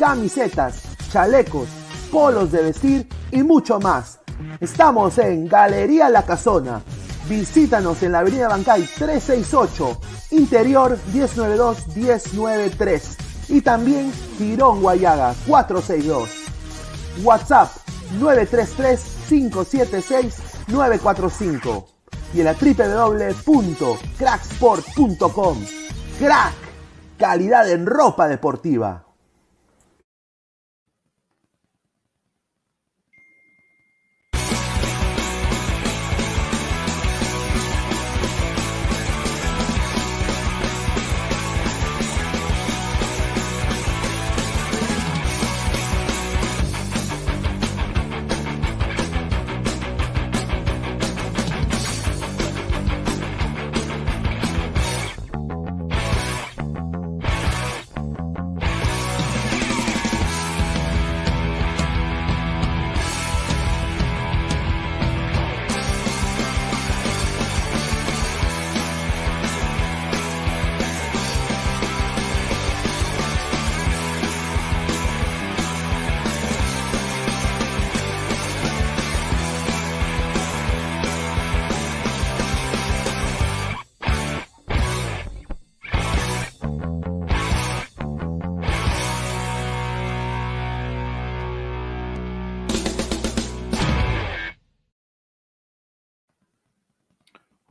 camisetas, chalecos, polos de vestir y mucho más. Estamos en Galería La Casona. Visítanos en la Avenida Bancay 368, Interior 192-193 y también Girón Guayaga 462. WhatsApp 933-576-945 y en la www.cracksport.com. Crack, calidad en ropa deportiva.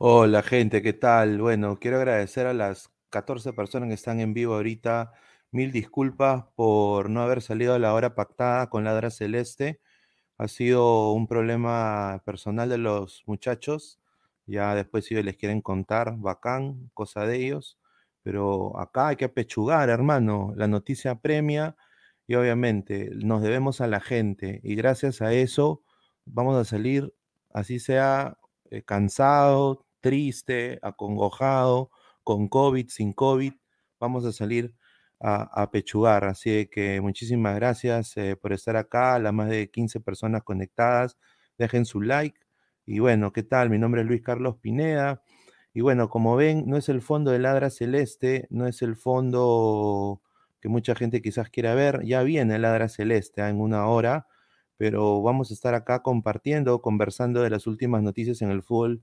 Hola gente, ¿qué tal? Bueno, quiero agradecer a las 14 personas que están en vivo ahorita. Mil disculpas por no haber salido a la hora pactada con Ladra Celeste. Ha sido un problema personal de los muchachos. Ya después si les quieren contar, bacán, cosa de ellos. Pero acá hay que apechugar, hermano. La noticia premia y obviamente nos debemos a la gente. Y gracias a eso vamos a salir, así sea eh, cansado, triste, acongojado, con COVID, sin COVID, vamos a salir a, pechugar. Así que muchísimas gracias eh, por estar acá, las más de 15 personas conectadas. Dejen su like. Y bueno, ¿qué tal? Mi nombre es Luis Carlos Pineda. Y bueno, como ven, no es el fondo de Ladra Celeste, no es el fondo que mucha gente quizás quiera ver. Ya viene Ladra Celeste ah, en una hora, pero vamos a estar acá compartiendo, conversando de las últimas noticias en el fútbol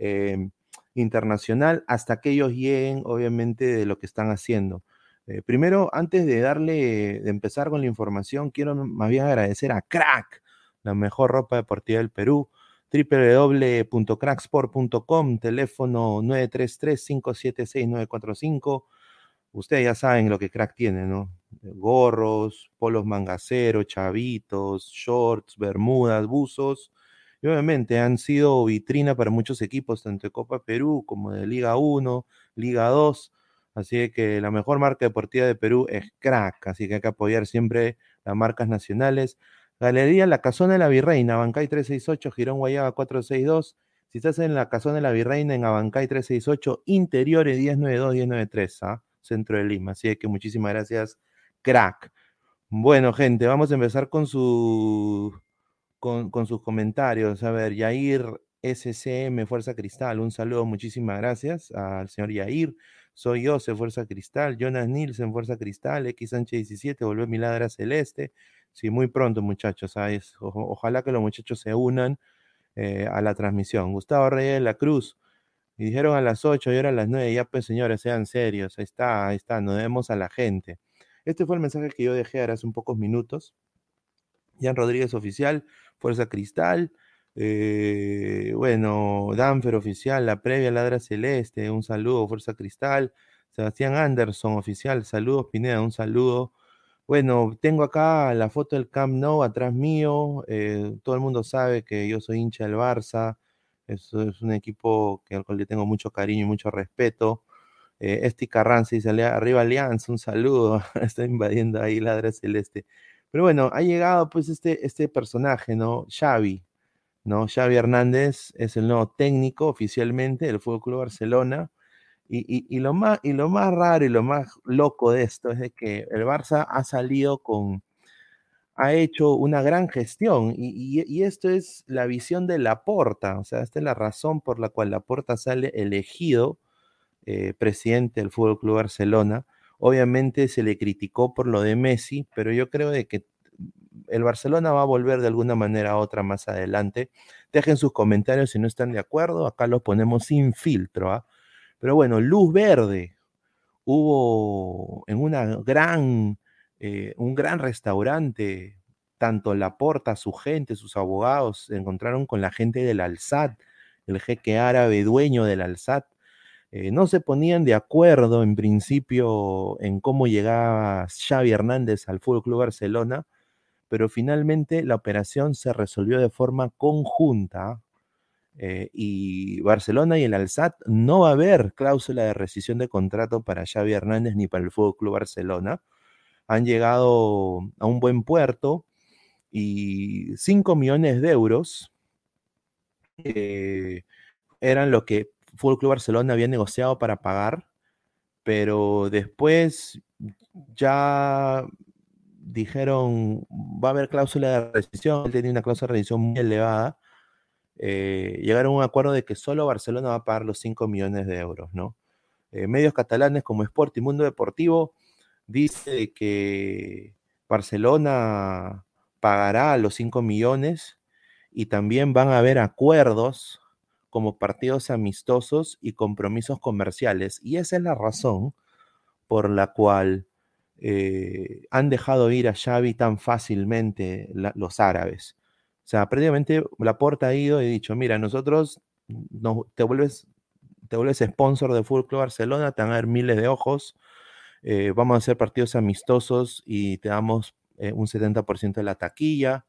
Em, internacional hasta que ellos lleguen, obviamente, de lo que están haciendo. Eh, primero, antes de darle, de empezar con la información, quiero más bien agradecer a Crack, la mejor ropa deportiva del Perú, www.cracksport.com, teléfono 933-576-945. Ustedes ya saben lo que Crack tiene, ¿no? Gorros, polos mangaceros, chavitos, shorts, bermudas, buzos y obviamente han sido vitrina para muchos equipos, tanto de Copa Perú como de Liga 1, Liga 2. Así que la mejor marca deportiva de Perú es Crack, así que hay que apoyar siempre las marcas nacionales. Galería La Casona de la Virreina, Abancay 368, Girón Guayaba 462. Si estás en la Casona de la Virreina, en Abancay 368, interiores 1092-1093, ¿ah? centro de Lima. Así que muchísimas gracias, Crack. Bueno, gente, vamos a empezar con su con, sus comentarios. A ver, Yair SCM Fuerza Cristal, un saludo, muchísimas gracias al señor Yair. Soy José Fuerza Cristal, Jonas Nielsen Fuerza Cristal, X Sánchez 17, volvió Miladra Celeste. Sí, muy pronto, muchachos. ¿sabes? ojalá que los muchachos se unan eh, a la transmisión. Gustavo Reyes de la Cruz. Y dijeron a las 8 y ahora a las 9. Ya, pues, señores, sean serios. Ahí está, ahí está. Nos debemos a la gente. Este fue el mensaje que yo dejé hace un pocos minutos. Jan Rodríguez Oficial. Fuerza Cristal. Eh, bueno, Danfer oficial, la previa Ladra Celeste, un saludo, Fuerza Cristal. Sebastián Anderson oficial, saludos Pineda, un saludo. Bueno, tengo acá la foto del Camp Nou atrás mío. Eh, todo el mundo sabe que yo soy hincha del Barça. Es, es un equipo que, al cual le tengo mucho cariño y mucho respeto. Eh, este Carranza dice arriba Alianza, un saludo. Está invadiendo ahí Ladra Celeste. Pero bueno, ha llegado pues este, este personaje, ¿no? Xavi, ¿no? Xavi Hernández es el nuevo técnico oficialmente del Fútbol Club Barcelona. Y, lo más, y lo más raro y lo más loco de esto es de que el Barça ha salido con, ha hecho una gran gestión y, esto es la visión de Laporta, o sea, esta es la razón por la cual Laporta sale elegido eh, presidente del Fútbol Club Barcelona. Obviamente se le criticó por lo de Messi, pero yo creo de que el Barcelona va a volver de alguna manera a otra más adelante. Dejen sus comentarios si no están de acuerdo, acá los ponemos sin filtro. ¿ah? Pero bueno, luz verde. Hubo en una gran, eh, un gran restaurante, tanto Laporta, su gente, sus abogados, se encontraron con la gente del Alsat, el jeque árabe dueño del Alsat. Eh, no se ponían de acuerdo en principio en cómo llegaba Xavi Hernández al Fútbol Club Barcelona, pero finalmente la operación se resolvió de forma conjunta eh, y Barcelona y el Alsat no va a haber cláusula de rescisión de contrato para Xavi Hernández ni para el Fútbol Club Barcelona. Han llegado a un buen puerto y 5 millones de euros eh, eran lo que Fútbol Club Barcelona había negociado para pagar, pero después ya dijeron va a haber cláusula de rescisión, él tenía una cláusula de rescisión muy elevada eh, llegaron a un acuerdo de que solo Barcelona va a pagar los 5 millones de euros, ¿no? Eh, medios catalanes como Sport y Mundo Deportivo dice que Barcelona pagará los 5 millones y también van a haber acuerdos como partidos amistosos y compromisos comerciales. Y esa es la razón por la cual eh, han dejado ir a Xavi tan fácilmente los árabes. O sea, prácticamente Laporta ha ido y dicho, mira, nosotros te vuelves te vuelves sponsor de Fútbol Barcelona, te van a dar miles de ojos, eh, vamos a hacer partidos amistosos y te damos eh, un 70% de la taquilla,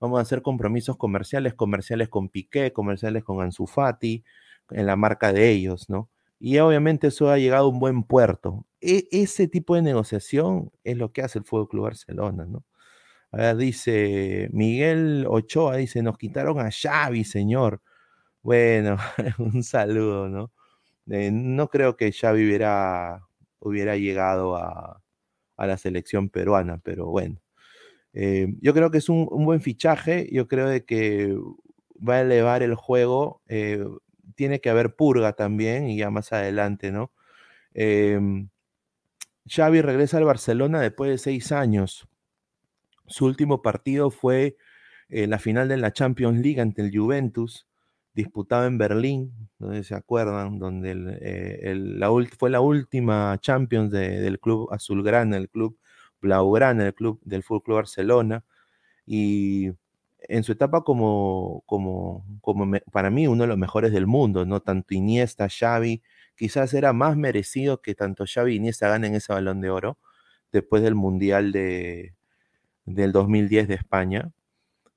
vamos a hacer compromisos comerciales, comerciales con Piqué, comerciales con Ansu Fati, en la marca de ellos, ¿no? Y obviamente eso ha llegado a un buen puerto. E ese tipo de negociación es lo que hace el Fútbol Club Barcelona, ¿no? A ver, dice Miguel Ochoa, dice, nos quitaron a Xavi, señor. Bueno, un saludo, ¿no? Eh, no creo que Xavi hubiera, hubiera llegado a, la selección peruana, pero bueno. Eh, yo creo que es un, buen fichaje, yo creo de que va a elevar el juego, eh, tiene que haber purga también, y ya más adelante, ¿no? Em, Xavi regresa al Barcelona después de seis años. Su último partido fue la final de la Champions League ante el Juventus, disputado en Berlín, donde se acuerdan, donde eh, fue la última Champions del club azulgrana, el club blaugrana, el club del Fútbol Barcelona. Y en su etapa como, como, como para mí uno de los mejores del mundo, ¿no? Tanto Iniesta, Xavi, quizás era más merecido que tanto Xavi y Iniesta ganen ese balón de oro después del Mundial de, del 2010 de España,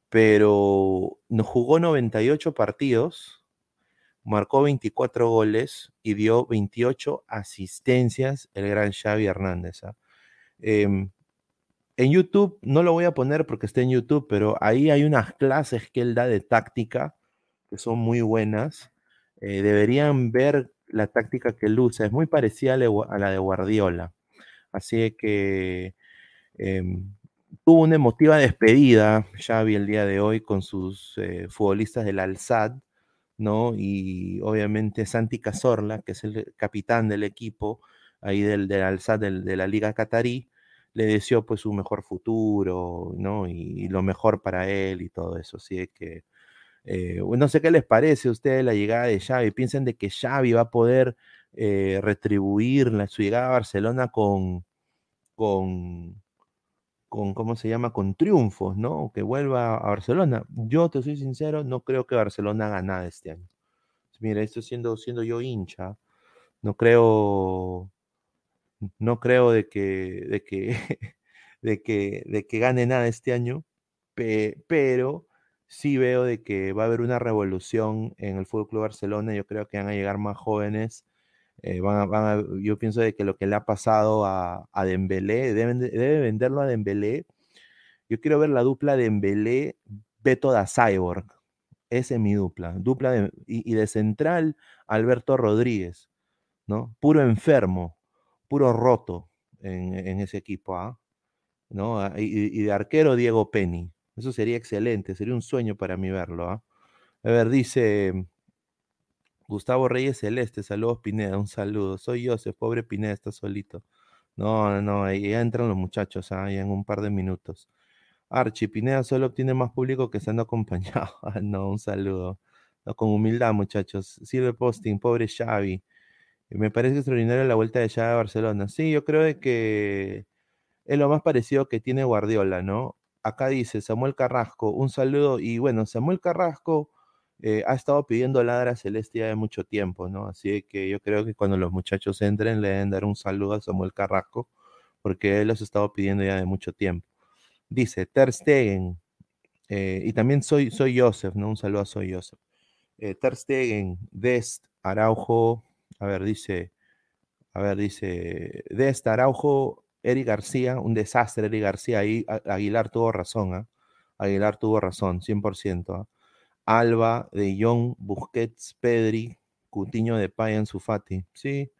pero nos jugó 98 partidos, marcó 24 goles y dio 28 asistencias el gran Xavi Hernández. ¿ah? Em, en YouTube, no lo voy a poner porque está en YouTube, pero ahí hay unas clases que él da de táctica que son muy buenas. Eh, deberían ver la táctica que él usa, es muy parecida a la de Guardiola. Así que em, tuvo una emotiva despedida, Xavi, el día de hoy, con sus eh, futbolistas del Al-Sad, ¿no? Y obviamente Santi Cazorla, que es el capitán del equipo ahí del, del Al-Sad de la Liga Qatarí, le deseó pues un mejor futuro, ¿no? Y, lo mejor para él y todo eso. Así que, eh, no sé qué les parece a ustedes la llegada de Xavi. Piensen de que Xavi va a poder eh, retribuir su llegada a Barcelona con, con, con, ¿cómo se llama? Con triunfos, ¿no? Que vuelva a Barcelona. Yo te soy sincero, no creo que Barcelona haga nada este año. Mira, esto siendo, siendo yo hincha, no creo, no creo de que, de que, de que, de que gane nada este año, pero sí veo de que va a haber una revolución en el Fútbol Barcelona. Yo creo que van a llegar más jóvenes Eh, yo pienso de que lo que le ha pasado a, a Dembélé, debe venderlo a Dembélé. Yo quiero ver la dupla Dembélé, Beto da Cyborg. Esa es mi dupla. Dupla y, de central, Alberto Rodríguez, ¿no? Puro enfermo, puro roto en, ese equipo, ¿ah? ¿no? Ah, y, de arquero, Diego Penny. Eso sería excelente, sería un sueño para mí verlo, ¿ah? A ver, dice Gustavo Reyes Celeste, saludos Pineda, un saludo. Soy Joseph, pobre Pineda, está solito. No, no, ya entran los muchachos, ahí en un par de minutos. Archie, Pineda solo obtiene más público que estando acompañado. Ah, no, un saludo. con humildad, muchachos. Sirve posting, pobre Xavi. Me parece extraordinario la vuelta de Xavi a Barcelona. Sí, yo creo que es lo más parecido que tiene Guardiola, ¿no? Acá dice Samuel Carrasco, un saludo. Y bueno, Samuel Carrasco eh, ha estado pidiendo ladra celestia de mucho tiempo, ¿no? Así que yo creo que cuando los muchachos entren le deben dar un saludo a Samuel Carrasco, porque él los ha estado pidiendo ya de mucho tiempo. Dice Ter Stegen, eh, y también soy, soy Joseph, ¿no? Un saludo a Soy Joseph. Eh, Ter Stegen, Dest, Araujo, a ver, dice, a ver, dice, Dest, Araujo, Eric García, un desastre, Eric García, ahí Aguilar tuvo razón, ¿ah? Aguilar tuvo razón, 100%. Alba, De Jong, Busquets, Pedri, Cutiño de Paya en Sufati. Sí,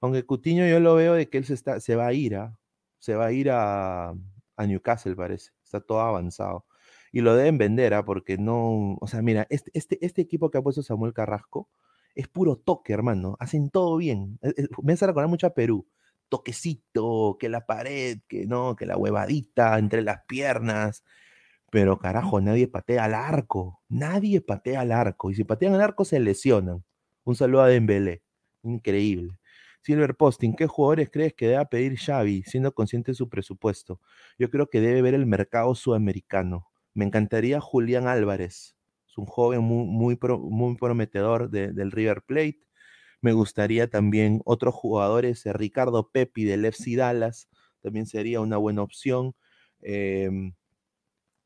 aunque Cutiño yo lo veo de que él se, está, se va a ir, a, se va a ir a, Newcastle, parece. Está todo avanzado. Y lo deben vender, ¿ah? porque no. O sea, mira, este, este, este, equipo que ha puesto Samuel Carrasco es puro toque, hermano. Hacen todo bien. Me hace recordar mucho a Perú. Toquecito, que la pared, que no, que la huevadita entre las piernas. Pero carajo, nadie patea al arco. Nadie patea al arco. Y si patean al arco, se lesionan. Un saludo a Dembélé. Increíble. Silver Posting, ¿qué jugadores crees que deba pedir Xavi, siendo consciente de su presupuesto? Yo creo que debe ver el mercado sudamericano. Me encantaría Julián Álvarez. Un joven muy, muy, prometedor del River Plate. Me gustaría también otros jugadores, eh, Ricardo Pepi del FC Dallas, también sería una buena opción. Eh,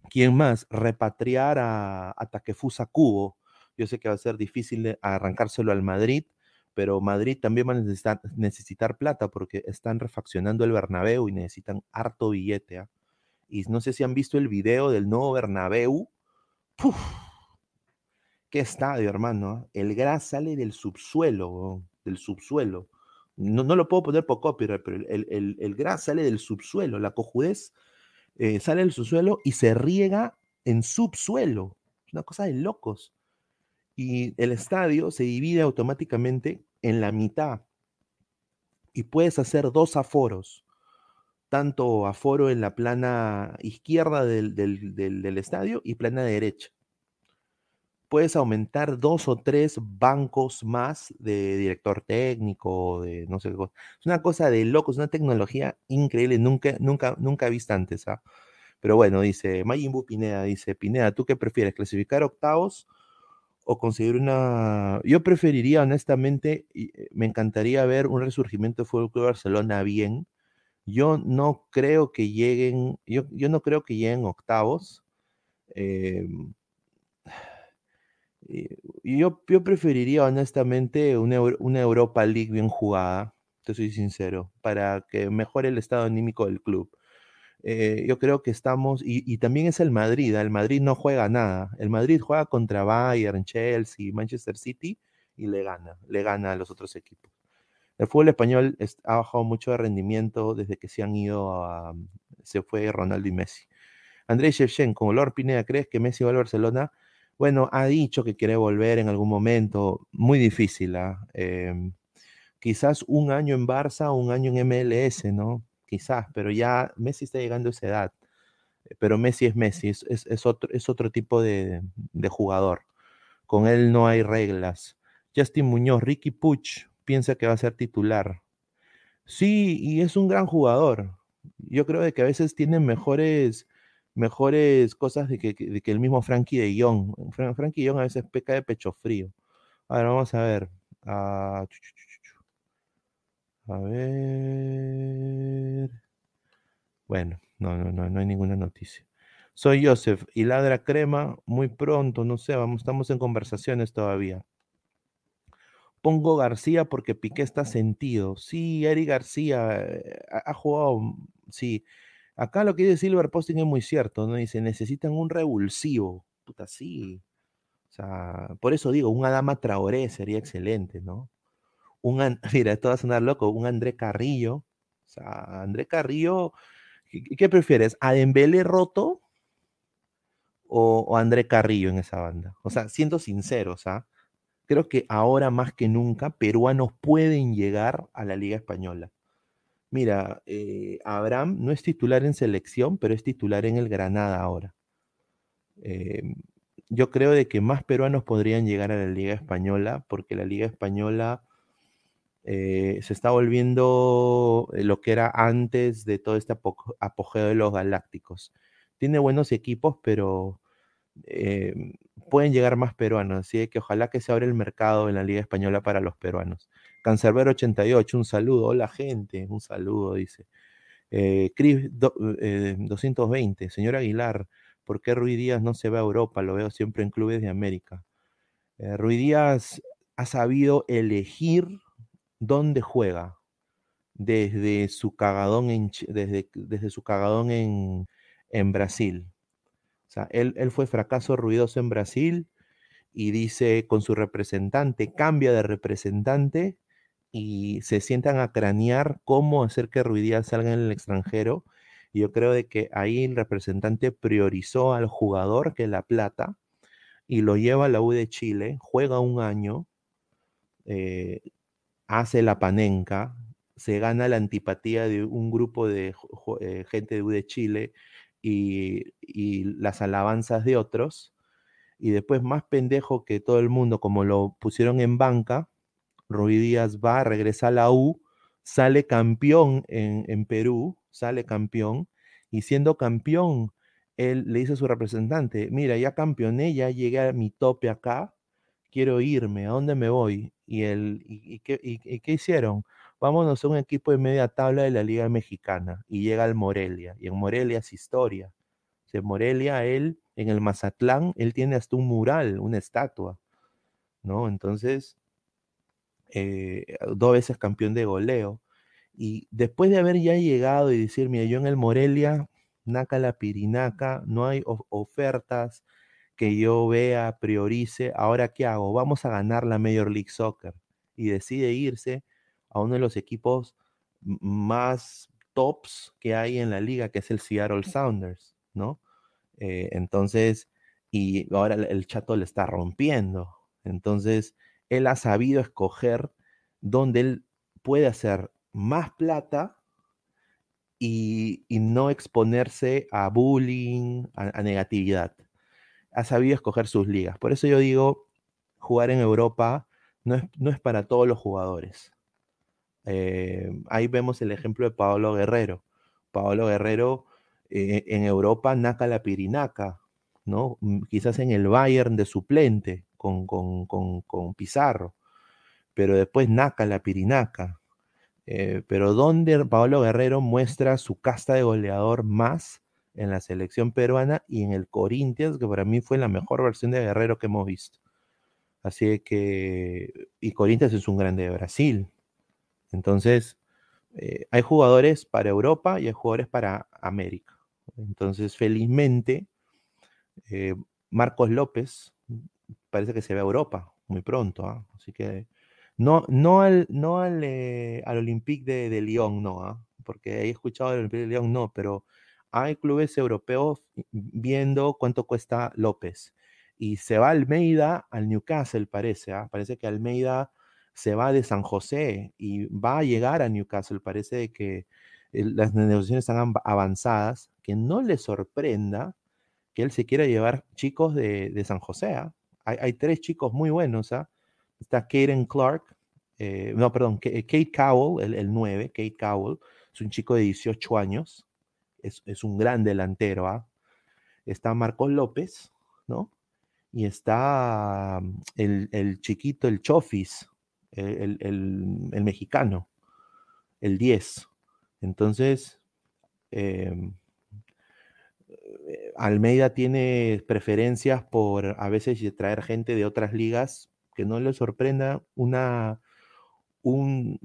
¿Quién más? Repatriar a, a Takefusa Cubo. Yo sé que va a ser difícil arrancárselo al Madrid, pero Madrid también va a necesitar, plata porque están refaccionando el Bernabéu y necesitan harto billete. ¿ah? Y no sé si han visto el video del nuevo Bernabéu. ¡Puf! ¿Qué estadio, hermano? El gras sale del subsuelo, del subsuelo. No, no, lo puedo poner por copyright, pero el, el, el gras sale del subsuelo. La cojudez eh, sale del subsuelo y se riega en subsuelo. Es una cosa de locos. Y el estadio se divide automáticamente en la mitad. Y puedes hacer dos aforos. Tanto aforo en la plana izquierda del, del estadio y plana derecha puedes aumentar dos o tres bancos más de director técnico, de no sé qué cosa. Es una cosa de locos, una tecnología increíble, nunca, nunca, nunca vista antes. ¿ah? Pero bueno, dice Mayimbu Pineda, dice Pineda, ¿tú qué prefieres? ¿Clasificar octavos o conseguir una... Yo preferiría, honestamente, eh, me encantaría ver un resurgimiento de Fútbol Club Barcelona bien. Yo no creo que lleguen, yo, yo no creo que lleguen octavos. Eh, yo, yo preferiría honestamente una, una, Europa League bien jugada, te soy sincero, para que mejore el estado anímico del club. Eh, yo creo que estamos, y, también es el Madrid, ¿ah? el Madrid no juega nada, el Madrid juega contra Bayern, Chelsea, Manchester City y le gana, le gana a los otros equipos. El fútbol español ha bajado mucho de rendimiento desde que se han ido a, se fue Ronaldo y Messi. Andrés Shevchenko, Lord Pineda, ¿crees que Messi va al Barcelona? Bueno, ha dicho que quiere volver en algún momento, muy difícil. ¿ah? Em, quizás un año en Barça, un año en MLS, ¿no? Quizás, pero ya Messi está llegando a esa edad. Pero Messi es Messi, es, otro, es otro tipo de, jugador. Con él no hay reglas. Justin Muñoz, Ricky Puch piensa que va a ser titular. Sí, y es un gran jugador. Yo creo de que a veces tiene mejores mejores cosas de que, que el mismo Frankie de Jong. Frankie de a veces peca de pecho frío. Ahora vamos a ver. Ah, a ver. Bueno, no, no, no, no hay ninguna noticia. Soy Joseph y ladra crema muy pronto, no sé, vamos, estamos en conversaciones todavía. pongo García porque Piqué está sentido. Sí, Eric García eh, ha, jugado, sí. Acá lo que dice Silver Posting es muy cierto, ¿no? Dice, necesitan un revulsivo. Puta, sí. O sea, por eso digo, un Adama Traoré sería excelente, ¿no? Un, mira, esto va a sonar loco, un André Carrillo. O sea, André Carrillo, ¿qué, prefieres? ¿A Dembélé roto o, o, André Carrillo en esa banda? O sea, siendo sinceros, ¿ah? creo que ahora más que nunca peruanos pueden llegar a la Liga Española. Mira, eh, Abraham no es titular en selección, pero es titular en el Granada ahora. Em, yo creo de que más peruanos podrían llegar a la Liga Española, porque la Liga Española eh, se está volviendo lo que era antes de todo este apogeo de los galácticos. Tiene buenos equipos, pero em, pueden llegar más peruanos, así que ojalá que se abra el mercado en la Liga Española para los peruanos. Cancerbero 88, un saludo, hola gente, un saludo, dice. Eh, 220, eh, señor Aguilar, ¿por qué Ruiz Díaz no se va a Europa? Lo veo siempre en clubes de América. Eh, Ruiz Díaz ha sabido elegir dónde juega desde su cagadón en, desde, desde su cagadón en, en Brasil él, fue fracaso ruidoso en Brasil y dice con su representante, cambia de representante y se sientan a cranear cómo hacer que Ruidías salga en el extranjero. Y yo creo de que ahí el representante priorizó al jugador que la plata y lo lleva a la U de Chile, juega un año, eh, hace la panenca, se gana la antipatía de un grupo de eh, gente de U de Chile y, las alabanzas de otros, y después más pendejo que todo el mundo, como lo pusieron en banca, Rubí Díaz va, regresa a la U, sale campeón en, Perú, sale campeón, y siendo campeón, él le dice a su representante, mira, ya campeoné, ya llegué a mi tope acá, quiero irme, ¿a dónde me voy? Y, él, y, qué, y, qué, hicieron? Vámonos a un equipo de media tabla de la Liga Mexicana y llega al Morelia. Y en Morelia es historia. En Morelia, él, en el Mazatlán, él tiene hasta un mural, una estatua, ¿no? Entonces, eh, dos veces campeón de goleo. Y después de haber ya llegado y decir, mira, yo en el Morelia, naca la pirinaca, no hay ofertas que yo vea, priorice, ahora qué hago? Vamos a ganar la Major League Soccer. Y decide irse a uno de los equipos más tops que hay en la liga, que es el Seattle Sounders, ¿no? Eh, entonces, y ahora el chato le está rompiendo. Entonces, él ha sabido escoger donde él puede hacer más plata y, no exponerse a bullying, a, negatividad. Ha sabido escoger sus ligas. Por eso yo digo, jugar en Europa no es, no es para todos los jugadores. Eh, ahí vemos el ejemplo de Pablo Guerrero. Pablo Guerrero eh, en Europa, naca la pirinaca, ¿no? Mm, quizás en el Bayern de suplente con, con, Pizarro, pero después naca la pirinaca. Eh, pero donde Pablo Guerrero muestra su casta de goleador más en la selección peruana y en el Corinthians, que para mí fue la mejor versión de Guerrero que hemos visto. Así que, y Corinthians es un grande de Brasil, entonces, eh, hay jugadores para Europa y hay jugadores para América. Entonces, felizmente, eh, Marcos López parece que se ve a Europa muy pronto. ¿ah? Así que no, no al, no al, eh, Olympique de, Lyon, no, ¿ah? porque he escuchado al Olympique de Lyon, no, pero hay clubes europeos viendo cuánto cuesta López. Y se va Almeida al Newcastle, parece. ¿ah? Parece que Almeida se va de San José y va a llegar a Newcastle. Parece que las negociaciones están avanzadas, que no le sorprenda que él se quiera llevar chicos de, San José. ¿ah? Hay, tres chicos muy buenos. ¿ah? Está Kaden Clark, eh, no, perdón, Kate Cowell, el, el 9, Kate Cowell, es un chico de 18 años, es, un gran delantero. ¿ah? Está Marcos López, ¿no? Y está mm, el, el chiquito, el Chofis, el, mexicano, el 10. Entonces, em, Almeida tiene preferencias por a veces traer gente de otras ligas que no le sorprenda una, un,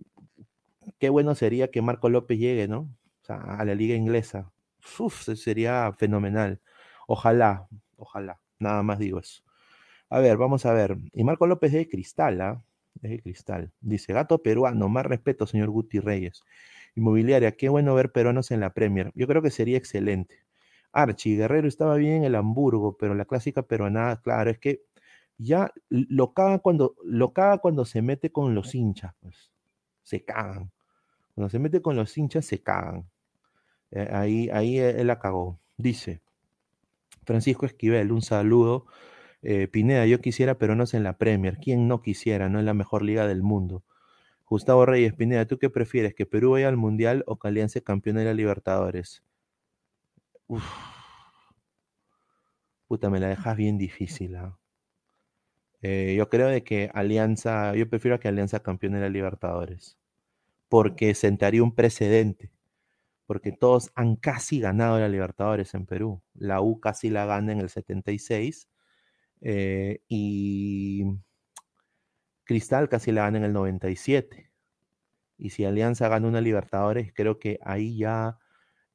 qué bueno sería que Marco López llegue, ¿no? A la liga inglesa. Uf, sería fenomenal. Ojalá, ojalá. Nada más digo eso. A ver, vamos a ver. Y Marco López de cristal, ¿ah? De cristal. Dice, gato peruano, más respeto, señor Guti Reyes. Inmobiliaria, qué bueno ver peruanos en la Premier. Yo creo que sería excelente. Archie, Guerrero estaba bien en el Hamburgo, pero la clásica peruana, claro, es que ya lo caga cuando, lo caga cuando se mete con los hinchas, pues. Se cagan. Cuando se mete con los hinchas, se cagan. Eh, ahí, ahí él la cagó. Dice Francisco Esquivel, un saludo. Eh, Pineda, yo quisiera peruanos en la Premier. ¿Quién no quisiera? No es la mejor liga del mundo. Gustavo Reyes, Pineda, ¿tú qué prefieres? ¿Que Perú vaya al Mundial o que Alianza campeón de la Libertadores? Uf. Puta, me la dejas bien difícil. ¿ah? Eh, yo creo de que Alianza, yo prefiero que Alianza campeón la Libertadores. Porque sentaría un precedente. Porque todos han casi ganado la Libertadores en Perú. La U casi la gana en el 76 eh, y Cristal casi la gana en el 97. Y si Alianza gana una Libertadores, creo que ahí ya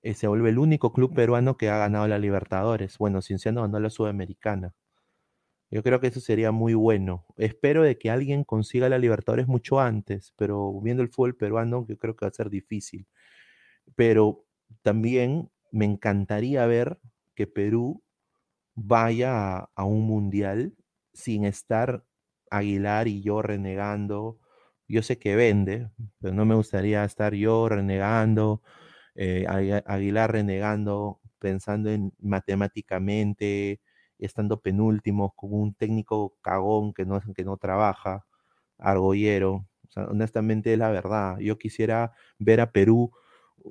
eh, se vuelve el único club peruano que ha ganado la Libertadores. Bueno, Cienciano ganó la Sudamericana. Yo creo que eso sería muy bueno. Espero de que alguien consiga la Libertadores mucho antes, pero viendo el fútbol peruano, yo creo que va a ser difícil. Pero también me encantaría ver que Perú vaya a, un mundial sin estar Aguilar y yo renegando. Yo sé que vende, pero no me gustaría estar yo renegando, eh, Aguilar renegando, pensando en matemáticamente, estando penúltimo, con un técnico cagón que no, que no trabaja, argollero. honestamente es la verdad. Yo quisiera ver a Perú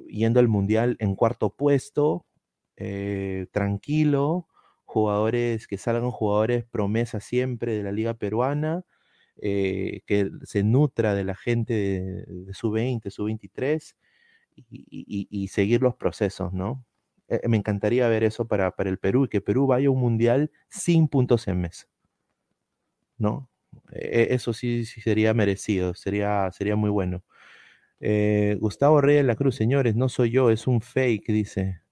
yendo al Mundial en cuarto puesto, eh, tranquilo, jugadores, que salgan jugadores promesa siempre de la liga peruana, eh, que se nutra de la gente de, su 20, su 23 y, seguir los procesos, ¿no? Eh, me encantaría ver eso para, para, el Perú y que Perú vaya a un mundial sin puntos en mesa, ¿no? E, eso sí, sí sería merecido, sería, sería muy bueno. Eh, Gustavo Reyes de la Cruz, señores, no soy yo, es un fake, dice.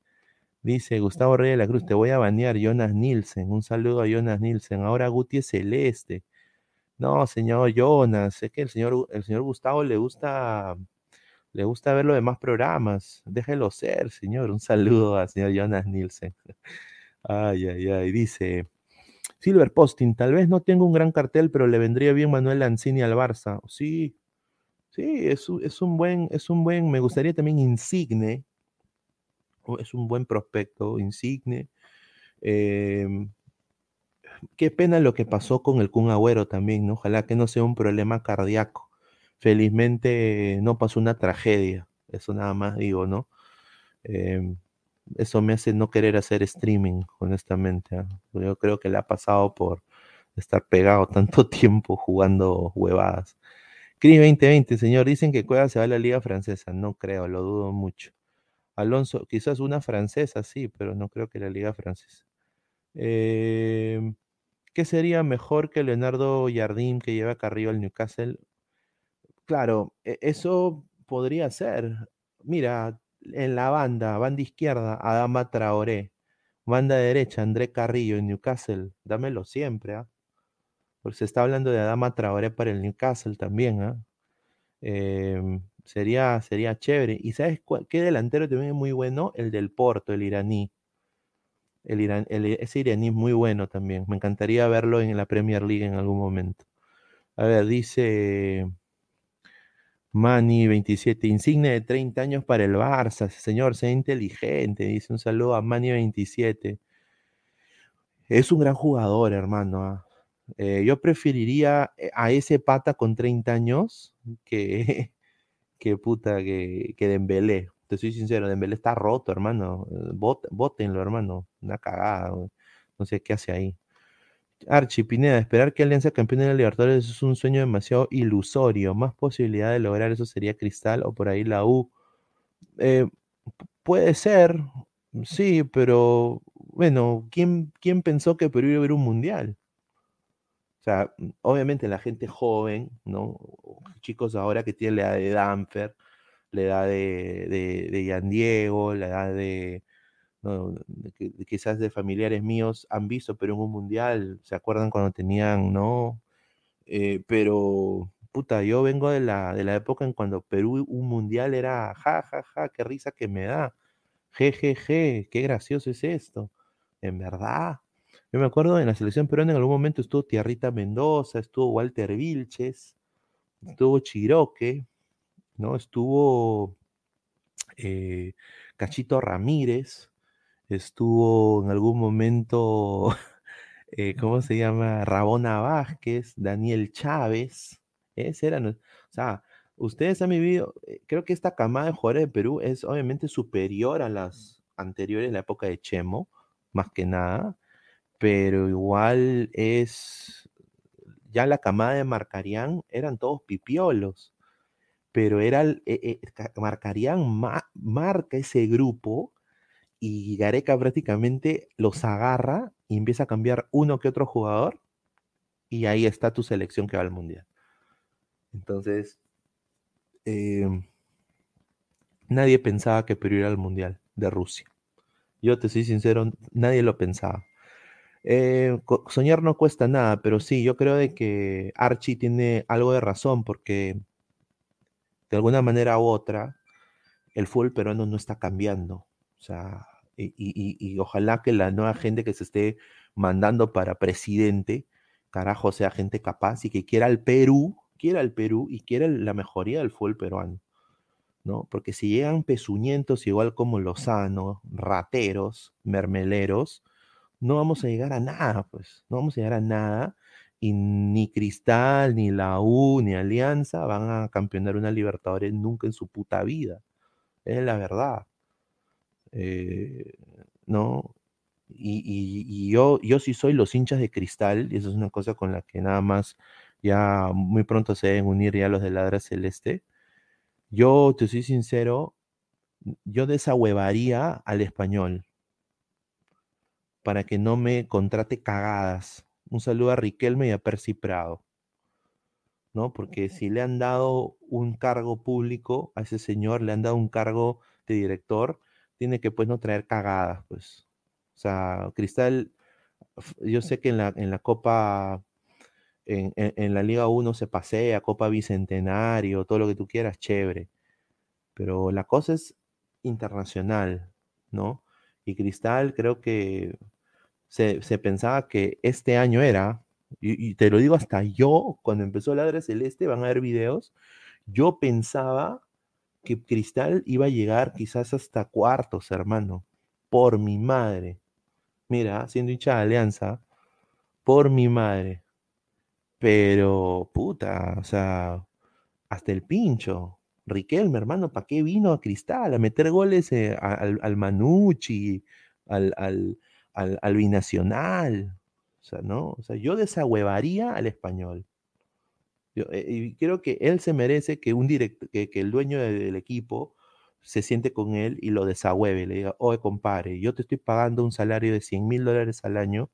Dice Gustavo Reyes de la Cruz, te voy a banear, Jonas Nielsen. Un saludo a Jonas Nielsen. Ahora Guti es celeste. No, señor Jonas, es que el señor, el señor Gustavo le gusta, le gusta ver los demás programas. Déjelo ser, señor. Un saludo al señor Jonas Nielsen. Ay, ay, ay. Dice Silver Posting, tal vez no tengo un gran cartel, pero le vendría bien Manuel Lanzini al Barça. Sí, sí, es, es un buen, es un buen, me gustaría también Insigne es un buen prospecto, insigne. Em, qué pena lo que pasó con el Kun Agüero también, ¿no? Ojalá que no sea un problema cardíaco. Felizmente no pasó una tragedia, eso nada más digo, ¿no? Em, eso me hace no querer hacer streaming, honestamente. ¿ah? Yo creo que le ha pasado por estar pegado tanto tiempo jugando huevadas. Cris 2020, señor, dicen que Cueva se va a la liga francesa. No creo, lo dudo mucho. Alonso, quizás una francesa, sí, pero no creo que la liga francesa. Em, ¿Qué sería mejor que Leonardo Jardim que lleva Carrillo al Newcastle? Claro, e, eso podría ser. Mira, en la banda, banda izquierda, Adama Traoré. Banda derecha, André Carrillo en Newcastle. Dámelo siempre, ¿ah? Porque se está hablando de Adama Traoré para el Newcastle también, ¿ah? Sería, sería chévere. ¿Y sabes qué delantero también es muy bueno? El del Porto, el iraní. El ese iraní es muy bueno también. Me encantaría verlo en la Premier League en algún momento. A ver, dice Mani 27, insigne de 30 años para el Barça. Señor, sea inteligente. Dice un saludo a Mani 27. Es un gran jugador, hermano. ¿ah? Eh, yo preferiría eh, a ese pata con 30 años que, que puta, que, que Dembélé. Te soy sincero, Dembélé está roto, hermano. Bot, bótenlo, hermano. Una cagada. No sé qué hace ahí. Archie Pineda, esperar que Alianza campeone de la Libertadores es un sueño demasiado ilusorio. Más posibilidad de lograr eso sería Cristal o por ahí la U. Eh, puede ser, sí, pero bueno, ¿quién, ¿quién pensó que Perú iba a haber un mundial? O sea, mm, obviamente la gente joven, ¿no? Chicos ahora que tienen la edad de Danfer, la edad de, de, Yan Diego, la edad de, no, quizás de familiares míos han visto Perú en un mundial, se acuerdan cuando tenían, ¿no? Eh, pero, puta, yo vengo de la, de la época en cuando Perú un mundial era, ja, ja, ja, qué risa que me da, je, je, je, qué gracioso es esto, en verdad. Yo me acuerdo en la selección peruana en algún momento estuvo Tierrita Mendoza, estuvo Walter Vilches, estuvo Chiroque, ¿no? Estuvo eh, Cachito Ramírez, estuvo en algún momento, eh, ¿cómo se llama? Rabona Vázquez, Daniel Chávez, ese eran, o sea, ustedes han vivido, eh, creo que esta camada de jugadores de Perú es obviamente superior a las anteriores, la época de Chemo, más que nada, pero igual es, ya la camada de Marcarián eran todos pipiolos, pero era, eh, Marcarián marca ese grupo y Gareca prácticamente los agarra y empieza a cambiar uno que otro jugador y ahí está tu selección que va al mundial. Entonces, em, nadie pensaba que Perú iba al mundial de Rusia. Yo te soy sincero, nadie lo pensaba. Eh, soñar no cuesta nada, pero sí, yo creo de que Archie tiene algo de razón porque de alguna manera u otra el fútbol peruano no está cambiando. O sea, y, ojalá que la nueva gente que se esté mandando para presidente, carajo, sea gente capaz y que quiera el Perú, quiera el Perú y quiera la mejoría del fútbol peruano. ¿no? Porque si llegan pezuñentos igual como Lozano, rateros, mermeleros, no vamos a llegar a nada, pues, no vamos a llegar a nada y ni Cristal, ni la U, ni Alianza van a campeonar una Libertadores nunca en su puta vida. Es la verdad. Eh, ¿no? Y, yo, yo sí soy los hinchas de cristal, y eso es una cosa con la que nada más ya muy pronto se deben unir ya los de Ladra Celeste. Yo, te soy sincero, yo desahuevaría al español para que no me contrate cagadas. Un saludo a Riquelme y a Percy Prado. ¿no? Porque si le han dado un cargo público a ese señor, le han dado un cargo de director, tiene que pues no traer cagadas, pues. O sea, Cristal, yo sé que en la, en la Copa, en, la Liga 1 se pasea, Copa Bicentenario, todo lo que tú quieras, chévere. Pero la cosa es internacional, ¿no? Y Cristal creo que se, pensaba que este año era, y, te lo digo hasta yo, cuando empezó la Ladra Celeste, van a ver videos, yo pensaba que Cristal iba a llegar quizás hasta cuartos, hermano. Por mi madre. Mira, siendo hincha de Alianza, por mi madre. Pero, puta, o sea, hasta el pincho. Riquelme, hermano, ¿para qué vino a Cristal? A meter goles eh, al, al, Manucci, al, al, al, binacional. O sea, ¿no? O sea, yo desahuevaría al español. Eh, y creo que él se merece que un directo, que, el dueño del equipo se siente con él y lo desahueve, le diga, oye, compadre, yo te estoy pagando un salario de 100 mil dólares al año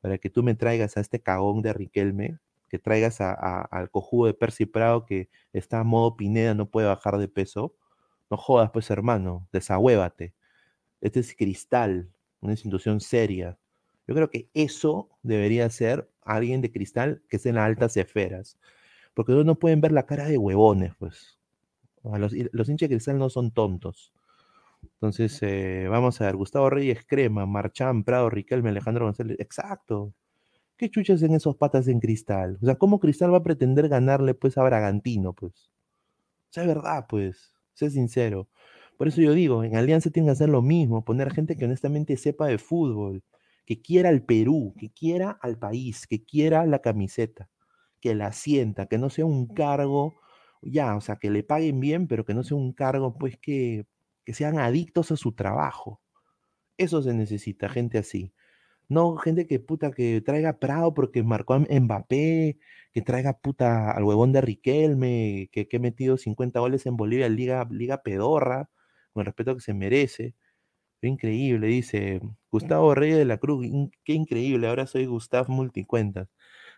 para que tú me traigas a este cagón de Riquelme, que traigas al cojudo de Percy Prado que está a modo Pineda, no puede bajar de peso. No jodas, pues, hermano, desahuévate. Este es cristal, una institución seria. Yo creo que eso debería ser alguien de cristal que esté en las altas esferas porque no pueden ver la cara de huevones, pues. Los, hinchas de cristal no son tontos. Entonces, eh, vamos a ver, Gustavo Reyes Crema, Marchán, Prado, Riquelme, Alejandro González, exacto. ¿Qué chuchas en esos patas en cristal? O sea, ¿cómo cristal va a pretender ganarle pues a Bragantino, pues? O sea, es verdad, pues, sé sincero. Por eso yo digo, en Alianza tienen que hacer lo mismo, poner gente que honestamente sepa de fútbol, que quiera al Perú, que quiera al país, que quiera la camiseta que la sienta, que no sea un cargo, ya, o sea, que le paguen bien, pero que no sea un cargo, pues, que, que sean adictos a su trabajo. Eso se necesita, gente así. No gente que puta que traiga Prado porque marcó a Mbappé, que traiga puta al huevón de Riquelme, que, que he metido 50 goles en Bolivia, Liga, Liga Pedorra, con el respeto que se merece. Qué increíble, dice Gustavo Reyes de la Cruz, qué increíble, ahora soy Gustav Multicuentas.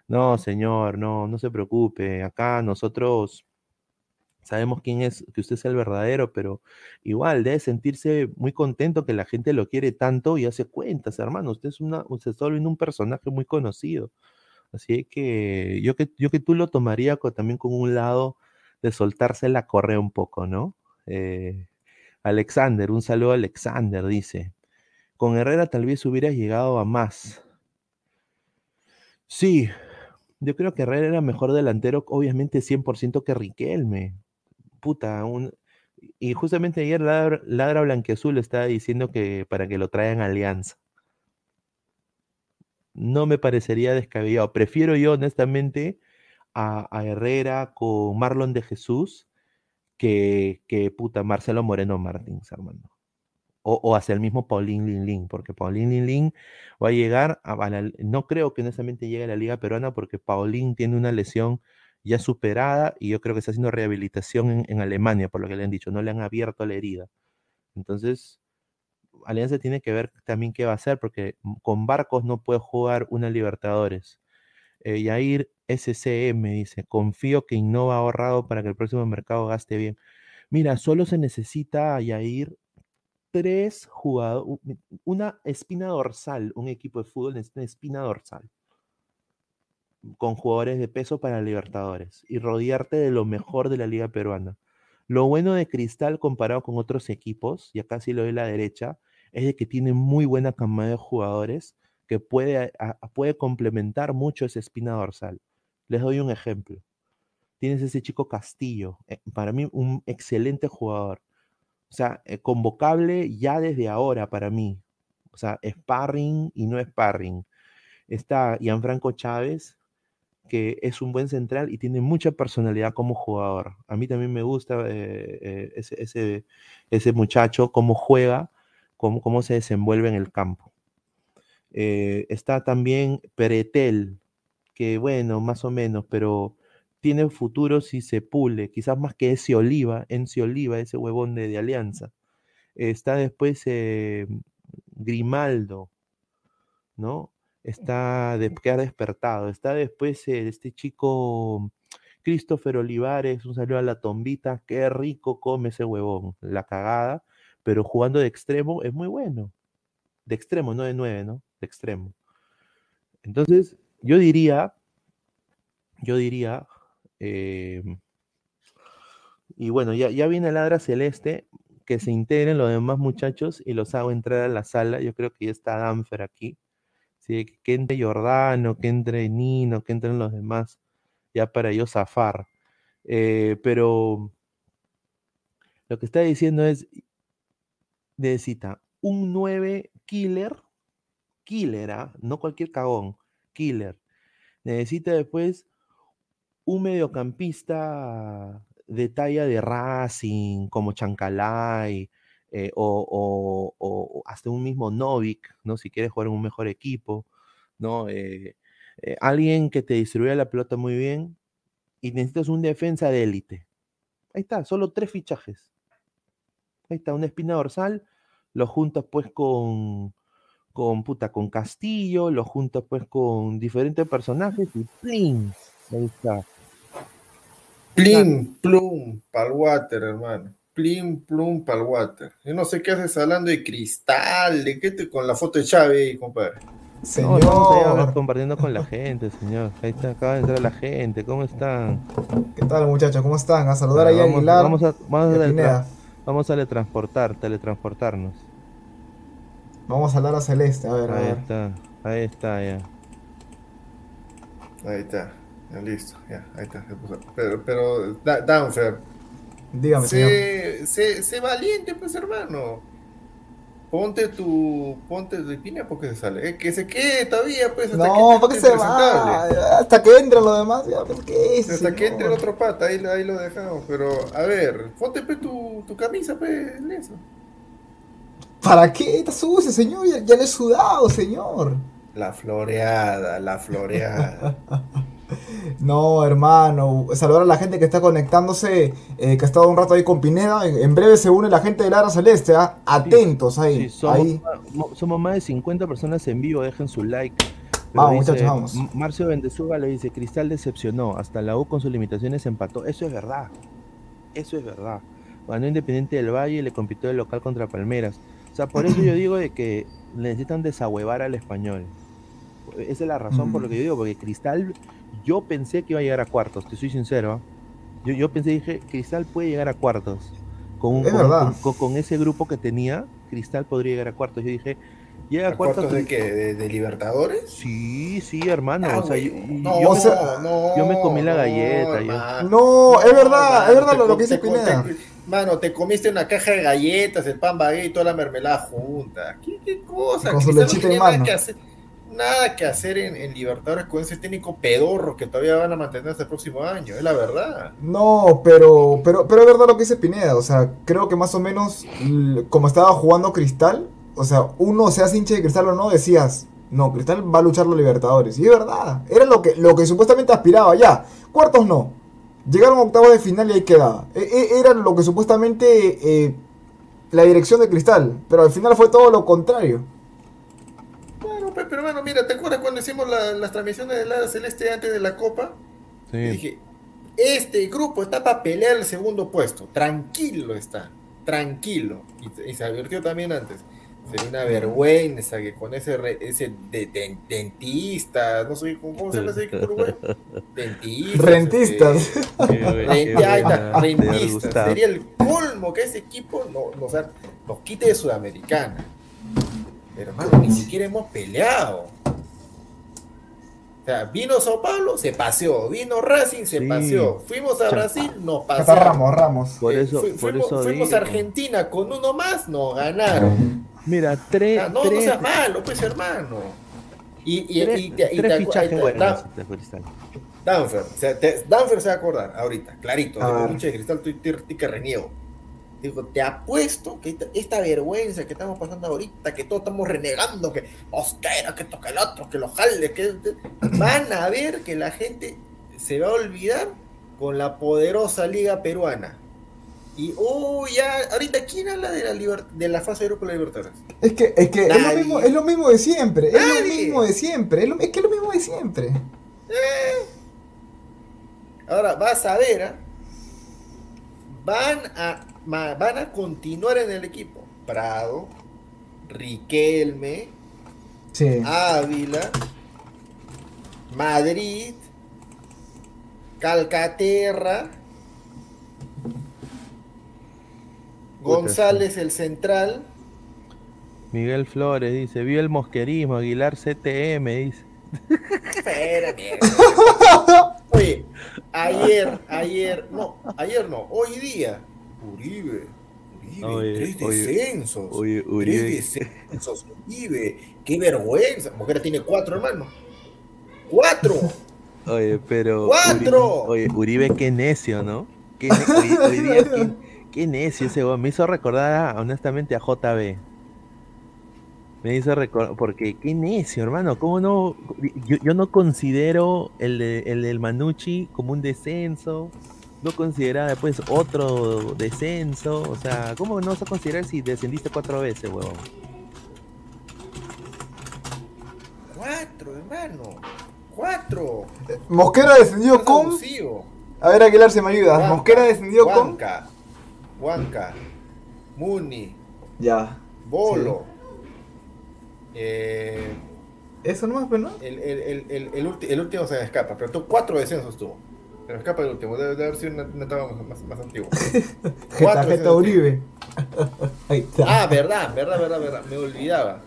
No, señor, no, no se preocupe. Acá nosotros sabemos quién es, que usted es el verdadero, pero igual debe sentirse muy contento que la gente lo quiere tanto y hace cuentas, hermano. Usted es una, usted está volviendo un personaje muy conocido. Así que yo que, yo que tú lo tomaría también con un lado de soltarse la correa un poco, ¿no? Eh, Alexander, un saludo a Alexander, dice. Con Herrera tal vez hubiera llegado a más. Sí, yo creo que Herrera era mejor delantero, obviamente 100% que Riquelme. Puta, un... y justamente ayer Ladra, Ladra Blanqueazul estaba diciendo que para que lo traigan a Alianza. No me parecería descabellado. Prefiero yo, honestamente, a, Herrera con Marlon de Jesús que, que puta Marcelo Moreno Martins, hermano. O, o, hacia el mismo Paulín Linlin, porque Paulín Linlin va a llegar a, a la, no creo que honestamente llegue a la liga peruana porque Paulín tiene una lesión ya superada y yo creo que está haciendo rehabilitación en, Alemania, por lo que le han dicho, no le han abierto la herida. Entonces, Alianza tiene que ver también qué va a hacer, porque con Barcos no puede jugar una Libertadores. Eh, Yair SCM dice, confío que Innova ha ahorrado para que el próximo mercado gaste bien. Mira, solo se necesita, Yair, tres jugadores, una espina dorsal, un equipo de fútbol necesita una espina dorsal con jugadores de peso para Libertadores y rodearte de lo mejor de la liga peruana. Lo bueno de Cristal comparado con otros equipos, y acá sí lo doy la derecha, es de que tiene muy buena camada de jugadores que puede, puede complementar mucho esa espina dorsal. Les doy un ejemplo. Tienes ese chico Castillo, eh, para mí un excelente jugador. O sea, eh, convocable ya desde ahora para mí. O sea, sparring y no sparring. Está Gianfranco Chávez, que es un buen central y tiene mucha personalidad como jugador. A mí también me gusta eh, eh, ese, ese, ese, muchacho, cómo juega, cómo, cómo, se desenvuelve en el campo. Eh, está también Peretel, que bueno, más o menos, pero tiene futuro si se pule, quizás más que ese Oliva, ese Oliva, ese huevón de, de Alianza. está después Grimaldo, ¿no? Está de, que ha despertado. Está después eh, este chico Christopher Olivares, un saludo a la tombita, qué rico come ese huevón, la cagada, pero jugando de extremo es muy bueno. De extremo, no de nueve, ¿no? De extremo. Entonces, yo diría, yo diría, eh, y bueno, ya, ya viene Ladra Celeste, que se integren los demás muchachos y los hago entrar a la sala. Yo creo que ya está Danfer aquí. Que entre Jordano, que entre Nino, que entren los demás, ya para ellos zafar. Eh, pero lo que está diciendo es, necesita un 9 killer, killer, ¿ah? no cualquier cagón, killer. Necesita después un mediocampista de talla de Racing, como Chancalay, eh, o, o, o, hasta un mismo Novik, ¿no? Si quieres jugar en un mejor equipo, ¿no? Eh, eh, alguien que te distribuya la pelota muy bien y necesitas un defensa de élite. Ahí está, solo tres fichajes. Ahí está, una espina dorsal, lo juntas pues con, con puta, con Castillo, lo juntas pues con diferentes personajes y ¡plin! Ahí está. Plim, plum, pal water, hermano plim, plum, pal water. Yo no sé qué haces hablando de cristal, de qué te con la foto de Chávez, compadre. Señor. No, compartiendo con la gente, señor. Ahí está, acaba de entrar la gente. ¿Cómo están? ¿Qué tal, muchachos? ¿Cómo están? A saludar ahí a Aguilar. Vamos a, vamos, a vamos a teletransportar, teletransportarnos. Vamos a hablar a Celeste, a ver, ahí a ver. está, ahí está ya. Ahí está, ya listo, ya, ahí está. Pero, pero, Downfair. Dígame, sé, sé, sé, valiente, pues, hermano. Ponte tu. Ponte tu pina porque se sale. Eh, que se quede todavía, pues. Hasta no, porque se va. Hasta que entren los demás, ya, pues, ¿qué es? Hasta que entre el otro pata, ahí, ahí lo dejamos. Pero, a ver, ponte pues tu, tu camisa, pues, eso. ¿Para qué? Está sucia, señor. Ya, ya le he sudado, señor. La floreada, la floreada. No, hermano. Saludar a la gente que está conectándose, eh, que ha estado un rato ahí con Pineda. En, en breve se une la gente de Lara Celeste. ¿ah? Atentos ahí. Sí, somos, ahí. Somos más de 50 personas en vivo. Dejen su like. Pero Vamos, dice, muchachos, vamos. Marcio Bendezuga le dice, Cristal decepcionó, hasta la U con sus limitaciones empató. Eso es verdad, eso es verdad. Ganó Independiente del Valle y le compitió el local contra Palmeras. O sea, por eso yo digo de que necesitan desahuevar al español. Esa es la razón por lo que yo digo, porque Cristal, yo pensé que iba a llegar a cuartos, te soy sincero. Yo, yo pensé, dije, Cristal puede llegar a cuartos. Con, un- Es con- verdad. con- con- con ese grupo que tenía, Cristal podría llegar a cuartos. Yo dije, llega a ¿A cuartos. cuartos de qué? ¿De, de Libertadores? Sí, sí, hermano. Ah, o sea, yo. No, yo o me- sea, no, yo me comí la no, galleta, yo- hermano. No, es verdad, es verdad lo, que dice Pineda. Mano, te comiste una caja de galletas, el pan baguette y toda la mermelada junta. ¿Qué, qué cosa? Con su Cristal no lechita en mano. que hacer, nada que hacer en, en Libertadores con ese técnico pedorro que todavía van a mantener hasta el próximo año, es la verdad. No, pero, pero, pero es verdad lo que dice Pineda. O sea, creo que más o menos como estaba jugando Cristal, o sea, uno seas hincha de Cristal o no, decías, no, Cristal va a luchar los Libertadores. Y es verdad, era lo que, lo que supuestamente aspiraba ya. Cuartos no. Llegaron a octavos de final y ahí quedaba. E- e- era lo que supuestamente eh, la dirección de Cristal, pero al final fue todo lo contrario. Pero bueno, mira, ¿te acuerdas cuando hicimos la- las transmisiones de la Celeste antes de la Copa? Sí. Y dije, este grupo está para pelear el segundo puesto, tranquilo está, tranquilo. Y, y se advirtió también antes. Sería una vergüenza que con ese re- ese de- de- dentista, no sé cómo cómo se llama ese equipo uruguayo. Dentistas. Rentistas. este, rentistas. Sería el colmo que ese equipo no, no, o sea, nos quite de Sudamericana. Pero hermano, ni siquiera hemos peleado. O sea, vino Sao Paulo, se paseó. Vino Racing, se Sí. paseó. Fuimos a Brasil, nos pasearon. Ramos, Ramos. Por Eh, eso, por fuimos, eso fuimos a Argentina con uno más, nos ganaron. Mira, tres, Ah, no, no tres, seas malo, pues hermano. Y, y, tres, y te- y tres te fichajes ahí te- buenos da- de Cristal. Danfer, o sea, te- Danfer se va a acordar ahorita, clarito. A de pinche de cristal, estoy, estoy- estoy que reniego. Digo, te apuesto que esta, esta vergüenza que estamos pasando ahorita, que todos estamos renegando, que Mosquera, que toca el otro, que los jaldes, que van a ver que la gente se va a olvidar con la poderosa liga peruana. Y, oh, ya, ahorita, ¿quién habla de la, liber- de la fase de grupo de la Libertadores? Es que, es que es lo, mismo, es lo mismo de siempre. Es lo mismo de siempre. Es, lo- es que es lo mismo de siempre. Ahora, vas a ver, ¿ah? van, a, van a continuar en el equipo. Prado, Riquelme, Sí. Ávila, Madrid, Calcaterra, González el central. Miguel Flores dice, vio el mosquerismo, Aguilar CTM, dice. Espera, mierda. Oye, ayer, ayer, no, ayer no, hoy día, Uribe, Uribe, Oye, tres descensos, oye, tres Uribe. descensos, Uribe, qué vergüenza, Mujer tiene cuatro hermanos, cuatro, Oye, pero... ¡Cuatro! Uribe, oye, Uribe, qué necio, ¿no? Qué, día, qué, qué necio ese weón. Me hizo recordar, a- honestamente, a JB. Me hizo recordar, porque qué necio, hermano. ¿Cómo no? Yo, yo no considero el, de- el del Manucci como un descenso. No consideraba después otro descenso. O sea, ¿cómo no vas a considerar si descendiste cuatro veces, huevón? cuatro hermano, cuatro, Mosquera descendió con. abusivo. A ver, Aguilar, se me ayuda. Huanca, Mosquera descendió con. Huanca, Huanca, Muni, Ya. Bolo, eh, Eso nomás, pero no. El, el, el, el, el ulti- el último se me escapa, pero tuvo cuatro descensos tuvo. Se me escapa el último, debe, debe haber sido una, una etapa más, más, más antigua. Jeta, Cuatro Jeta descensos Uribe. Ahí está. Ah, verdad, verdad, verdad, verdad, me olvidaba.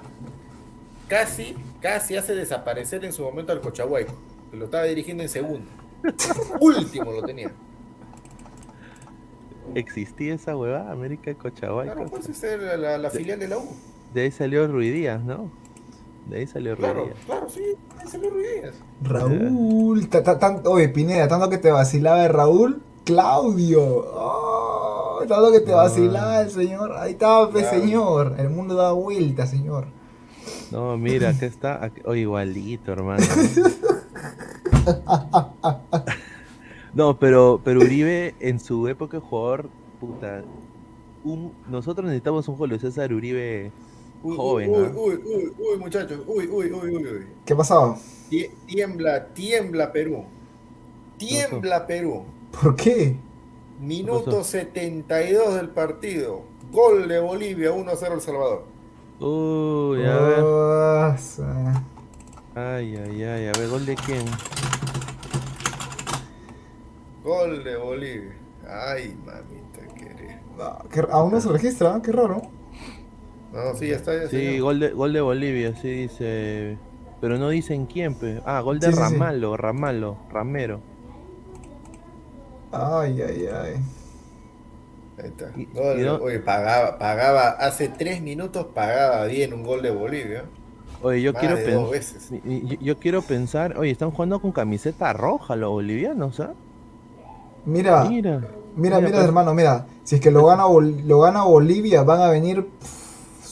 Casi, casi hace desaparecer en su momento al Cochahuayco, que lo estaba dirigiendo en segundo. último lo tenía. ¿Existía esa huevada? América de Cochabamba. Claro, pues esa era la, la filial de la U. De ahí salió Ruidías, ¿no? De ahí salió Claro, Ruidías. claro, sí, ese lo Ruiz. Raúl. ta- ta- tan- oye, Pineda, tanto que te vacilaba de Raúl. Claudio. Oh, tanto que te No. vacilaba el señor. Ahí estaba, pues, Claro. señor. El mundo da vuelta, señor. No, mira, acá está. aquí- oh, igualito, hermano. No, pero, pero Uribe en su época de jugador, puta. Un, nosotros necesitamos un Julio César Uribe Uy, Joven, uy, ¿ah? uy, uy, uy, muchachos. Uy, uy, uy, uy, uy. ¿Qué ha pasado? Tie- Tiembla, tiembla Perú. Tiembla Perú. ¿Por qué? Minuto 72 del partido. Gol de Bolivia, 1-0 El Salvador. Uy, a ver. Ah. Ay, ay, ay, a ver, ¿gol de quién? Gol de Bolivia. Ay, mamita querida. Ah, qué- Aún no se registra, qué raro. No, sí, ya está. Ya Sí, señor. gol de, gol de Bolivia, sí dice. Pero no dicen quién, pues. Ah, gol de Sí, sí, sí. Ramalo, Ramalo, Ramero. Ay, ay, ay. Ahí está. Y- Gol y de- no- Oye, pagaba, pagaba, hace tres minutos pagaba bien un gol de Bolivia. Oye, yo Más quiero pensar. veces. Yo, yo quiero pensar, oye, están jugando con camiseta roja los bolivianos, ¿ah? Mira, mira, Mira. mira, mira, pues. hermano, mira. Si es que lo gana, Bol- lo gana Bolivia, van a venir pff,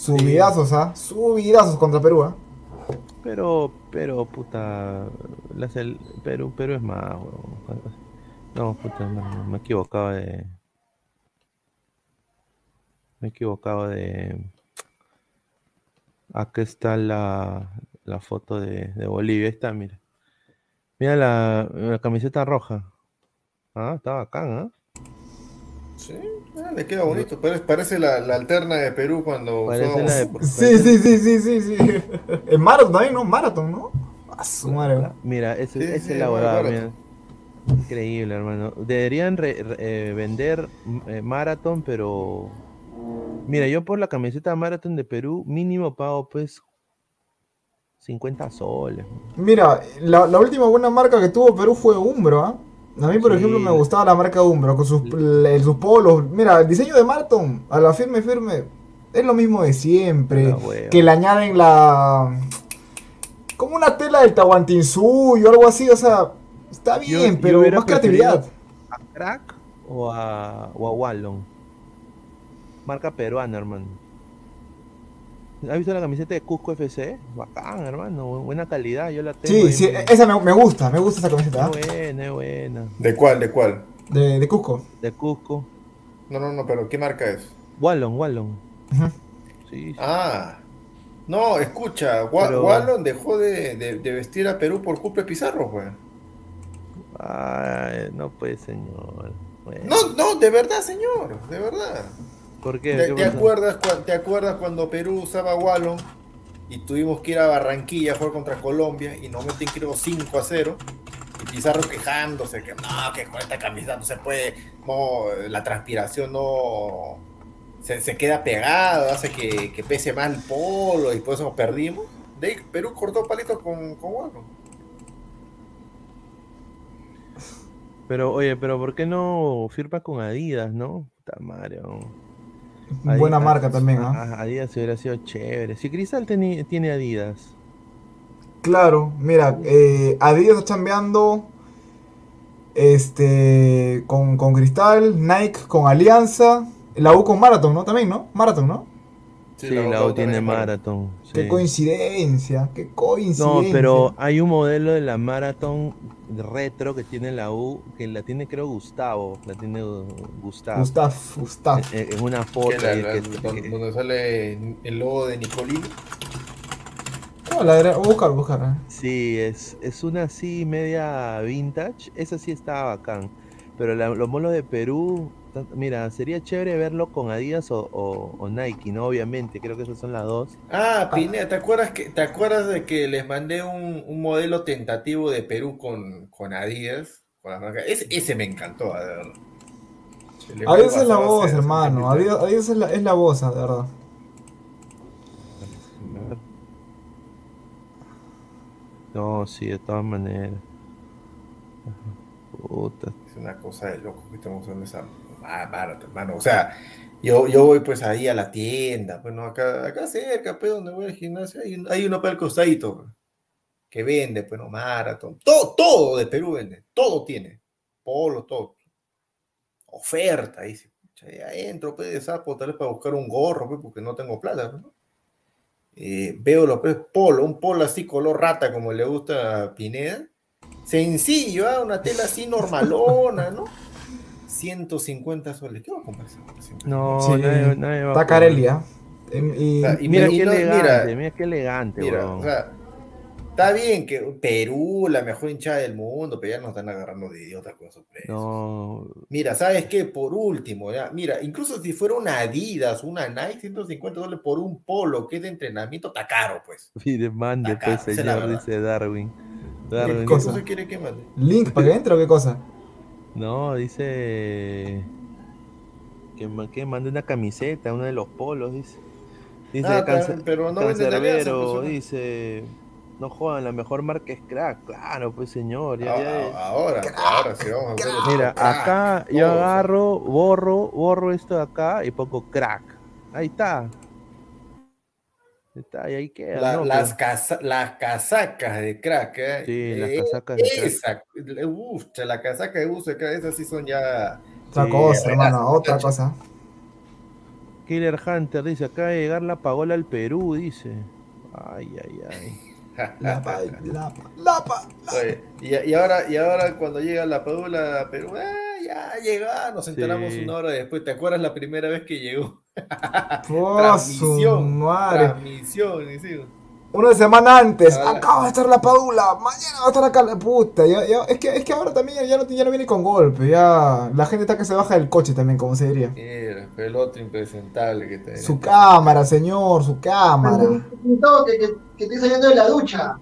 subidazos, ¿ah? Subidazos contra Perú, ¿ah? Pero, pero, puta. la sel- Perú, Perú es más. No, puta, no, me he equivocado de. Me he equivocado de. Acá está la, la foto de, de Bolivia. Ahí está, mira. Mira la, la camiseta roja. Ah, está bacán, ¿ah? Sí, ah, le queda bonito. Parece, parece la, la alterna de Perú cuando Parece usábamos- la de- Sí, sí, sí, sí, sí, sí. El Marathon también, ¿no? Marathon, ¿no? A su madre. ¿no? Mira, ese- Sí, es barato. mira. Increíble, hermano. Deberían re- re- eh, vender eh, Marathon, pero. Mira, yo por la camiseta Marathon de Perú, mínimo pago pues 50 soles. Mira, la, la última buena marca que tuvo Perú fue Umbro, ¿ah? A mí, por Sí. ejemplo, me gustaba la marca Umbro, con sus, el- sus polos. Mira, el diseño de Marathon, a la firme, firme, es lo mismo de siempre. Que le añaden la... Como una tela del Tahuantinsuyo o algo así, o sea, está bien, yo pero más creatividad. ¿A Crack o a, o a Wallon? Marca peruana, hermano. ¿Has visto la camiseta de Cusco FC? Bacán, hermano. bu- Buena calidad, yo la tengo. Sí, sí, esa me, me gusta, me gusta esa camiseta, ¿ah? Es buena, es buena. ¿De cuál? ¿De cuál? De, de Cusco. De Cusco. No, no, no, pero ¿qué marca es? Wallon, Wallon. Sí, sí. Ah, no, escucha, Wa- Pero- Wallon dejó de, de- de vestir a Perú por Cupe Pizarro, güey. Ay, no puede, señor. Bueno, No, no, de verdad, señor, de verdad. ¿Por qué? ¿Te, ¿Qué te pasó? acuerdas, cua- ¿Te acuerdas cuando Perú usaba Wallon y tuvimos que ir a Barranquilla a jugar contra Colombia y nos meten creo 5 a 0? Y Pizarro quejándose que no, que con esta camiseta no se puede, no, la transpiración no se, se queda pegada, hace que, que pese más el polo y por eso nos perdimos. De ahí Perú cortó palitos con, con Wallon. Pero, oye, pero ¿por qué no firma con Adidas, no? Puta madre, Buena marca también, ah, Adidas hubiera sido chévere. Si Cristal teni- tiene Adidas. Claro, mira, eh, Adidas está chambeando este, con, con Cristal, Nike con Alianza, la U con Marathon, ¿no? También, ¿no? Marathon, ¿no? Sí, la U tiene Marathon. Qué sí. coincidencia, qué No, coincidencia. pero hay un modelo de la Marathon retro que tiene la U, que la tiene creo Gustavo, la tiene Gustavo. Gustav, Gustav. En, en una foto. Que la- ahí la- que- donde, que- donde sale el logo de Nicolini. No, la de- buscar, buscar. ¿eh? Sí, es, es una así media vintage. Esa sí está bacán. Pero la- los molos de Perú, mira, sería chévere verlo con Adidas o, o- o Nike, ¿no? Obviamente, creo que esas son las dos. Ah, Pineda, ¿te acuerdas que te acuerdas de que les mandé un, un modelo tentativo de Perú con, con Adidas? Con la marca? Ese, ese me encantó, de verdad. Le Adidas es la a voz, hacer- hermano. Adidas, Adidas es, la, es la voz, de verdad. No, sí, de todas maneras. Puta. Es una cosa de loco que estamos usando esa ah, barato, hermano. O sea, yo, yo voy pues ahí a la tienda, pues no, acá, acá cerca, pues donde voy al gimnasio, hay, hay uno para el costadito pues, que vende, pues no, maratón. Todo, todo de Perú vende, todo tiene. Polo, todo. Oferta, dice. Ahí entro, pues, de sapo, tal vez para buscar un gorro, pues, porque no tengo plata, pues, ¿no? Eh, veo los pues, polo, un polo así color rata como le gusta a Pineda. Sencillo, ¿ah? una tela así normalona, ¿no? 150 soles. ¿Qué va a comprar? No, Sí, nadie, nadie va Está. Carelia. Y- Mira qué no- elegante, mira, mira, qué elegante, Mira, weón. o sea, está bien que Perú, la mejor hinchada del mundo, pero ya nos están agarrando de idiotas con esos precios. No, Mira, ¿sabes qué? Por último, ya, mira, incluso si fuera una Adidas, una Nike, 150 dólares por un polo que es de entrenamiento, está caro, pues. mire, mande, pues, señor, dice Darwin. ¿Qué Darwin cosa? Entonces quiere que mande. ¿Link para que entre o qué cosa? No, dice que, que mande una camiseta, uno de los polos, dice. Dice Ah, Cance- pero- no Cancerbero, pues, dice, no jodan, la mejor marca es crack, claro, pues señor. ya- Ah, ya- ah, Ahora, ahora sí vamos a hacer Mira, crack, acá yo agarro, borro, borro esto de acá y pongo crack. Ahí está. Ahí está, y ahí queda. La- ¿no? las, Pero- casa- las casacas de crack, ¿eh? Sí, las Eh, casacas de crack. Esa, uf, la casaca de uso de crack, esas sí son ya. Otra Sí, cosa, hermano, otra cosa. Killer Hunter dice, acaba de llegar la pagola al Perú, dice. Ay, ay, ay. Lapa, lapa, lapa. Oye, y, y ahora, y ahora cuando llega la Padula a Perú, ah, ya llega, nos enteramos Sí. una hora después. ¿Te acuerdas la primera vez que llegó? Oh, su Transmisión, madre. Transmisión, sí. Una semana antes, Ah. acaba de estar la Padula, mañana va a estar acá la puta. Ya, ya- es, que, es que ahora también ya, no, ya no viene con golpe, ya la gente está que se baja del coche también, como se diría. Mira, el otro impresentable que te Su cámara, señor, su cámara. Toque que, que estoy saliendo de la ducha.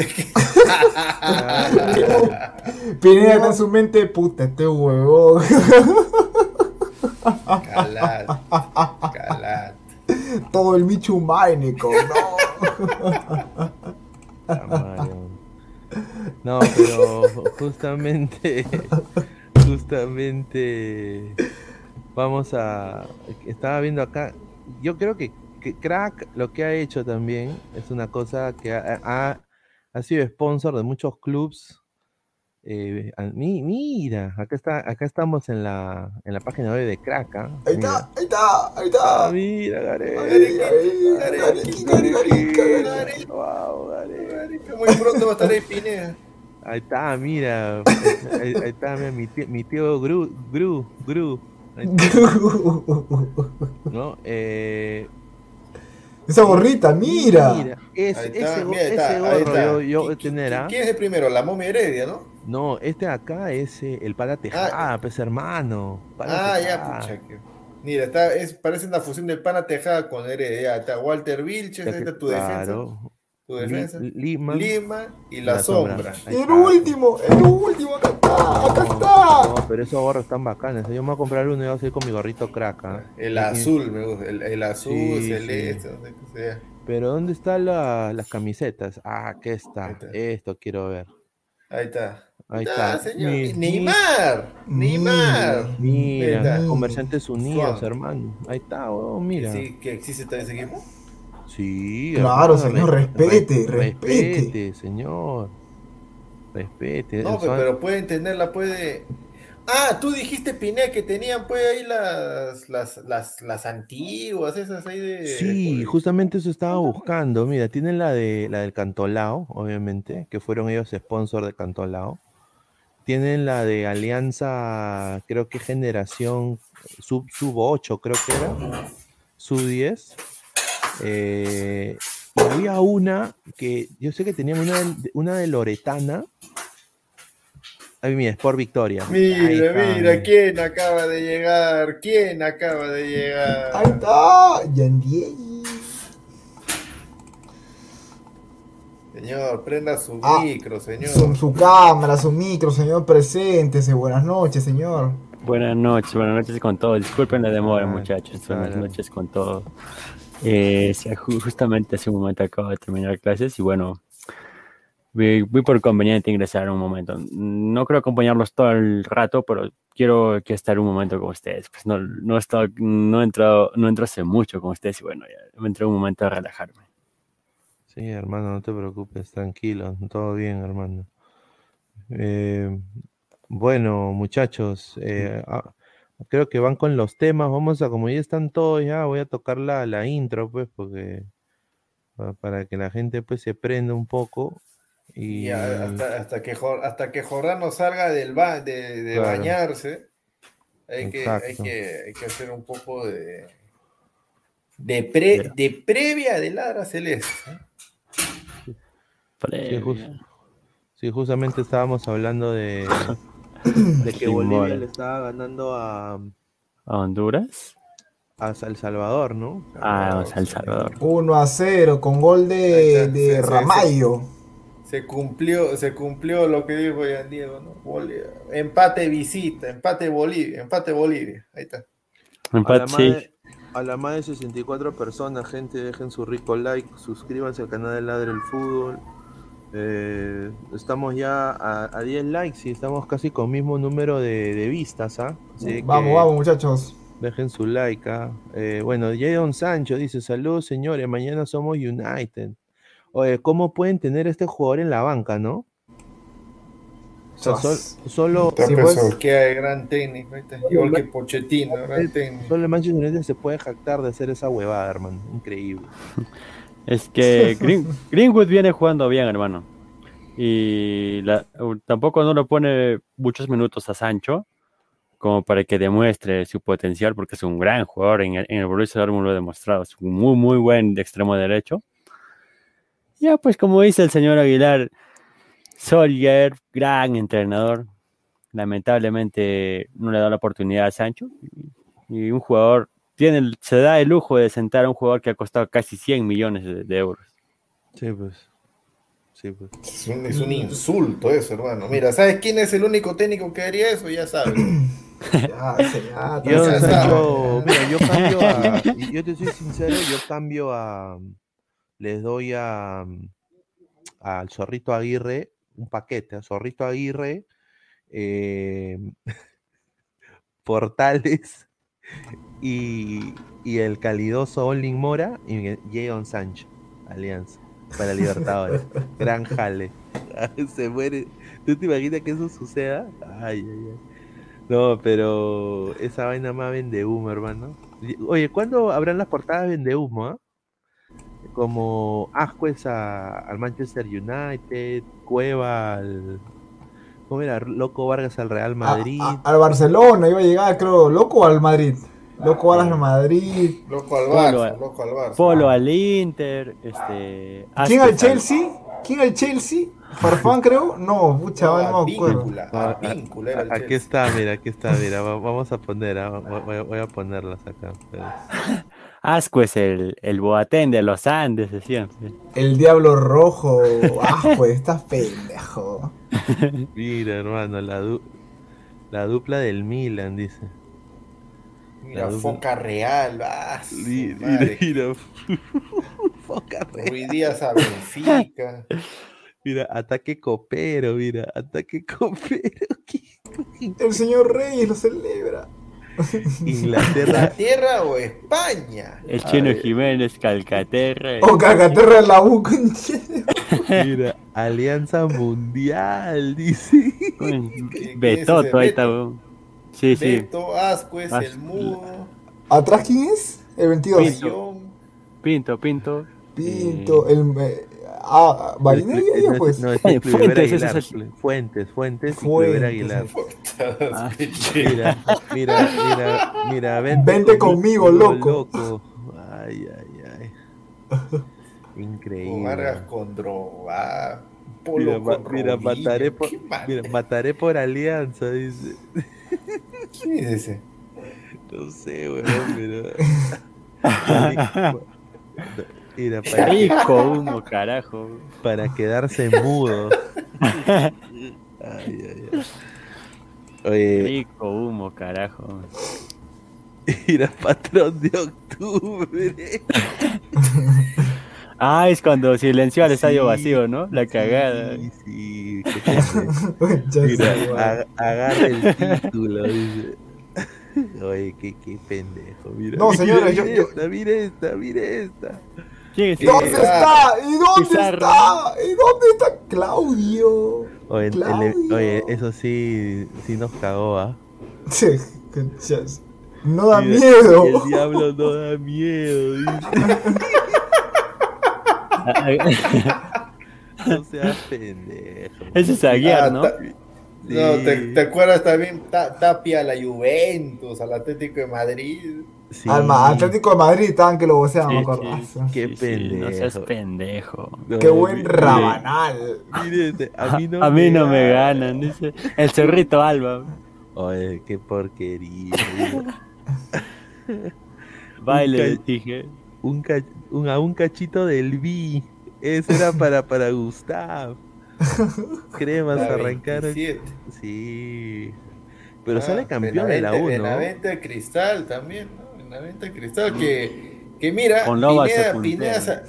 Pineda en su mente, puta, este huevón. Calate, calate. Todo el Michu Mánico, no. No, pero justamente, justamente, vamos a, estaba viendo acá, yo creo que, que Crack lo que ha hecho también es una cosa que ha, ha- ha sido sponsor de muchos clubs. eh, mira, acá está, acá estamos en la, en la página web de Crack. ¿ah? Ahí Mira. está, ahí está, ahí Ah, está. mira. Ahí, ahí, Gareca, Gareca, Gareca. Wow, Gareth. Muy pronto va a estar ahí Pineda. Ahí está, mira. Ahí, ahí está, mira, mi tío, mi tío Gru, Gru, Gru. ¿no? Eh, Esa gorrita, mira. Ahí está, ese, mira, está, ese ahí gorro está. yo, yo voy a ¿Qui- tener, qui- ¿ah? ¿Quién es el primero? La momia Heredia, ¿no? No, este de acá es eh, el pala tejada, pues hermano. Pala Ah, ya, pucha. Mira, está, es, parece una fusión del pana Tejada con Heredia. Está Walter Vilches, ahí está tu defensa. Claro. Tu Li- defensa. Lima. Lima y la, La sombra. sombra. El último, el último, acá está, acá está. No, pero esos gorros están bacanes. Yo me voy a comprar uno y voy a hacer con mi gorrito crack. ¿ah? El azul, me gusta. El, el azul, Sí, celeste, no sé qué sea. Pero ¿dónde están la- las camisetas? Ah, aquí está. Ahí está. Esto quiero ver. Ahí está. Ahí Ah, está. señor. Mi- Neymar. Mira. Neymar. Mira, Mira. Comerciantes Unidos, Suave. hermano. Ahí está, weón, mira. Sí, que existe también ese equipo. Sí, Claro, hermano, señor, re- respete, re- respete. Respete, señor. Respete. No, el pe- Swan- pero pueden tenerla, puede. Ah, tú dijiste, Pinea, que tenían pues ahí las, las, las, las antiguas, esas ahí de. Sí, de- justamente eso estaba buscando. Mira, tienen la de la del Cantolao, obviamente, que fueron ellos sponsor de Cantolao. Tienen la de Alianza, creo que generación sub, sub 8, creo que era. Sub 10. Eh, y había una que yo sé que tenían una de, una de Loretana. Ay, mira, Sport Victoria. Mira, mira, ¿quién acaba de llegar? ¿Quién acaba de llegar? Ahí está, Yandiei. Señor, prenda su Ah, micro, señor. Su, su cámara, su micro, señor, preséntese. Buenas noches, señor. Buenas noches, buenas noches con todos. Disculpen la demora, Ah, muchachos. Buenas claro. noches con todos. Eh, justamente hace un momento acabo de terminar clases y bueno, vi, vi por conveniente ingresar un momento. No creo acompañarlos todo el rato, pero quiero que estar un momento con ustedes. Pues no, no, he estado- no, he entrado, no entro hace mucho con ustedes y bueno, ya me entré un momento a relajarme. Sí, hermano, no te preocupes, tranquilo, todo bien, hermano. Eh, bueno, muchachos, eh, ah, creo que van con los temas. Vamos a, como ya están todos, ya voy a tocar la, la intro, pues, porque pa- para que la gente pues se prenda un poco. Y hasta, hasta que hasta que Jordano salga del ba de, de Claro. bañarse, hay que, hay, que, hay que hacer un poco de, De, pre- de previa de Ladra Celeste. Sí, Previa. jus- sí, justamente estábamos hablando de, de que Bolivia le estaba ganando a, ¿A Honduras? a El Salvador, ¿no? Ah, a El Salvador. 1 a 0 con gol de, de sí, Ramallo. Se cumplió, se cumplió lo que dijo Ian Diego, ¿no? Empate visita, empate Bolivia, empate Bolivia. Ahí está. A la, Empate, de, a la más de 64 personas, gente, dejen su rico like, suscríbanse al canal de Ladre el Fútbol. Eh, estamos ya a, a 10 likes y estamos casi con mismo número de, de vistas, ¿ah? Así Vamos, que vamos, muchachos. Dejen su like, ¿ah? Eh, bueno, Jadon Sancho dice, saludos señores, mañana somos United. Oye, ¿cómo pueden tener este jugador en la banca, no? O sea, sol- solo, Está Sí, pensado pues. que hay gran técnico, igual que Pochettino, gran técnico. solo el Manchester United se puede jactar de hacer esa huevada, hermano. Increíble. Es que Green- Greenwood viene jugando bien, hermano. Y la- tampoco no lo pone muchos minutos a Sancho como para que demuestre su potencial, porque es un gran jugador. En el, en el Borussia Dortmund lo ha demostrado. Es un muy, muy buen de extremo derecho. Ya, pues como dice el señor Aguilar, Soldier, gran entrenador. Lamentablemente no le da la oportunidad a Sancho. Y, y un jugador tiene, se da el lujo de sentar a un jugador que ha costado casi 100 millones de, de euros. Sí, pues. Sí, pues. Es un, es un insulto eso, hermano. Mira, ¿sabes quién es el único técnico que haría eso? Ya sabes. Ya, se- ya, Yo, ya ya. mira, yo cambio a. Yo te soy sincero, yo cambio a. Les doy a. Al Zorrito Aguirre un paquete. A Zorrito Aguirre. eh, Portales. Y, y el calidoso Olin Mora y Jadon Sancho. Alianza. Para Libertadores. Gran jale. Se muere. ¿Tú te imaginas que eso suceda? Ay, ay, ay. No, pero esa vaina más vende humo, hermano. Oye, ¿cuándo habrán las portadas vende humo, ah? Como Ascuez a- al Manchester United, Cueva al. ¿Cómo era? Loco Vargas al Real A- Madrid. a- al Barcelona iba a llegar, creo, loco al Madrid. Loco al Madrid. Loco al Polo Barça, a- loco al Barça. Polo al Inter, este. ¿Quién al Chelsea? ¿Quién al Chelsea? ¿Farfán creo? No, pucha, No, me acuerdo. Ah, a víncula era el A- Aquí está, mira, aquí está, mira. va- Vamos a poner, ah, voy, a ponerlas acá. pues. Ascuez, el, el Boatén de los Andes, decían. El Diablo Rojo. Ah, pues estás pendejo. Mira, hermano, la, du- la dupla del Milan, dice. Mira, La dupla- Foca Real. Ah, Mira. Foca Real. Ruiz Díaz a Benfica. Mira, ataque copero, mira, ataque copero. El señor Reyes lo celebra. Inglaterra, ¿Tierra o España? El Chino Jiménez, Calcaterra. O Cagaterra en la U, mira, Alianza Mundial, dice. Uy, ¿Qué- qué Betoto, ahí está. Weón. Sí, sí. Beto, Ascuez, As- el Mudo, ¿Atrás quién es? El 22. Pinto. Pinto, Pinto. Pinto. El. eh, ah, pues. no, es Fuentes, ese Aguilar, es Fuentes, Fuentes Fuentes, Aguilar. Ah, Mira, mira, mira, mira, vente, Vente conmigo, loco. Ay, ay, ay. Increíble. Vargas con Droga. Polo Mira, mataré por, ¿Qué ma- mira, mataré por alianza, dice. ¿Quién es ese? No sé, weón, pero. Mira, para, que- Rico humo, carajo. para quedarse mudo. Ay, ay, ay. Oye, Rico humo, carajo. mira, patrón de octubre. Ah, es cuando silenció al estadio Sí, vacío, ¿no? La cagada. Sí, sí, Mira, ag- agarra el título, dice. Oye, qué, qué pendejo. Mira, No, señores, mira yo- yo- esta, mira esta, mira esta. ¿Quién es? ¿Dónde Eh, está? ¿Y dónde Pizarro. está? ¿Y dónde está Claudio? Oye, el- Claudio. oye, eso sí, sí nos cagó, ¿ah? Sí, conchas. No da Mira, miedo. El diablo no da miedo, dice. No seas pendejo. Ese es Aguiar, Ah, ¿no? No. ¿te, te acuerdas también? Ta- Tapia a la Juventus, al Atlético de Madrid. Sí, Al Atlético de Madrid estaban que lo voceaban, Sí, me acuerdo. Ah, Qué sí, sí, no seas pendejo. pendejo. no, Qué buen mire, rabanal. mire, a mí no, A mí no me ganan, dice. El zorrito Alba. Oye, qué porquería. Baile, dije. Un, a un cachito del B. Eso era para, para Gustav. Cremas La arrancaron. 27. Sí. Pero Ah, sale campeón de la Benavente- 1. Benavente Cristal también, ¿no? Benavente Cristal que, que mira, Con Loba se Pineda. Pineda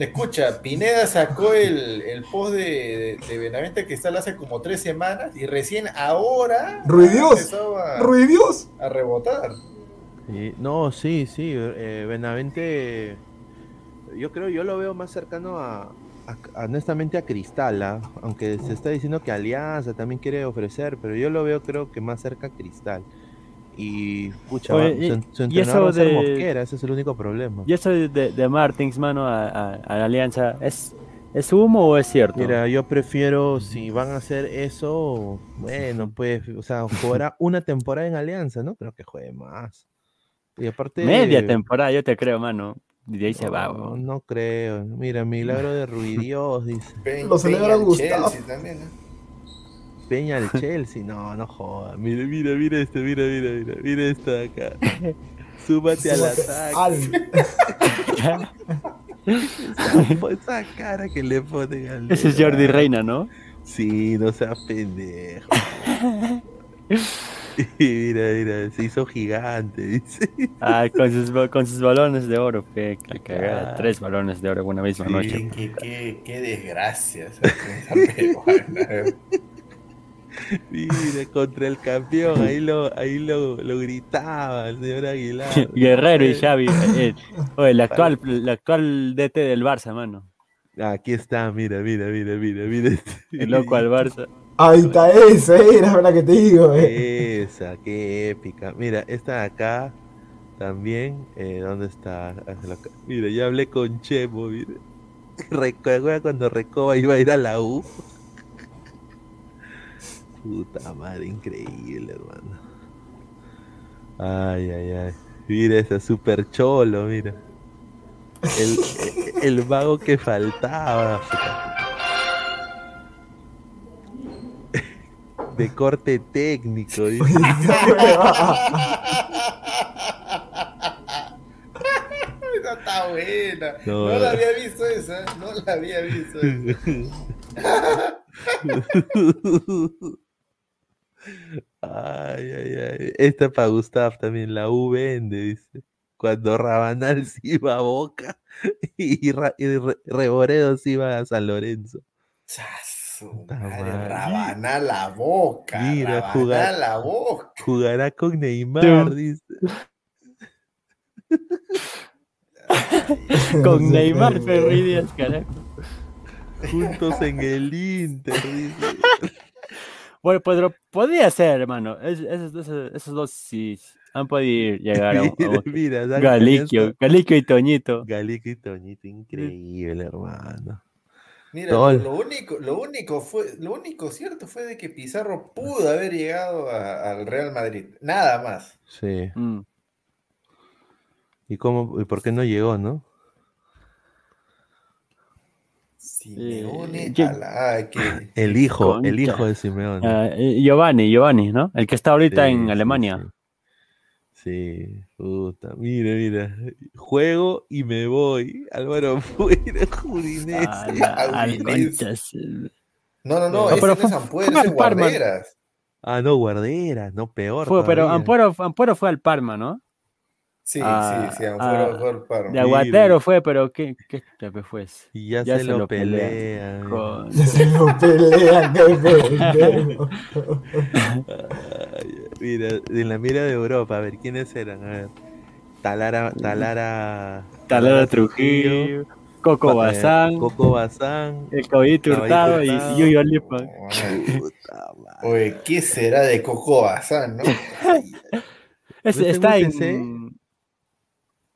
escucha, Pineda sacó el, el post de, de, de Benavente Cristal hace como tres semanas y recién ahora Ruidios. a, Ruidios. a rebotar. Sí, no, sí, sí. eh, Benavente, yo creo, yo lo veo más cercano a, a- honestamente, a Cristal, ¿ah? aunque se está diciendo que Alianza también quiere ofrecer, pero yo lo veo, creo que más cerca a Cristal. Y, pucha, Oye, va- y- su, su y entrenador eso va a ser de- Mosquera, ese es el único problema. Y eso de, de Martins, mano, a, a- a la Alianza, ¿es, ¿es humo o es cierto? Mira, yo prefiero, si van a hacer eso, bueno, pues, o sea, jugará una temporada en Alianza, ¿no? Creo que juegue más. Y aparte... Media temporada, yo te creo, mano. Y de ahí se va, No, weón. no creo. Mira, milagro de Ruidios, dice. Pe- Lo celebra Peña Gustavo. Chelsea también, ¿no? Peña al Chelsea. No, no joda. Mira, mira, mira este, mira, mira, mira. Mira esta de acá. Súbate al ataque. Al. Esa, esa cara que le ponen al. Ese es Jordi Reina, ¿no? Sí, no seas pendejo. Y mira, mira, se hizo gigante, dice. Ah, con sus, con sus balones de oro, pe, que cagada. Ah. Tres balones de oro en una misma Sí, noche. qué, qué, qué desgracia peruana. Mira, contra el campeón, ahí lo, ahí lo, lo gritaba el señor Aguilar. Guerrero y Xavi. eh, oye, el actual, el actual DT del Barça, mano. Aquí está, mira, mira, mira, mira, mira. El loco al Barça. Ahí está esa, era la que te digo, eh. Esa, qué épica. Mira, esta de acá también. Eh, ¿Dónde está? Mira, ya hablé con Chemo. Mira. Recuerda cuando Recoba iba a ir a la U. Puta madre, increíble, hermano. Ay, ay, ay. Mira ese super cholo, mira. El, el vago que faltaba. De corte técnico, dice. Esa está buena. No. No, la había visto esa. No la había visto esa. Ay, ay, ay. Esta para Gustav también, la U vende, dice. Cuando Rabanal se iba a Boca y, Ra- y Re- Reboredo se iba a San Lorenzo. Su madre. Rabana la boca. Mira, Rabana jugar- la boca. Jugará con Neymar, dice. Con Neymar Ferri Díaz, carajo. Juntos en el Inter, dice. Bueno, pero podría ser, hermano. Es- esos, dos sí han podido llegar a, un- Mira, mira, Galiquio, Galiquio y Toñito. Galico y Toñito, increíble, hermano. Mira, lo, único, lo único fue, lo único cierto fue de que Pizarro pudo haber llegado a- al Real Madrid. Nada más. Sí. Mm. ¿Y cómo, y por qué no llegó, no? Simeone Eh, ¿quién? a la que El hijo, el hijo de Simeone. Ah, eh, Giovanni, Giovanni, ¿no? El que está ahorita Sí, en Alemania. Sí, Sí, puta, mira, mira. Juego y me voy. Álvaro. Ah, Udinese. conchas. No, no, no, No, ese no fue- es Ampuero, fue ese es Parma. Guarderas. Ah, no, guarderas, no peor. Fue, pero. Ampuero, Ampuero fue al Parma, ¿no? Sí, Ah, sí, sí, Ampuero ah, fue al Parma. De aguatero fue, pero ¿qué, qué chape fue? ese? Y ya, ya se, se lo, lo pelean. pelean. Con- Ya se lo pelean, mira, en la mira de Europa, a ver, ¿quiénes eran? A ver. Talara, Talara. Talara Trujillo, Coco eh, Bazán, Coco Bazán. el Caballito Hurtado y. Yuyo Lipa. Oye, ¿qué será de Coco Bazán, no? Es- ¿No está en.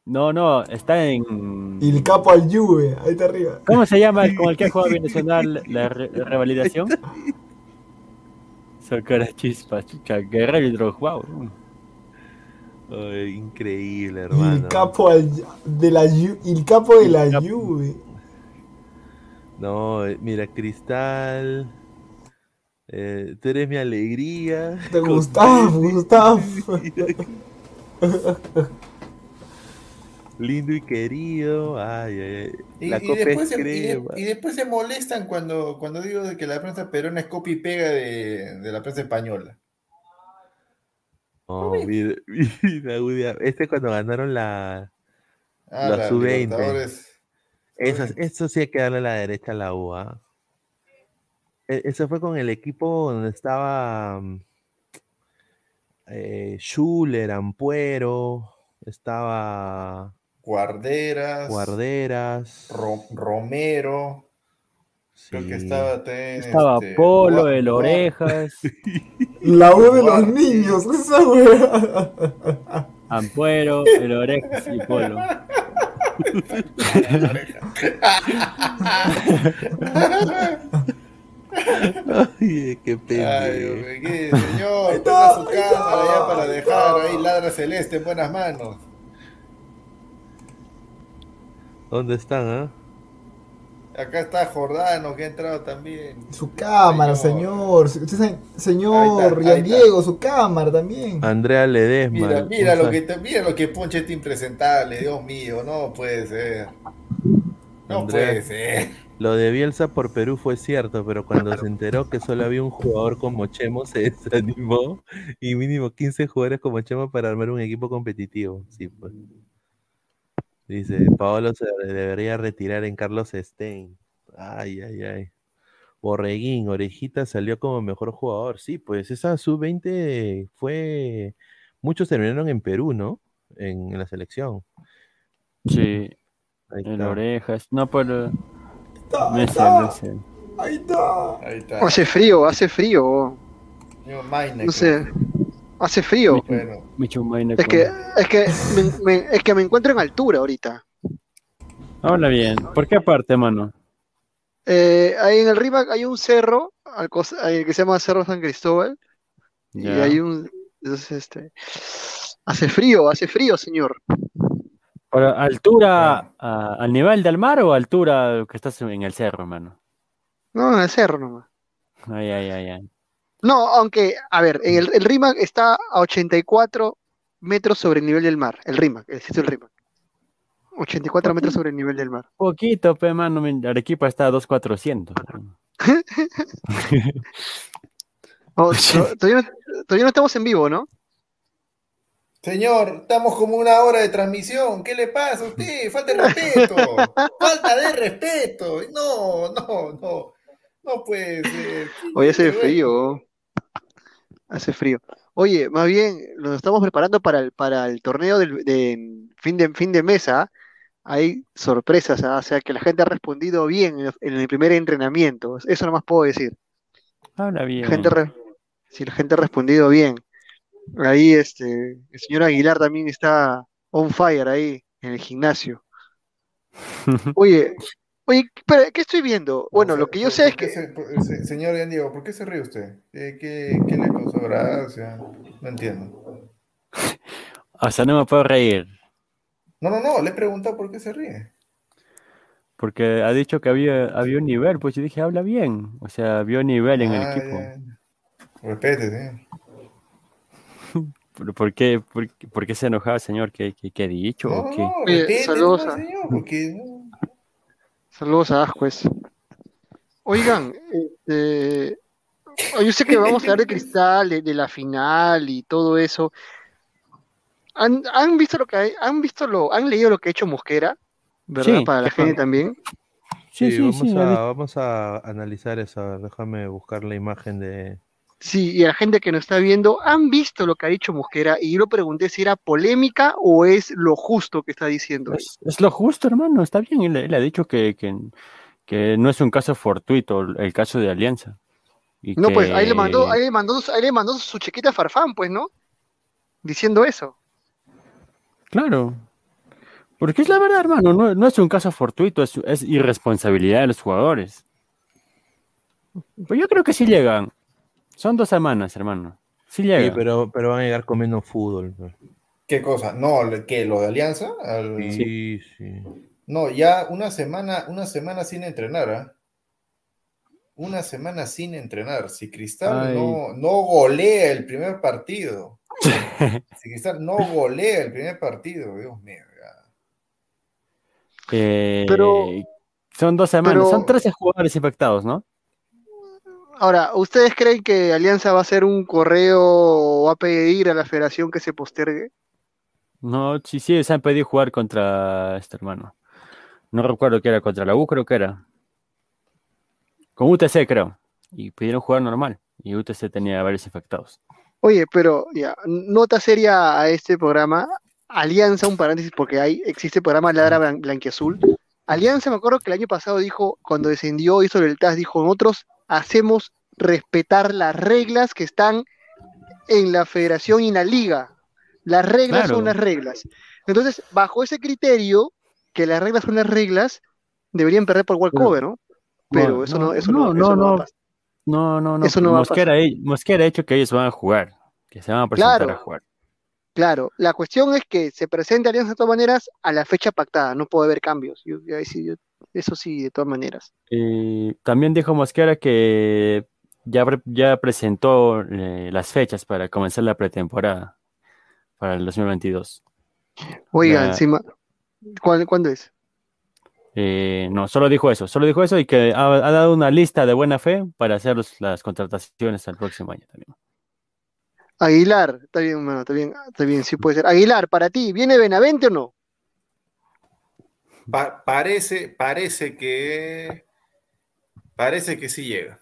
No, no, está en. Y el capo al Juve, ahí está arriba. ¿Cómo se llama el- con el que juega Binacional la re- revalidación? Socara chispas, chucha, Guerrero y Drogba. Ay, increíble, hermano. El capo al- de la el capo de la Juve. No, eh, mira, Cristal. eh, tú eres mi alegría. De con Gustavo. Gustavo. Lindo y querido. Ay, ay, ay. Y, La y copa después es se, y de- crema. y después se molestan cuando, cuando digo de que la prensa peruana es copia y pega de, de la prensa española. Oh, mira, Este es cuando ganaron la, Ah, la la sub-20. Libertadores. Eso, eso sí hay que darle a la derecha a la U. ¿ah? E- Eso fue con el equipo donde estaba mm, eh, Schuller, Ampuero, estaba Guarderas. Guarderas. Ro- Romero. Creo que Sí. estaba también, Estaba este, Polo, el Orejas, La U de los niños, esa weá. Ampuero, el Orejas y Polo. Ay, qué Ay, pendejo. hombre, ¿qué, señor, ponga su cámara ya para dejar ahí ladra celeste en buenas manos. ¿Dónde están, ah? Acá está Jordano que ha entrado también. Su cámara, señor. Señor está, está. Diego, su cámara también. Andrea Ledesma. Mira, mira lo que te- mira lo que ponche este impresentable, Dios mío, no puede ser. No Andrea, puede ser. Lo de Bielsa por Perú fue cierto, pero cuando se enteró que solo había un jugador como Chemo, se desanimó y mínimo 15 jugadores como Chemo para armar un equipo competitivo. Sí, pues. Dice, Paolo se debería retirar en Carlos Stein. Ay, ay, ay. Borreguín, Orejita salió como mejor jugador. Sí, pues esa sub-20 fue... Muchos terminaron en Perú, ¿no? En, en la selección. Sí, Ahí está. Orejas. No, pero. Está, sé, está. Ahí está. Ahí está. Hace frío, hace frío. No sé. Hace frío. Maina Es que, es que, me, me- es que me encuentro en altura ahorita. Habla bien. ¿Por qué aparte, mano? Eh, ahí en el Rimac hay un cerro al ahí que se llama Cerro San Cristóbal. Y hay un. entonces, este, hace frío, hace frío, señor. ¿Altura a- al nivel del mar o altura que estás en el cerro, mano? No, en el cerro nomás. Ay, ay, ay, ay. No, aunque, a ver, en el, el Rimac está a 84 metros sobre el nivel del mar. El Rimac, el sitio del Rimac. 84 metros sobre el nivel del mar. Poquito, pe, mano. Arequipa está a 2400. Oh, to- todavía, no, todavía no estamos en vivo, ¿no? Señor, estamos como una hora de transmisión. ¿Qué le pasa a usted? Falta de respeto. Falta de respeto. No, no, no. No puede ser. Hoy hace frío. Hace frío. Oye, más bien, nos estamos preparando para el, para el torneo del, de fin de fin de mesa. Hay sorpresas, ¿ah? O sea que la gente ha respondido bien en el, en el primer entrenamiento. Eso nomás puedo decir. Habla bien. Gente re- sí, la gente ha respondido bien. Ahí este, el señor Aguilar también está on fire ahí en el gimnasio. Oye, oye, pero, ¿qué estoy viendo? Bueno, lo que yo sé es ¿Por qué que se- por- se- señor Ian Diego, ¿por qué se ríe usted? ¿Qué, qué, qué le causó gracia? No entiendo. O sea, no me puedo reír. No, no, no, le he preguntado por qué se ríe. Porque ha dicho que había, había un nivel. Pues yo dije, habla bien. O sea, había un nivel en el Ah, equipo. ya. Respete, ¿Pero ¿Por qué, por, qué- por qué se enojaba, señor? ¿Qué, qué, qué he dicho? No, ¿O no, qué? respete, saludos no, a- señor, porque no. Saludos a Ascuez. Oigan, este, yo sé que vamos a hablar de Cristal, de, de la final y todo eso. ¿Han, han visto lo que hay, han visto lo, han leído lo que ha hecho Mosquera, verdad? Sí, Para la gente también. Sí, Sí, sí, vamos, sí, a, vamos a analizar eso. a ver, Déjame buscar la imagen de. Sí, y a la gente que nos está viendo, ¿han visto lo que ha dicho Mosquera? Y yo le pregunté si era polémica o es lo justo que está diciendo. Es, es lo justo, hermano. Está bien. Él, él ha dicho que, que, que no es un caso fortuito el caso de Alianza. Y No, pues ahí le mandó, ahí le mandó, ahí le mandó su chequita a Farfán, pues, ¿no? Diciendo eso. Claro. Porque es la verdad, hermano. No, no es un caso fortuito, es, es irresponsabilidad de los jugadores. Pues yo creo que sí llegan. Son dos semanas, hermano. Sí llegan. Sí, pero, pero van a llegar con menos fútbol. ¿Qué cosa? No, ¿qué? ¿Lo de Alianza? Al- Sí, sí. No, ya una semana, una semana sin entrenar, ¿ah? Una semana sin entrenar. Si Cristal Ay. no, no golea el primer partido. si Cristal no golea el primer partido, Dios mío. ya. Eh, Pero- son dos semanas, pero- son 13 jugadores infectados, ¿no? Ahora, ¿ustedes creen que Alianza va a hacer un correo o va a pedir a la federación que se postergue? No, sí, sí, se han pedido jugar contra este hermano. No recuerdo que era contra la U, creo que era. Con UTC, creo. Y pidieron jugar normal. Y UTC tenía varios infectados. Oye, pero ya, nota seria a este programa. Alianza, un paréntesis, porque hay, existe el programa Ladra Blan- Blanquiazul. Alianza, me acuerdo que el año pasado dijo, cuando descendió, hizo el TAS, dijo, nosotros hacemos respetar las reglas que están en la federación y en la liga. Las reglas Claro. son las reglas. Entonces, bajo ese criterio, que las reglas son las reglas, deberían perder por walkover, ¿no? Pero eso no, eso no, eso no va a pasar. No, no, no. Eso no va a Mosquera, Mosquera ha hecho que ellos van a jugar. Que se van a presentar Claro. a jugar. Claro, la cuestión es que se presente Alianza de todas maneras a la fecha pactada, no puede haber cambios. Yo- yo- yo- eso sí, de todas maneras. Y también dijo Mosquera que ya, ya presentó eh, las fechas para comenzar la pretemporada para el 2022. Oiga, La- encima, ¿cuál- ¿cuándo es? Eh, no, solo dijo eso, solo dijo eso y que ha, ha dado una lista de buena fe para hacer los- las contrataciones el próximo año también. Aguilar, está bien, mano, está bien, está bien, sí puede ser. Aguilar, para ti, ¿viene Benavente o no? Pa- parece, parece que. Parece que sí llega.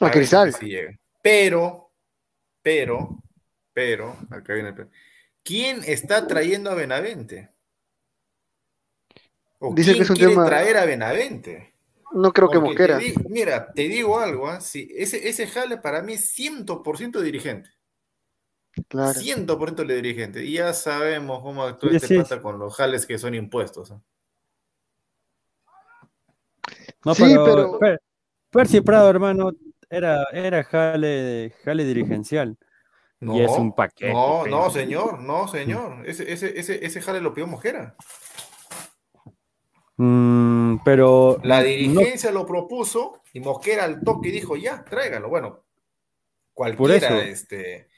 A Cristal. sí llega. Pero, pero, pero, acá viene el. ¿Quién está trayendo a Benavente? ¿O Dice quién que es un quiere tema- traer a Benavente? No creo que Mosquera. te mira, te digo algo, ¿ah? Sí, ese, ese jale para mí es 100% dirigente. Claro. 100% de dirigente. Y ya sabemos cómo actúa este pata con los jales que son impuestos. No, Sí, pero, pero- Per- Percy Prado, hermano, era, era jale, jale dirigencial. No, y es un paquete. no, pero- no, señor, no, señor. Ese, ese, ese, ese jale lo pidió Mosquera. Mm, pero La no- dirigencia lo propuso y Mosquera al toque dijo, ya, tráigalo. Bueno, Por cualquiera, eso. este,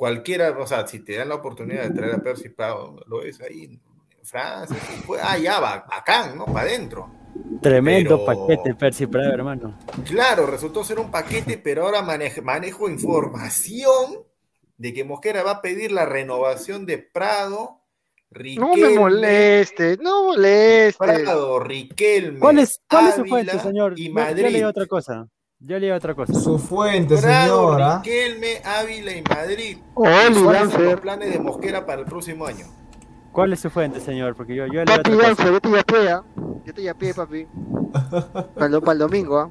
cualquiera, o sea, si te dan la oportunidad de traer a Percy Prado, lo ves ahí en Francia, fue, ah, ya, va, bacán, ¿no? Para adentro. tremendo pero- paquete Percy Prado, hermano. Claro, resultó ser un paquete, pero ahora manejo, manejo información de que Mosquera va a pedir la renovación de Prado, No me Riquelme, moleste, no moleste. Prado, Riquelme, ¿Cuál es, cuál es su fuente, señor? y Yo- Yo, Madrid. leí otra cosa. Yo leí otra cosa. Su fuente, Prado, señora. Riquelme, Ávila y Madrid. ¿Cuáles son los planes de Mosquera para el próximo año? ¿Cuál es su fuente, señor? Porque yo, yo leí Papi, otra cosa. yo te yapé, ¿ah? Yo te yapé, papi. Para el, para el domingo, ¿ah?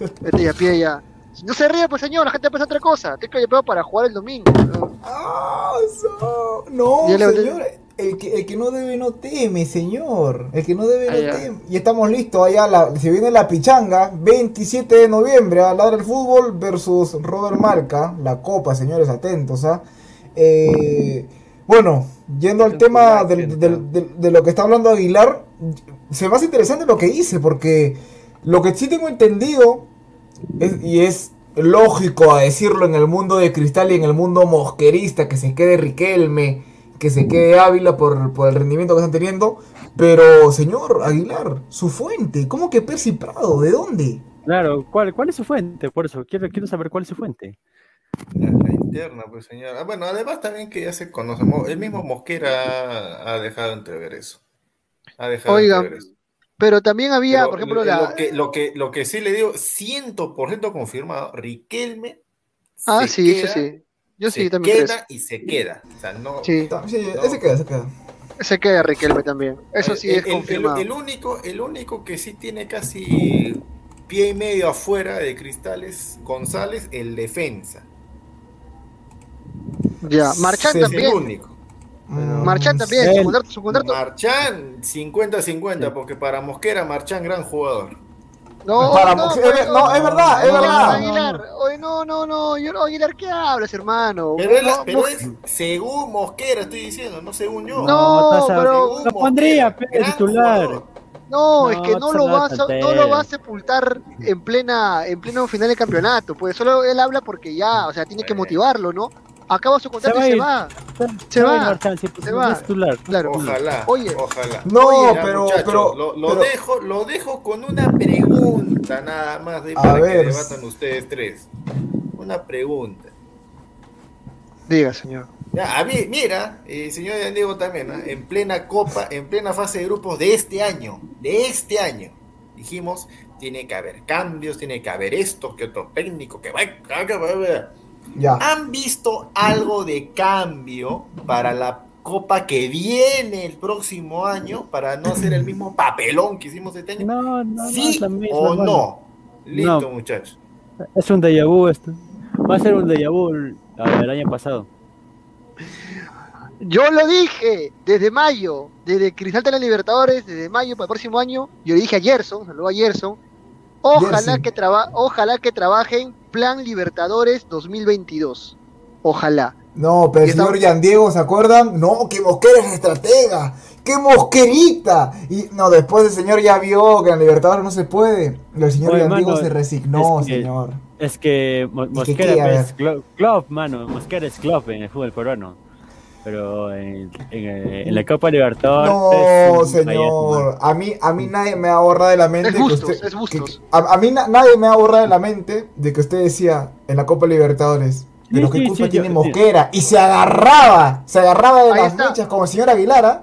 Yo te yapé ya. No se ríe, pues señor, la gente piensa otra cosa. Te he yapeado para jugar el domingo. ¿no? Ah, so- No, Ya le- señor. El que, el que no debe no teme, señor. El que no debe no teme. Y estamos listos allá. La, se viene la pichanga. 27 de noviembre. A Ladra el Fútbol versus Robert Marca. La copa, señores, atentos. ¿ah? Eh, bueno, yendo al tema del- de lo que está hablando Aguilar. Se me hace interesante lo que dice. Porque lo que sí tengo entendido. es- y es lógico a decirlo en el mundo de cristal y en el mundo mosquerista. Que se quede Riquelme que se quede Ávila por, por el rendimiento que están teniendo. Pero, señor Aguilar, su fuente, ¿cómo que Percy Prado? ¿De dónde? Claro, ¿cuál, ¿cuál es su fuente? Por eso, quiero, quiero saber cuál es su fuente. La, la interna, pues señor. Ah, bueno, además también que ya se conocemos. El mismo Mosquera ha dejado entrever eso. Ha dejado Oiga, entrever eso. pero también había, Pero por ejemplo, lo, la. lo que, lo, que, lo que sí le digo, 100% confirmado, Riquelme Ah, sí, eso queda, sí. Yo se sí también queda y se queda. O sea, no, Sí, Sí, No. ese queda, ese queda. se queda Riquelme también. Eso sí el, es el- confirmado. el único, el único que sí tiene casi pie y medio afuera de Cristales, González, el defensa. Ya, Marchán Sí, Es también. el único. Mm, Marchán también, Él. su contrato, su contrato. Marchán, 50-50, porque para Mosquera, Marchán, gran jugador. No, Para no, ver- no, es verdad, es verdad. Aguilar, oye, no, no, no, yo no, Aguilar, ¿qué hablas, hermano? Pero, es la- No, pero no, es según Mosquera, estoy diciendo, no según yo. No, pero- Lo pondría, Gran titular. jugador. No, es No, que no lo la va a, no lo va a sepultar en plena, en pleno final de campeonato, pues solo él habla porque ya, o sea, tiene que motivarlo, ¿no? Acaba su contrato Se y se va. Se va, se va. Claro. Ojalá, Oye. ojalá. No, Oye, ya, pero- muchacho, pero- lo, lo pero- dejo, lo dejo con una pregunta nada más de A para ver. que debatan ustedes tres. Una pregunta. Diga, señor. Ya, a mí, mira, eh, señor Diego también, ¿ah? en plena copa, en plena fase de grupos de este año, de este año, dijimos, tiene que haber cambios, tiene que haber esto, que otro técnico, que va, Ya. ¿Han visto algo de cambio para la copa que viene el próximo año para no hacer el mismo papelón que hicimos este año? No, no, no ¿Sí es la misma, o no? Listo, No. muchachos. Es un déjà vu esto. Va a ser un déjà vu el, el año pasado. Yo lo dije desde mayo, desde Cristal de la Libertadores, desde mayo para el próximo año. Yo le dije a Gerson, saludo a Gerson. Ojalá que traba, ojalá que trabajen Plan Libertadores 2022. Ojalá. No, pero el señor Yan Diego, ¿se acuerdan? No, que Mosquera es estratega. ¡Qué mosquerita! Y no, después el señor ya vio que en Libertadores no se puede. Y el señor Oye, Yan Diego mano, se resignó, es que- señor. Es que Mosquera es club, club, mano. Mosquera es club en el fútbol peruano. Pero en, en, en la Copa Libertadores. No, señor. A mí, a mí nadie me ha borrado de la mente Es que Bustos, usted. es Bustos. que- a, a mí na- nadie me ha borrado de la mente de que usted decía en la Copa Libertadores. Pero Sí, qué sí, culpa sí, tiene yo- Mosquera. Y se agarraba. Se agarraba de Ahí las está. mechas como el señor Aguilar. ¿ah?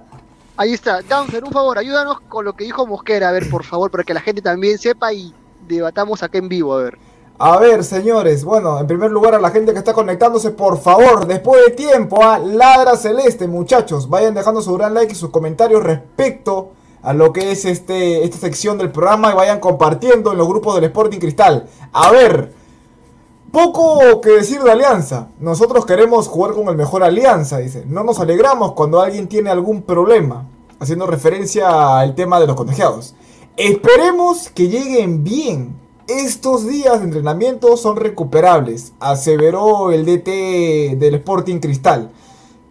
Ahí está. Downser, un favor, ayúdanos con lo que dijo Mosquera, a ver, por favor, para que la gente también sepa y debatamos acá en vivo, a ver. A ver, señores, bueno, en primer lugar a la gente que está conectándose, por favor, después de tiempo, a Ladra Celeste, muchachos, vayan dejando su gran like y sus comentarios respecto a lo que es este esta sección del programa y vayan compartiendo en los grupos del Sporting Cristal. A ver, poco que decir de Alianza. Nosotros queremos jugar con el mejor Alianza, dice. No nos alegramos cuando alguien tiene algún problema, haciendo referencia al tema de los contagiados. Esperemos que lleguen bien. Estos días de entrenamiento son recuperables, aseveró el DT del Sporting Cristal.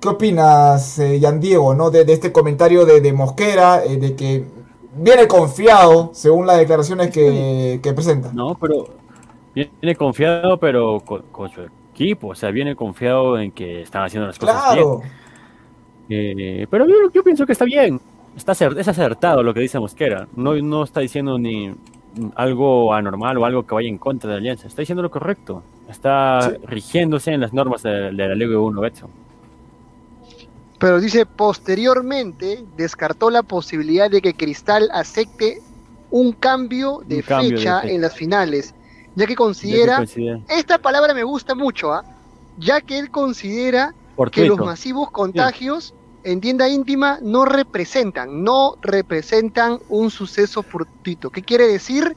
¿Qué opinas, eh, Yan Diego, no? de, de este comentario de, de Mosquera, eh, de que viene confiado, según las declaraciones que, que presenta? No, pero viene confiado, pero con, con su equipo. O sea, viene confiado en que están haciendo las cosas Claro. bien. Eh, pero yo, yo pienso que está bien. Está es acertado lo que dice Mosquera. No, no está diciendo ni algo anormal o algo que vaya en contra de la Alianza. Está diciendo lo correcto. Está Sí. rigiéndose en las normas de, de la Liga 1, Betson. Pero dice, posteriormente descartó la posibilidad de que Cristal acepte un cambio de Un cambio de fecha en las finales, ya que Ya considera, esta palabra me gusta mucho, ¿ah? ya que él considera que los masivos contagios en tienda íntima no representan, no representan un suceso fortuito. ¿Qué quiere decir?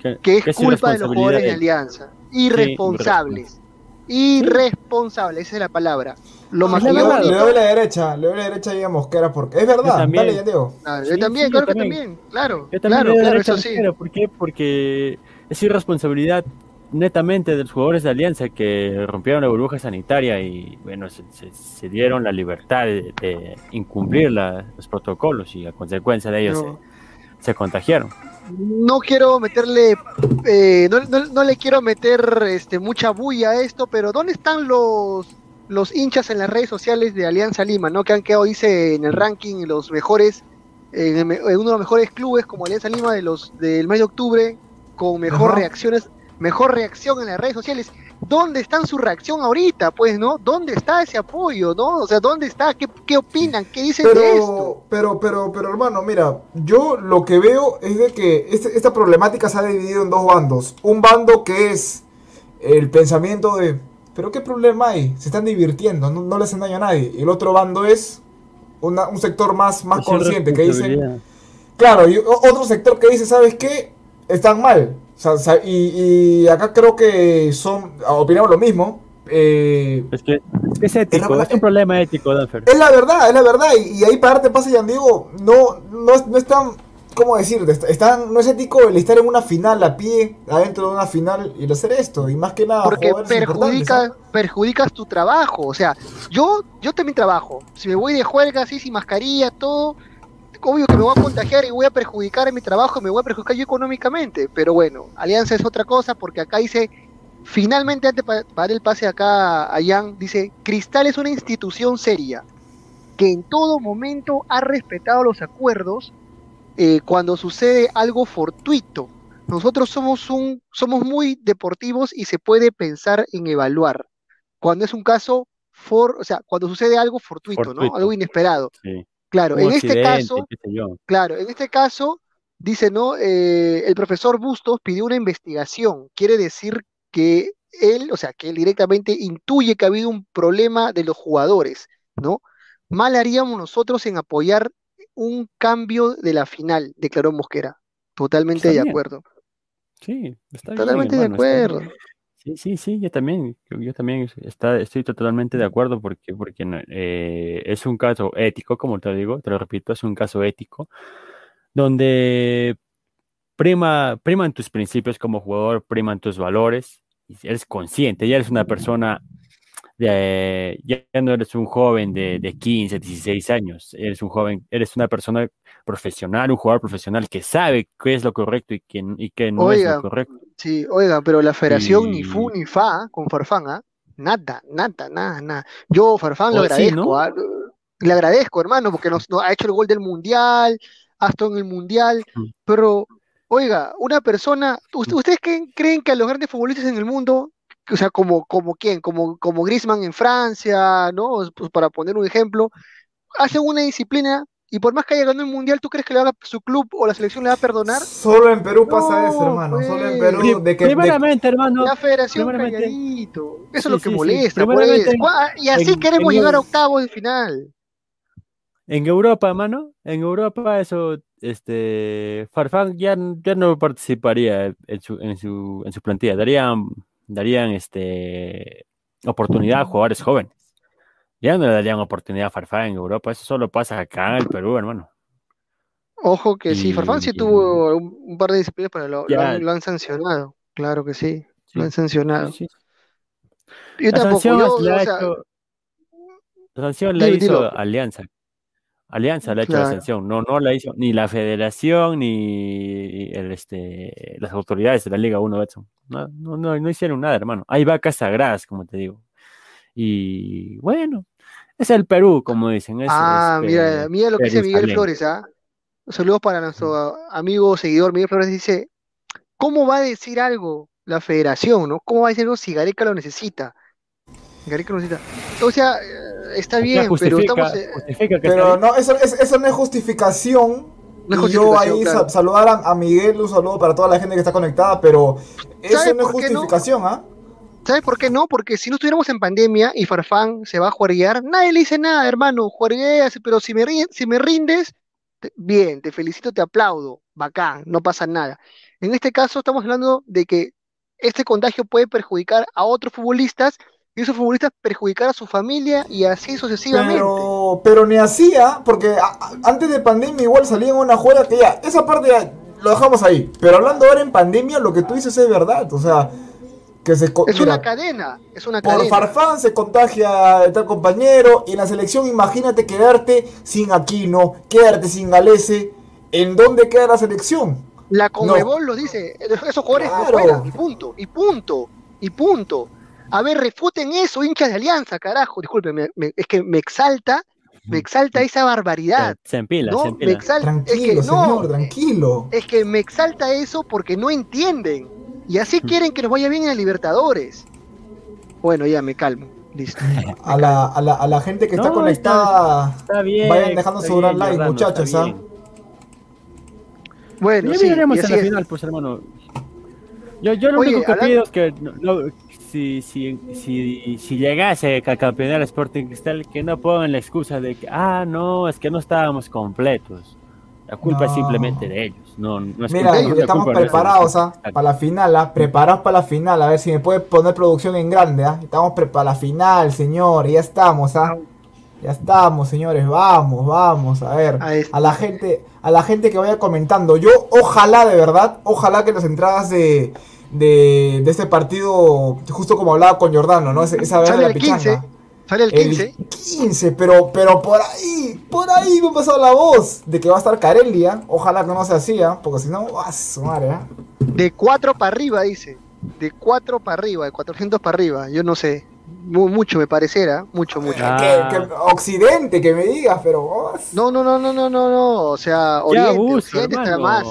Que, Que es que culpa de los jugadores de Alianza. Irresponsables. Irresponsables, esa es la palabra. Lo Sí, más la Le, doy la derecha, le doy la derecha ahí a Mosquera porque es verdad, también. dale. Ah, Sí, yo también, sí, claro yo que también. también, claro, Yo también claro, le doy claro, derecho a eso sí. Mosquera. ¿Por qué? Porque es irresponsabilidad netamente de los jugadores de Alianza que rompieron la burbuja sanitaria y bueno, se, se- se dieron la libertad de, de incumplir la- los protocolos y a consecuencia de ellos No. se, se contagiaron. No quiero meterle, eh, no, no- no le quiero meter este, mucha bulla a esto, pero ¿dónde están los, los hinchas en las redes sociales de Alianza Lima, ¿no? que han quedado, dice, en el ranking los mejores, en, en uno de los mejores clubes como Alianza Lima de los del mes de octubre, con mejor Ajá. reacciones, mejor reacción en las redes sociales? ¿Dónde está su reacción ahorita, pues, no? ¿Dónde está ese apoyo, no? O sea, ¿dónde está? ¿Qué, qué opinan? ¿Qué dicen de esto? Pero, pero, pero, pero hermano, mira, yo lo que veo es de que este- esta problemática se ha dividido en dos bandos. Un bando que es el pensamiento de, pero qué problema hay, se están divirtiendo, no, no le hacen daño a nadie. Y el otro bando es una- un sector más, más Es consciente que irresponsabilidad. Claro, y otro sector que dice, ¿sabes qué? Están mal. O sea, sa- y, y acá creo que son, opinamos lo mismo. Eh, Es que es, que es ético, verdad- es un problema ético, Danfer. es la verdad, es la verdad. Y, y ahí para darte pasa, Yan Diego, no, no, es- no es tan ¿cómo decirte? Est- Están, no es ético el estar en una final a pie, adentro de una final y el hacer esto. Y más que nada, Porque perjudica, perjudicas tu trabajo. O sea, yo, yo también trabajo. Si me voy de juerga así, sin mascarilla, todo, obvio que me voy a contagiar y voy a perjudicar en mi trabajo, me voy a perjudicar yo económicamente. Pero bueno, Alianza es otra cosa porque acá dice, finalmente antes pa- para dar el pase acá a Jan, dice, Cristal es una institución seria que en todo momento ha respetado los acuerdos eh, cuando sucede algo fortuito. Nosotros somos un, somos muy deportivos y se puede pensar en evaluar. Cuando es un caso for, o sea, cuando sucede algo fortuito, ¿no? Algo inesperado. Sí. Claro, en este caso, claro, en este caso dice, ¿no? Eh, el profesor Bustos pidió una investigación. Quiere decir que él, o sea, que él directamente intuye que ha habido un problema de los jugadores, ¿no? Mal haríamos nosotros en apoyar un cambio de la final, declaró Mosquera. Totalmente Está de bien. acuerdo. Sí, está bien, Totalmente de hermano, está bien. Sí, sí, sí, yo también, yo, también está, estoy totalmente de acuerdo porque, porque eh, es un caso ético, como te digo, te lo repito, es un caso ético donde prima, priman tus principios como jugador, priman tus valores, y eres consciente, ya eres una persona, de, ya no eres un joven de, de 15, 16 años, eres un joven, eres una persona profesional, un jugador profesional que sabe qué es lo correcto y qué, y qué no es lo correcto. sí, oiga, pero la federación ni fu ni fa ¿ah? con Farfán, ¿ah? Nada, nada, nada, nada. Yo, Farfán, lo Oh, sí, agradezco, ¿no? ¿ah? Le agradezco, hermano, porque nos, nos ha hecho el gol del Mundial, ha estado en el Mundial, pero, oiga, una persona, ¿ust- ¿ustedes creen, creen que a los grandes futbolistas en el mundo, o sea, como, como quién, como, como Griezmann en Francia, ¿no? Pues para poner un ejemplo, hacen una disciplina y por más que haya ganado el Mundial, ¿tú crees que le va a- su club o la selección le va a perdonar? Solo en Perú pasa No, eso, hermano. Solo en. Perú. De que, de- Primeramente, hermano, La federación calladito. Eso es lo que sí, sí. molesta, pues. Y así en- queremos en- llegar a octavos de final. En Europa, mano, en Europa eso, este, Farfán ya, ya no participaría en su, en su, en su plantilla, darían, darían, este, oportunidad a jugadores jóvenes. Ya no le darían oportunidad a Farfán en Europa, eso solo pasa acá en el Perú, hermano. Ojo que sí, Farfán sí Y- tuvo un, un par de disciplinas, pero lo, han, lo han sancionado. Claro que sí, Sí. lo han sancionado. Sí. Yo La tampoco, sanción yo, le o ha sea, hecho- la sanción la hizo. Alianza. Alianza le ha hecho la sanción, no, no la hizo ni la federación ni el, este, las autoridades de la Liga 1 Betson. No, no, no, no hicieron nada, hermano. Hay vacas sagradas, como te digo. Y bueno, es el Perú, como dicen. Es, ah, es, mira, eh, mira lo que dice Miguel. Flores, ¿ah? Saludos para nuestro amigo seguidor Miguel Flores. Dice, ¿cómo va a decir algo la federación, no? ¿Cómo va a decir algo si Gareca lo necesita? Gareca lo necesita. O sea, está bien, pero estamos... justifica que está pero no, eso, es- eso no es justificación. No yo ahí claro. saludar a, a Miguel, un saludo para toda la gente que está conectada, pero eso ¿Sabe no es no? justificación, ¿ah? ¿Sabes por qué no? Porque si no estuviéramos en pandemia y Farfán se va a juerguear, nadie le dice nada, hermano, juergueas, pero si me, ri- si me rindes, te- bien, te felicito, te aplaudo, bacán, no pasa nada. En este caso estamos hablando de que este contagio puede perjudicar a otros futbolistas y esos futbolistas perjudicar a su familia y así sucesivamente. Pero, pero ni hacía, porque a- a- antes de pandemia igual salía en una juega que ya, esa parte ya lo dejamos ahí. Pero hablando ahora en pandemia, lo que tú dices es verdad. O sea, que se. Es mira, una cadena, es una por cadena. Farfán se contagia de tal compañero. Y en la selección, imagínate quedarte sin Aquino, quedarte sin Galese. ¿En dónde queda la selección? La Conmebol lo dice, esos jugadores no Claro. juegan, y punto, y punto, y punto. A ver, refuten eso, hinchas de Alianza, carajo, disculpe, me- me- es que me exalta, me exalta esa barbaridad, Se empila, ¿no? se Me empila. es Tranquilo, que no, señor, tranquilo. es que me exalta eso porque no entienden, y así quieren que nos vaya bien en el Libertadores. Bueno, ya me calmo, listo. A la, a la, a la gente que está conectada, Está bien. vayan dejando su gran like, muchachos. ¿ah? Bueno, Ya sí, miraremos en la es. final, pues hermano. Yo, yo lo Oye, único que hablando- pido es que no, no- si, si, si, si llegase a campeonar Sporting Cristal, que no pongan la excusa de que, ah, no, es que no estábamos completos. La culpa es simplemente de ellos. No, no es Mira, culpa- no es la estamos culpa preparados ¿ah? para la final, ¿ah? preparados para la final. A ver si me puede poner producción en grande. ¿ah? Estamos pre- para la final, señor. Ya estamos. ¿ah? Ya estamos, señores, vamos, vamos, a ver, a la gente, a la gente que vaya comentando. Yo, ojalá de verdad, ojalá que las entradas de, de, de este partido, justo como hablaba con Jordano, ¿no? Esa, esa vez de Sale la el 15. pichanga. Sale el 15. 15, pero, pero por ahí, por ahí me ha pasado la voz de que va a estar Carelia. Ojalá que no se hacía, porque si no, va a su madre, ¿eh? De 4 para arriba, dice. De 4 para arriba, de 400 para arriba. Yo no sé. Mu- mucho me pareciera. Mucho, mucho. Que- que Occidente, que me digas, pero. oh, No, no, no, no, no, no, no. O sea, Oriente, abuso, Occidente estará más.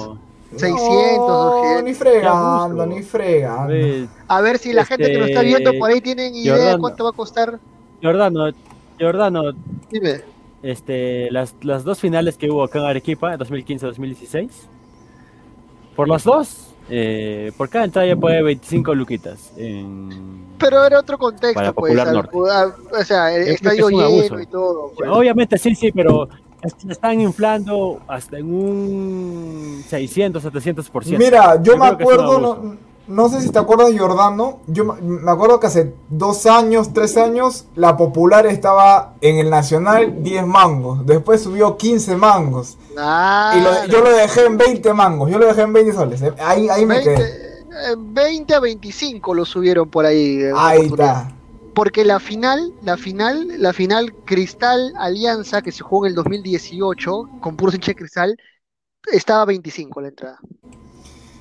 Hermano. 600, no, ni fregando, ni fregando. A ver si la gente que nos está viendo por ahí tienen idea de Jordano. cuánto va a costar. Jordano, Jordano, Dime. este, las, las dos finales que hubo acá en Arequipa, 2015-2016, por las dos, eh, por cada entrada ya puede 25 luquitas. En... Pero era otro contexto, Para pues. Popular al- o sea, el estadio es lleno abuso. y todo. pues. Obviamente sí, sí, pero están inflando hasta en un 600, 700%. Mira, yo, me acuerdo, no, no sé si te acuerdas, Jordano. Yo me- me acuerdo que hace dos años, tres años, la popular estaba en el Nacional 10 mangos. Después subió 15 mangos. Ah, Y lo- yo lo dejé en 20 mangos. Yo lo dejé en 20 soles. eh. Ahí, ahí me 20, quedé. eh, 20 a 25 lo subieron por ahí. una Ahí está. Porque la final, la final, la final Cristal Alianza que se jugó en el 2018 con puros hinchas de Cristal estaba a 25 la entrada.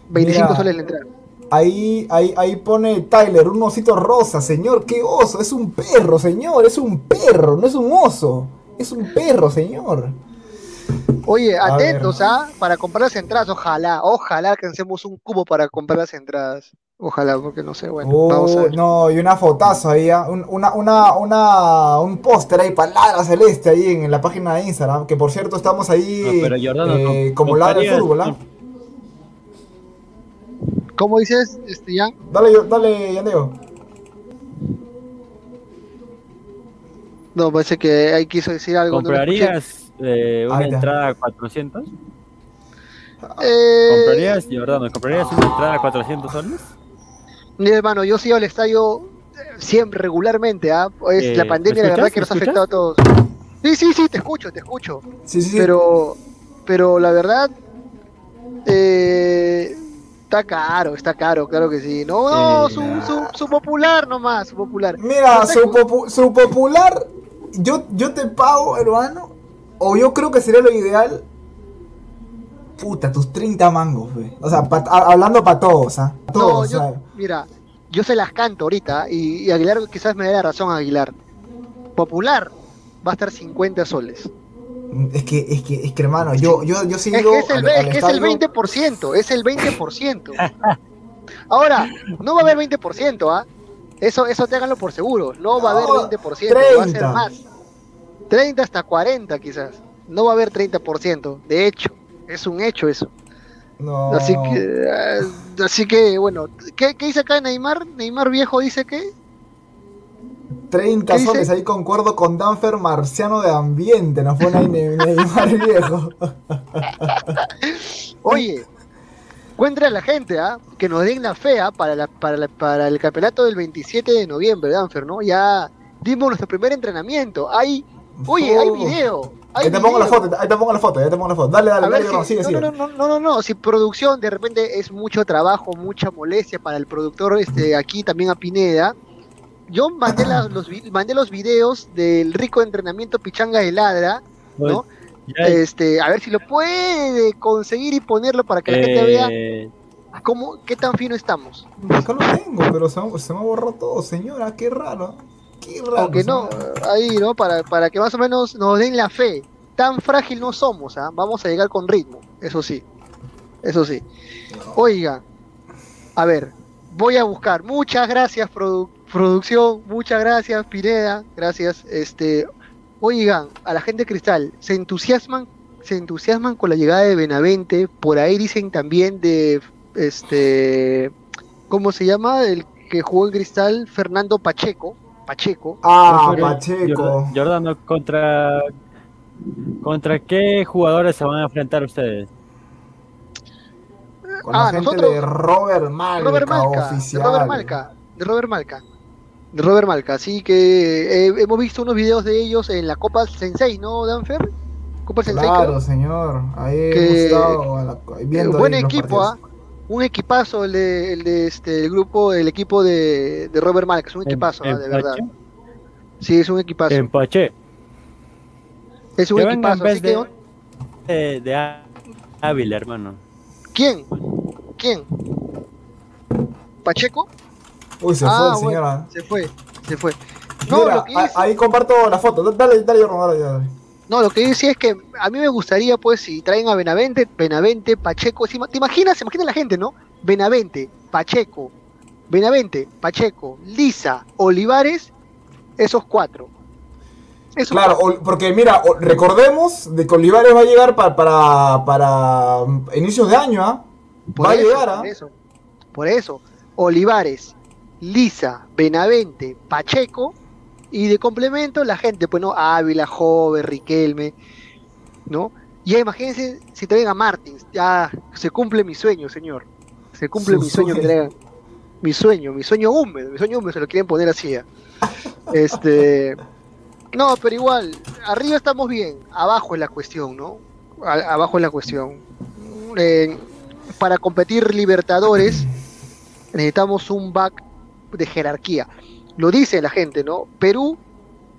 25 Mira. soles la entrada. Ahí, ahí, ahí pone Tyler, un osito rosa, señor, qué oso, es un perro, señor, es un perro, no es un oso, es un perro, señor. Oye, atentos, ¿ah? Para comprar las entradas, ojalá, ojalá alcancemos un cubo para comprar las entradas. Ojalá, porque no sé, bueno, Oh, vamos a ver. no, y una fotazo ahí, ah, un, una, una, una, un póster ahí, palabra celeste ahí en, la página de Instagram, que por cierto estamos ahí No, pero Jordano, eh, com- como la del fútbol, ¿ah? ¿Cómo dices, este, Jan? Dale, yo- dale, Yandeo. No, parece que ahí quiso decir algo. ¿Comprarías eh, una Ahí entrada a 400? Eh, ¿Comprarías, Jordano, comprarías una entrada a 400 soles? Mira, hermano, yo sigo al estadio eh, siempre, regularmente, ¿ah? Es Eh, la pandemia, ¿me la verdad que nos ha ¿Me afectado a todos. Sí, sí, sí, te escucho, te escucho. Sí, sí, sí. Pero, pero la verdad, eh, está caro, está caro, claro que sí. No, no, su, su, su popular nomás, su popular. Mira, No sé, su, popu- su popular, yo, yo te pago, hermano, o yo creo que sería lo ideal, puta, tus 30 mangos, güey. O sea, pa- a- hablando para todos, ¿ah? No, Todos, yo, o sea. mira, yo se las canto ahorita y, y Aguilar quizás me dé la razón, Aguilar. Popular va a estar 50 soles. Es que, es que, es que hermano, yo, yo, yo sí Es digo que es el, al- al es que es el estadio- 20%, es el 20%. Ahora, no va a haber 20%, ¿ah? Eso, eso ténganlo por seguro. No va a haber No, 20%, va a ser 30. más. 30 hasta 40 quizás. No va a haber 30%. De hecho, es un hecho eso. No. Así que, eh, así que bueno, ¿qué, qué dice acá Neymar? Neymar viejo dice que 30 ¿Qué dice? soles, ahí concuerdo con Danfer Marciano de Ambiente, nos pone ahí Ne- Neymar viejo. Oye, encuentra a la gente, ¿ah? Que nos den la fe, ¿ah? Para, la- para, la- para el campeonato del 27 de noviembre, Danfer, ¿no? Ya dimos nuestro primer entrenamiento. Hay, oye, hay video. Ahí te pongo la foto, ahí te pongo la foto, ahí te pongo la foto. Dale, dale, dale, no, no, sigue. no, no, no, no, no, si producción de repente es mucho trabajo, mucha molestia para el productor este, aquí también a Pineda. Yo mandé, los, mandé los videos del rico entrenamiento Pichanga de Ladra, ¿no? Ya, Este, a ver si lo puede conseguir y ponerlo para que la gente vea eh, cómo, qué tan fino estamos. Acá lo tengo, pero se, me- se me borró todo, señora, qué raro. Qué raro. Aunque no, ahí, ¿no? Para, para que más o menos nos den la fe. Tan frágil no somos, ¿ah? Vamos a llegar con ritmo, eso sí. Eso sí. Oiga, a ver, voy a buscar. Muchas gracias, produ- producción. Muchas gracias, Pineda. Gracias. Este, oigan, a la gente de Cristal, se entusiasman, se entusiasman con la llegada de Benavente. Por ahí dicen también de este, ¿cómo se llama? El que jugó en Cristal, Fernando Pacheco. Pacheco. Ah, Pacheco. Jordan- Jordano, ¿contra, ¿contra qué jugadores se van a enfrentar ustedes? Con Ah, la gente nosotros- de Robert Malca, Robert Malca, de oficial. Robert Malca, de Robert Malca. de Robert Malca. Así que eh, hemos visto unos videos de ellos en la Copa Sensei, ¿no, Danfer? Copa Sensei. Claro, creo. señor. Ahí Que- hemos estado a la- viendo Eh, buen ahí equipo. ¿ah? Un equipazo el de, el de este el grupo, el equipo de, de Robert es un equipazo, ¿ah? de verdad. Empache. Sí, es un equipazo. Empache. Es un equipazo, así de, que de, Ávila, hermano. ¿quién? ¿Quién? ¿Pacheco? Uy, se Ah, fue, bueno, señora. se fue, se fue. No, Mira, lo que a- es- ahí comparto la foto. Dale, dale, Jordan, dale, dale. No, lo que yo decía es que a mí me gustaría, pues, si traen a Benavente, Benavente, Pacheco, ¿te imaginas? Se imagina la gente, ¿no? Benavente, Pacheco, Benavente, Pacheco, Lisa, Olivares, esos cuatro. Esos Claro, cuatro. porque mira, recordemos de que Olivares va a llegar pa- para, para mm, inicios de año, ¿ah? Va a llegar, ¿ah? por eso, por eso, Olivares, Lisa, Benavente, Pacheco, y de complemento la gente, pues, ¿no? Ávila, Jove, Riquelme, ¿no? Y imagínense si traen a Martins, ya se cumple mi sueño, señor. Se cumple mi sueño que traigan. Mi sueño, mi sueño húmedo, mi sueño húmedo, se lo quieren poner así. ya. Este. No, pero igual, arriba estamos bien, abajo es la cuestión, ¿no? Abajo es la cuestión. Eh, para competir Libertadores necesitamos un back de jerarquía. Lo dice la gente, ¿no? Perú,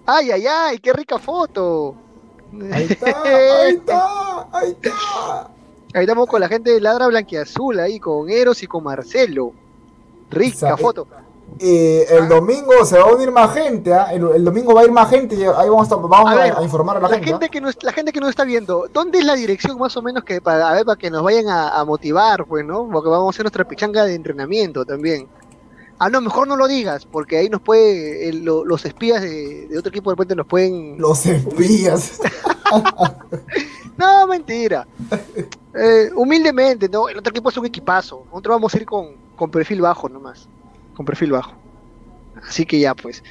ay, ay, ay, qué rica foto. Ahí está, ahí está, ahí está. Ahí estamos con la gente de Ladra Blanquiazul, ahí con Eros y con Marcelo. Rica foto. Y el domingo se va a unir más gente, ¿ah? el, el domingo va a ir más gente y ahí vamos a, vamos A a, ver, a informar a la, La gente. ¿ah? que nos, la gente que nos está viendo, ¿dónde es la dirección más o menos que para, a ver, para que nos vayan a, a motivar, pues, ¿no? Porque vamos a hacer nuestra pichanga de entrenamiento también. Ah, no, mejor no lo digas, porque ahí nos puede, el- lo- los espías de, de otro equipo de repente nos pueden... Los espías. No, mentira. Eh, humildemente, ¿no? El otro equipo es un equipazo. Nosotros vamos a ir con, con perfil bajo nomás. Con perfil bajo. Así que ya, pues.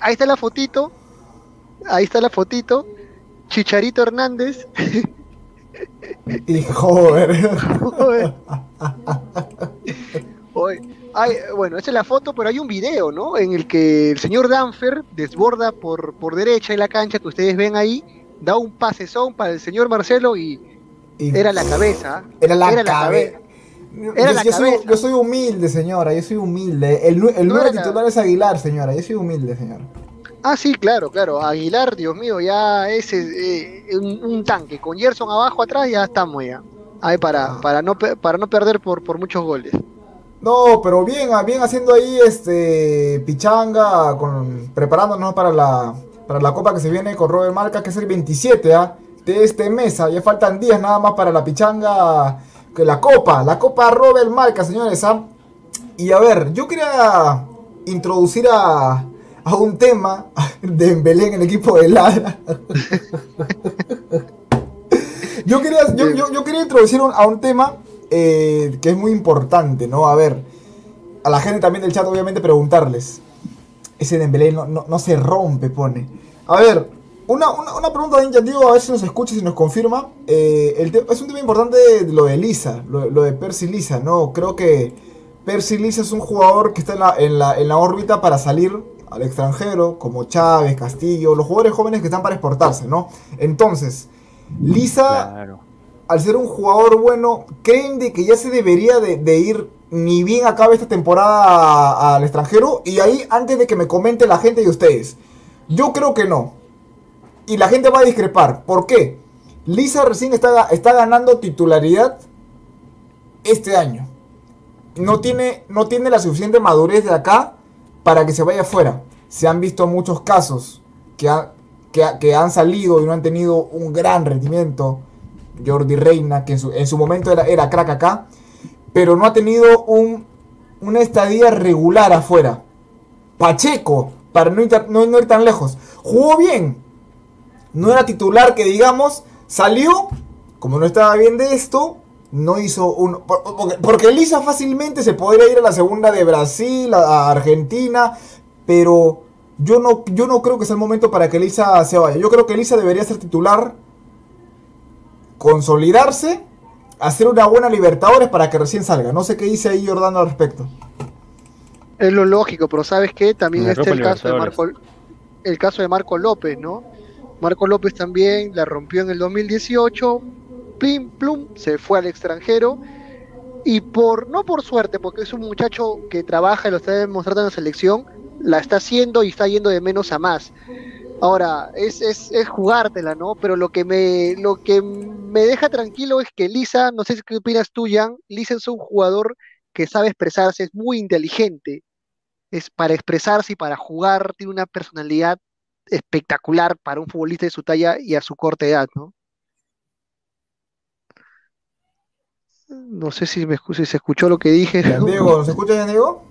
Ahí está la fotito. Ahí está la fotito. Chicharito Hernández. Y joder. Joder. Oye, bueno, esa es la foto, pero hay un video, ¿no? En el que el señor Danfer desborda por, por derecha en la cancha que ustedes ven ahí, da un pasezón para el señor Marcelo y, Y era la cabeza. ¿ah? Era la Era la cabeza. Era yo, la yo soy, yo soy humilde, señora, yo soy humilde. El, No la- titular es Aguilar, señora, yo soy humilde, señora. Ah, sí, claro, claro. Aguilar, Dios mío, ya es eh, un, un tanque. Con Gerson abajo atrás ya estamos ya. Ahí para, Ah. para, no, para no perder por, por muchos goles. No, pero bien, ah, bien haciendo ahí este pichanga, con, preparándonos para la, para la copa que se viene con Robert Marca, que es el 27 ¿ah? de este mes. ah, Ya faltan días nada más para la pichanga, que la copa, la copa Robert Marca, señores. ¿ah? Y a ver, yo quería introducir a, a un tema de Belén el equipo de Ladra. yo, quería, yo, yo- yo quería introducir a un tema eh, que es muy importante, ¿no? A ver, a la gente también del chat, obviamente, preguntarles. Ese Dembélé no, no, no se rompe, pone. A ver, una, una, una pregunta de Diego, a ver si nos escucha, si nos confirma. Eh, el es un tema importante lo de Lisa, lo, de Percy Lisa, ¿no? Creo que Percy Lisa es un jugador que está en la, en la, en la órbita para salir al extranjero, como Chávez, Castillo, los jugadores jóvenes que están para exportarse, ¿no? Entonces, Lisa. Al ser un jugador bueno, ¿creen de que ya se debería de, ir ni bien acabe esta temporada al extranjero? Y ahí, antes de que me comente la gente y ustedes, yo creo que no. Y la gente va a discrepar. ¿Por qué? Lisa recién está, está ganando titularidad este año. No tiene, no tiene la suficiente madurez de acá para que se vaya afuera. Se han visto muchos casos que, ha- que han salido y no han tenido un gran rendimiento. Jordi Reina, que en su, en su momento era, era crack acá, pero no ha tenido un, una estadía regular afuera. Pacheco, para no ir, no- ir tan lejos, jugó bien. No era titular que digamos, salió, como no estaba bien de esto, no hizo un... por- Porque, Lisa fácilmente se podría ir a la segunda de Brasil, a, a Argentina, pero yo no, yo no creo que sea el momento para que Lisa se vaya. Yo creo que Lisa debería ser titular consolidarse, hacer una buena Libertadores para que recién salga. No sé qué dice ahí Jordano al respecto. Es lo lógico, pero ¿sabes qué? También la está el caso de. Marco el caso de Marco López, ¿no? Marco López también la rompió en el 2018, plim plum, se fue al extranjero y por no por suerte, porque es un muchacho que trabaja y lo está demostrando en la selección, la está haciendo y está yendo de menos a más. Ahora, es, es, es jugártela, ¿no? Pero lo que me lo que me deja tranquilo es que Lisa, no sé qué opinas tú, Jan, Lisa es un jugador que sabe expresarse, es muy inteligente, es para expresarse y para jugar, tiene una personalidad espectacular para un futbolista de su talla y a su corta edad, ¿no? No sé si, me, si se escuchó lo que dije. Diego, ¿se escucha Diego?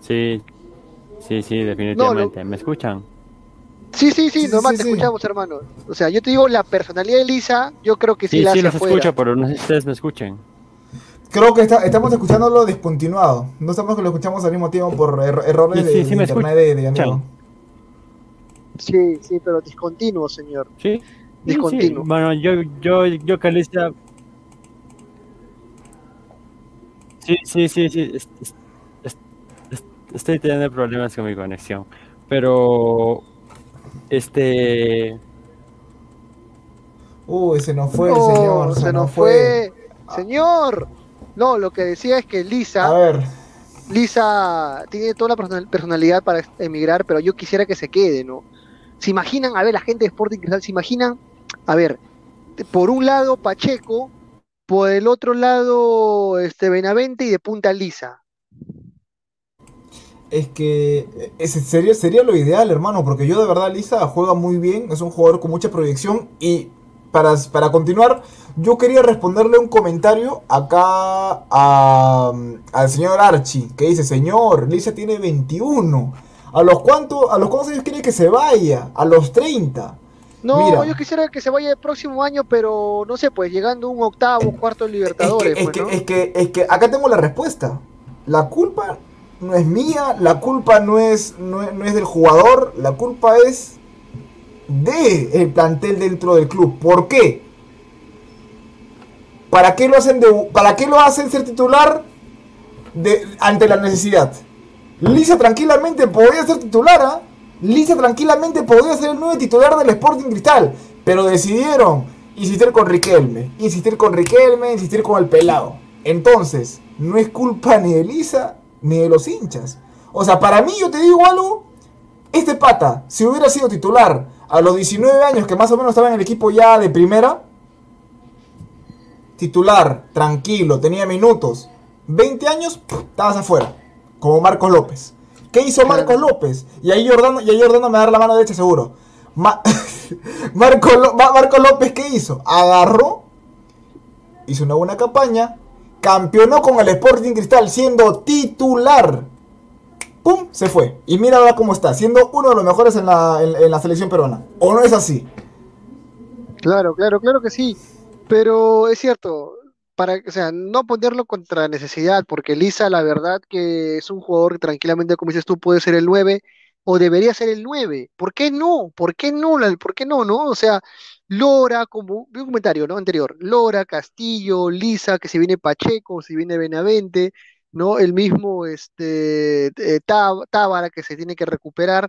Sí, sí, sí, definitivamente. ¿Me escuchan? Sí, sí, sí, Sí, normal, sí, te sí. escuchamos, hermano. O sea, yo te digo, la personalidad de Lisa, yo creo que sí, Sí, la sí, hace los afuera. escucho, pero no sé si ustedes me escuchen. Creo que está- estamos escuchándolo descontinuado. No estamos que lo escuchamos al mismo tiempo por er- errores Sí, sí, de, sí de internet de, de Yan Diego. Sí, sí, pero discontinuo, señor. Sí. Sí, sí. Discontinuo. Bueno, yo, yo, yo Calista. Sí, sí, sí, sí. es- Estoy teniendo problemas con mi conexión. Pero. Este. Uy, se nos fue No, señor. se nos fue. Señor. No, lo que decía es que Lisa. A ver, Lisa tiene toda la personal- personalidad para emigrar, pero yo quisiera que se quede, ¿no? ¿Se imaginan, a ver, la gente de Sporting Cristal, se imaginan, a ver, por un lado Pacheco, por el otro lado este Benavente y de punta Lisa? Es que ese sería, sería lo ideal, hermano, porque yo de verdad, Lisa juega muy bien, es un jugador con mucha proyección y para, para continuar, yo quería responderle un comentario acá a- al señor Archie, que dice, señor, Lisa tiene 21. ¿A los cuántos, a los cuántos años quiere que se vaya? A los 30. No, Mira. yo quisiera que se vaya el próximo año, pero no sé, pues llegando a un octavo, cuarto de Es que, Libertadores, es, pues, que, ¿no? es, que, es que acá tengo la respuesta. La culpa no es mía, la culpa no es, no no es del jugador, la culpa es de el plantel dentro del club. ¿Por qué? ¿Para qué lo hacen, para qué lo hacen ser titular de, ante la necesidad? Lisa tranquilamente podría ser titular, ¿ah? Lisa tranquilamente podría ser el nuevo titular del Sporting Cristal, pero decidieron insistir con Riquelme, insistir con Riquelme, insistir con el pelado. Entonces, no es culpa ni de Lisa ni de los hinchas. O sea, para mí yo te digo algo, este pata, si hubiera sido titular a los 19 años que más o menos estaba en el equipo ya de primera, titular, tranquilo, tenía minutos, 20 años, estabas afuera, como Marcos López. ¿Qué hizo Marcos López? Y ahí Jordano, y ahí Jordano me va a dar la mano derecha seguro. Ma- Marco, Lo- Marco López, ¿qué hizo? Agarró, hizo una buena campaña, campeonó con el Sporting Cristal siendo titular. ¡Pum! Se fue. Y mira ahora cómo está, siendo uno de los mejores en la, en- la selección peruana. ¿O no es así? Claro, claro, claro que sí. Pero es cierto, para, o sea, no ponerlo contra necesidad, porque Lisa, la verdad que es un jugador que tranquilamente, como dices tú, puede ser el 9 o debería ser el 9. ¿Por qué no? ¿Por qué no? ¿Por qué no, no? O sea, Lora, como vi un comentario, ¿no? Anterior, Lora, Castillo, Lisa, que si viene Pacheco, si viene Benavente, ¿no? El mismo este eh, Tá- Tábara que se tiene que recuperar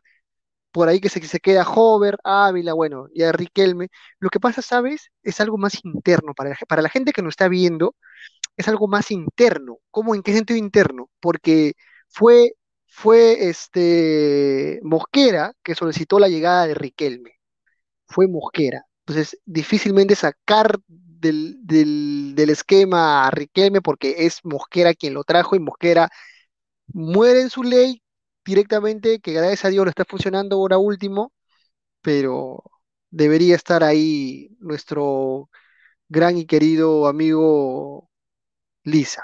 por ahí que se, que se queda Hover, Ávila, bueno, ya Riquelme. Lo que pasa, ¿sabes? Es algo más interno. Para la, para la gente que nos está viendo, es algo más interno. ¿Cómo? ¿En qué sentido interno? Porque fue, fue este Mosquera que solicitó la llegada de Riquelme. Fue Mosquera. Entonces, difícilmente sacar del, del, del esquema a Riquelme porque es Mosquera quien lo trajo y Mosquera muere en su ley directamente, que gracias a Dios lo está funcionando ahora último, pero debería estar ahí nuestro gran y querido amigo Lisa.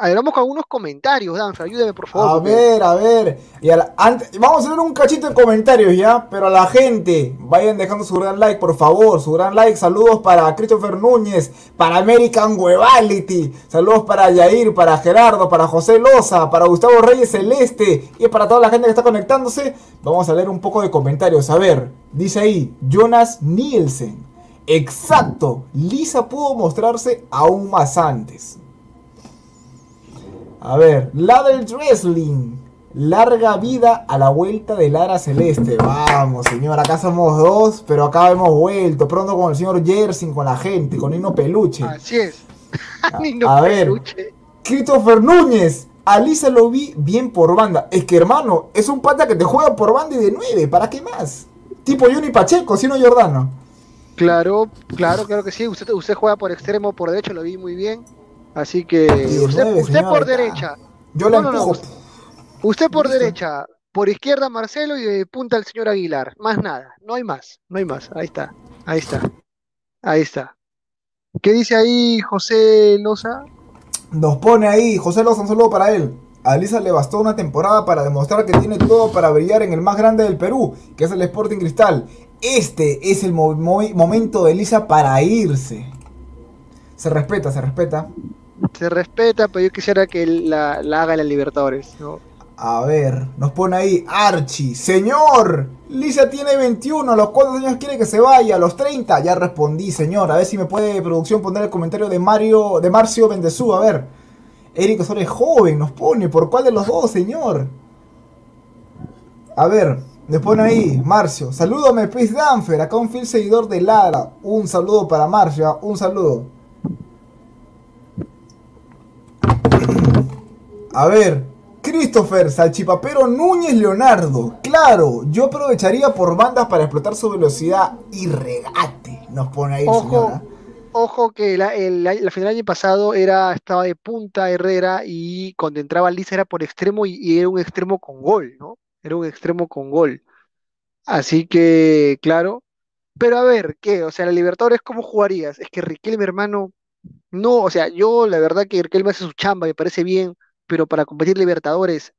A ver, vamos con algunos comentarios, Danfer, ayúdame por favor. A porque- ver, a ver. Y a la- ante- vamos a ver un cachito de comentarios ya. Pero a la gente, vayan dejando su gran like, por favor. Su gran like. Saludos para Christopher Núñez, para American Webality. Saludos para Yair, para Gerardo, para José Loza, para Gustavo Reyes Celeste. Y para toda la gente que está conectándose. Vamos a leer un poco de comentarios. A ver, dice ahí Jonas Nielsen. Exacto, Lisa pudo mostrarse aún más antes. A ver, Ladder Wrestling. Larga vida a la vuelta de Lara Celeste. Vamos, señor, acá somos dos, pero acá hemos vuelto. Pronto con el señor Jersin, con la gente, con Nino Peluche. Así es. Nino a ver, Peluche. Christopher Núñez. A Lisa lo vi bien por banda. Es que, hermano, es un pata que te juega por banda y de nueve. ¿Para qué más? Tipo Juni Pacheco, si no Jordano. Claro, claro, claro que sí. Usted, usted juega por extremo, por derecho, lo vi muy bien. Así que usted, por derecha. Yo la No, no, no, empujo. Usted por Listo. derecha, por izquierda Marcelo y de punta el señor Aguilar. Más nada, no hay más, no hay más. Ahí está, ahí está, ahí está. ¿Qué dice ahí José Loza? Nos pone ahí, José Loza, un saludo para él. A Lisa le bastó una temporada para demostrar que tiene todo para brillar en el más grande del Perú, que es el Sporting Cristal. Este es el mo- mo- momento de Lisa para irse. Se respeta, se respeta. Se respeta, pero yo quisiera que la, la haga la Libertadores. A ver, nos pone ahí Archie. Señor, Lisa tiene 21. ¿A los cuántos años quiere que se vaya? ¿A los 30? Ya respondí, señor. A ver si me puede producción poner el comentario de Mario, de Marcio Bendezú. A ver. Eric Osorio es joven, nos pone. ¿Por cuál de los dos, señor? A ver, nos pone ahí, Marcio. Salúdame, Chris Danfer. Acá un fiel seguidor de Lara. Un saludo para Marcio. ah, Un saludo. A ver, Christopher, Salchipapero Núñez Leonardo. Claro, yo aprovecharía por bandas para explotar su velocidad y regate. Nos pone ahí, Ojo, señora. ojo que la, el, la final del año pasado era, estaba de punta Herrera y cuando entraba Lisa era por extremo y, y era un extremo con gol, ¿no? Era un extremo con gol. Así que, claro. Pero a ver, ¿qué? O sea, la Libertadores, ¿cómo jugarías? Es que Riquelme, hermano, no, o sea, yo la verdad que Riquelme hace su chamba, me parece bien, pero para competir Libertadores,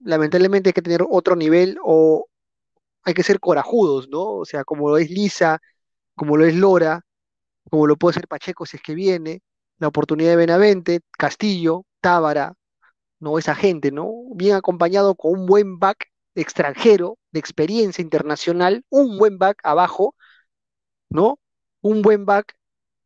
lamentablemente hay que tener otro nivel o hay que ser corajudos, ¿no? O sea, como lo es Lisa, como lo es Lora, como lo puede ser Pacheco si es que viene, la oportunidad de Benavente, Castillo, Tábara, ¿no? Esa gente, ¿no? Bien acompañado con un buen back extranjero, de experiencia internacional, un buen back abajo, ¿no? Un buen back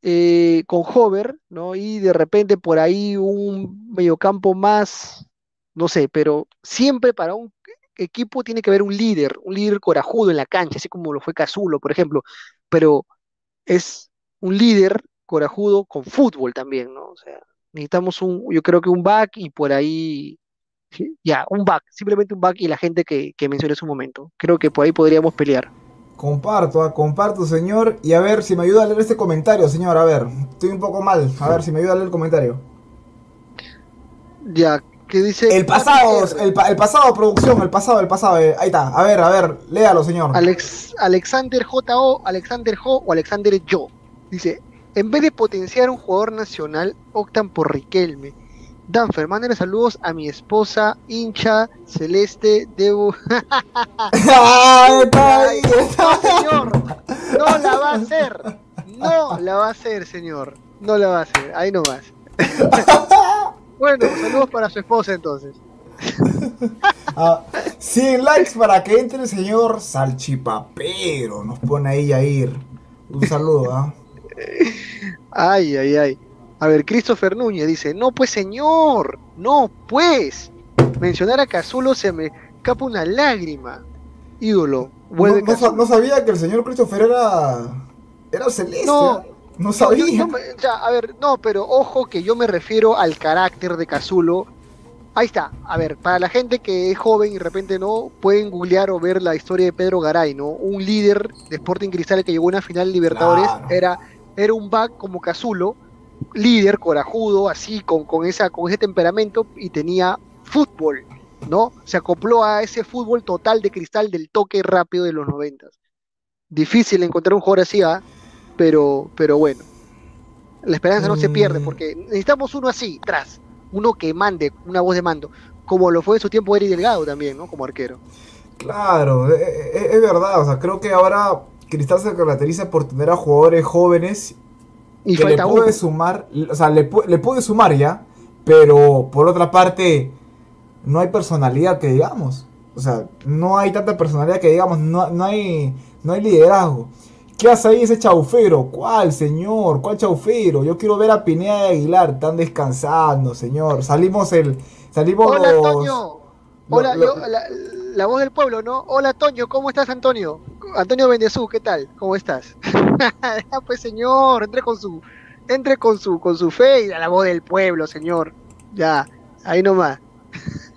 eh, con Hover, ¿no? Y de repente por ahí un mediocampo más, no sé, pero siempre para un equipo tiene que haber un líder, un líder corajudo en la cancha, así como lo fue Cazulo, por ejemplo, pero es un líder corajudo con fútbol también, ¿no? O sea, necesitamos un, yo creo que un back y por ahí, ya, un back, simplemente un back y la gente que, que mencioné en su momento. Creo que por ahí podríamos pelear. Comparto, ah, comparto, señor. Y a ver si me ayuda a leer este comentario, señor. A ver, estoy un poco mal. A ver si me ayuda a leer el comentario. Ya, ¿qué dice? El pasado, el, pa- el pasado, producción, el pasado, el pasado. eh, ahí está. A ver, a ver, léalo, señor. Alex, Alexander JO, Alexander Jo o Alexander Yo. Dice, en vez de potenciar un jugador nacional, optan por Riquelme. Danfer, mándale saludos a mi esposa, hincha, celeste, debo... Está ahí, No, señor, no la va a hacer. No la va a hacer, señor. No la va a hacer, ahí nomás. Bueno, saludos para su esposa entonces. Ah, 100 likes para que entre el señor Salchipapero. Nos pone ahí a ir. Un saludo, ¿ah? Ay, ay, ay. A ver, Christopher Núñez dice, no pues señor, no pues. Mencionar a Cazulo se me escapa una lágrima. Ídolo, No, no no sabía que el señor Christopher era. Era celeste. No. No sabía. A ver, no, pero ojo que yo me refiero al carácter de Cazulo. Ahí está, a ver, para la gente que es joven y de repente no, pueden googlear o ver la historia de Pedro Garay, ¿no? Un líder de Sporting Cristal que llegó a una final de Libertadores, Claro. era, era un back como Cazulo, líder, corajudo, así, con, con, esa, con ese temperamento y tenía fútbol, ¿no? Se acopló a ese fútbol total de Cristal del toque rápido de los noventas. Difícil encontrar un jugador así, ¿ah? pero, pero bueno. La esperanza no se pierde Mm. porque necesitamos uno así, tras. Uno que mande, una voz de mando. Como lo fue en su tiempo Eri Delgado también, ¿no? Como arquero. Claro, e- e- es, verdad. O sea, creo que ahora Cristal se caracteriza por tener a jugadores jóvenes Y que le uno. sumar. O sea, le, le puede sumar ya. Pero por otra parte, no hay personalidad que digamos. O sea, no hay tanta personalidad que digamos. No, no hay, no hay liderazgo. ¿Qué hace ahí ese chaufero? ¿Cuál, señor? ¿Cuál chaufero? Yo quiero ver a Pineda y Aguilar, están descansando, señor. Salimos el. Salimos Hola, los- Antonio. Hola, yo- la, la voz del pueblo, ¿no? Hola, Antonio, ¿cómo estás, Antonio? Antonio Bendezú, ¿qué tal? ¿Cómo estás? Ya, pues, señor, entre con su, entre con su, con su fe y a la voz del pueblo, señor. Ya, ahí nomás.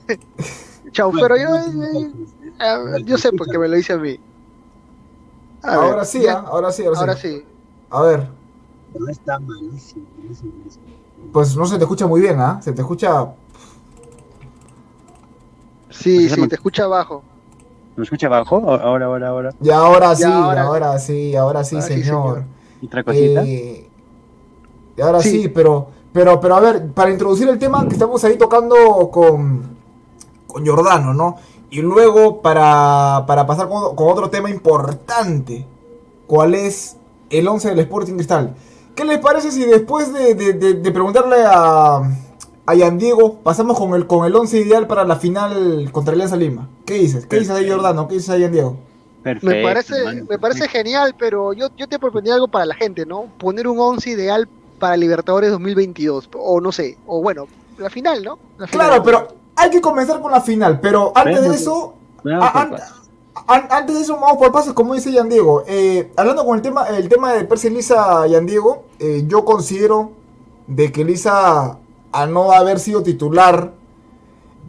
Chau, pero yo, eh, eh, yo sé por qué me lo dice a mí. A ver, Ahora sí, ¿ah? ahora sí, ahora, ahora sí. sí. A ver, No está malísimo, malísimo, malísimo. pues no se te escucha muy bien, ¿ah? Se te escucha. Sí, sí, te escucha abajo. ¿Me escucha abajo? Ahora, ahora, ahora. Y ahora sí, Ya, ahora- ahora, sí, ahora sí, ahora sí, señor. ¿Otra cosita? Eh, y ahora sí. Sí. pero, pero, pero a ver, para introducir el tema que estamos ahí tocando con, con Giordano, ¿no? Y luego para, para pasar con, con otro tema importante, ¿cuál es el 11 del Sporting Cristal? ¿Qué les parece si después de, de- de- de preguntarle a, a Yan Diego, pasamos con el, con el 11 ideal para la final contra Alianza Lima? ¿Qué dices? ¿Qué dices ahí, Giordano? ¿Qué dices ahí, Yan Diego? Perfecto. Me parece, me parece genial, pero yo, yo te propondría algo para la gente, ¿no? Poner un 11 ideal para Libertadores 2022, o no sé, o bueno, la final, ¿no? La final. Claro, pero hay que comenzar con la final, pero antes de eso, a- an- antes de eso vamos por pasos, como dice Yan Diego. Eh, hablando con el tema, el tema de Percy Lisa Yan Diego, eh, yo considero de que Lisa, a no haber sido titular,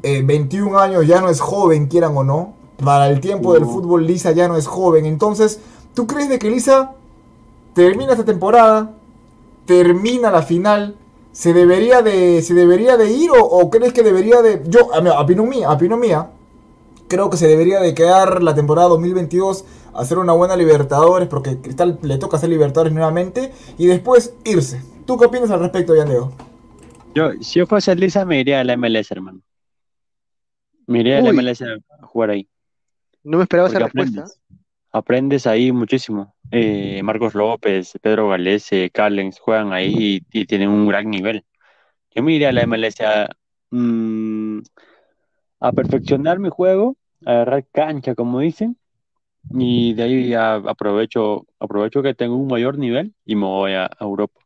eh, 21 años ya no es joven, quieran o no. Para el tiempo del fútbol, Lisa ya no es joven. Entonces, ¿tú crees de que Lisa termina esta temporada, termina la final, se debería de, se debería de ir o, o crees que debería de, yo, a opinión mía, a opinión mía, creo que se debería de quedar la temporada 2022, hacer una buena Libertadores, porque Cristal le toca hacer Libertadores nuevamente, y después irse. ¿Tú qué opinas al respecto, Yandeo? Yo, si yo fuese Lisa, me iría a la MLS, hermano. Me iría a la Uy. MLS a jugar ahí. no me esperaba esa Porque respuesta. aprendes. Aprendes ahí muchísimo. Eh, Marcos López, Pedro Galese, Callens juegan ahí y, y tienen un gran nivel. Yo me iría a la MLS a, mm, a perfeccionar mi juego, a agarrar cancha, como dicen, y de ahí aprovecho, aprovecho que tengo un mayor nivel y me voy a, a Europa.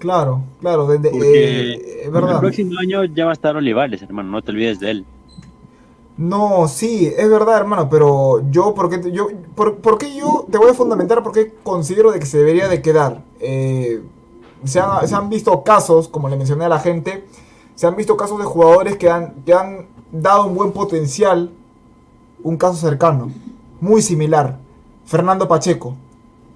Claro, claro, de- de- Porque eh, es El verdad. próximo año ya va a estar Olivares, hermano, no te olvides de él. No, sí, es verdad, hermano, pero yo, porque yo, por, por qué yo te voy a fundamentar por qué considero de que se debería de quedar. Eh, se, han, se han visto casos, como le mencioné a la gente, se han visto casos de jugadores que han, que han dado un buen potencial, un caso cercano, muy similar, Fernando Pacheco.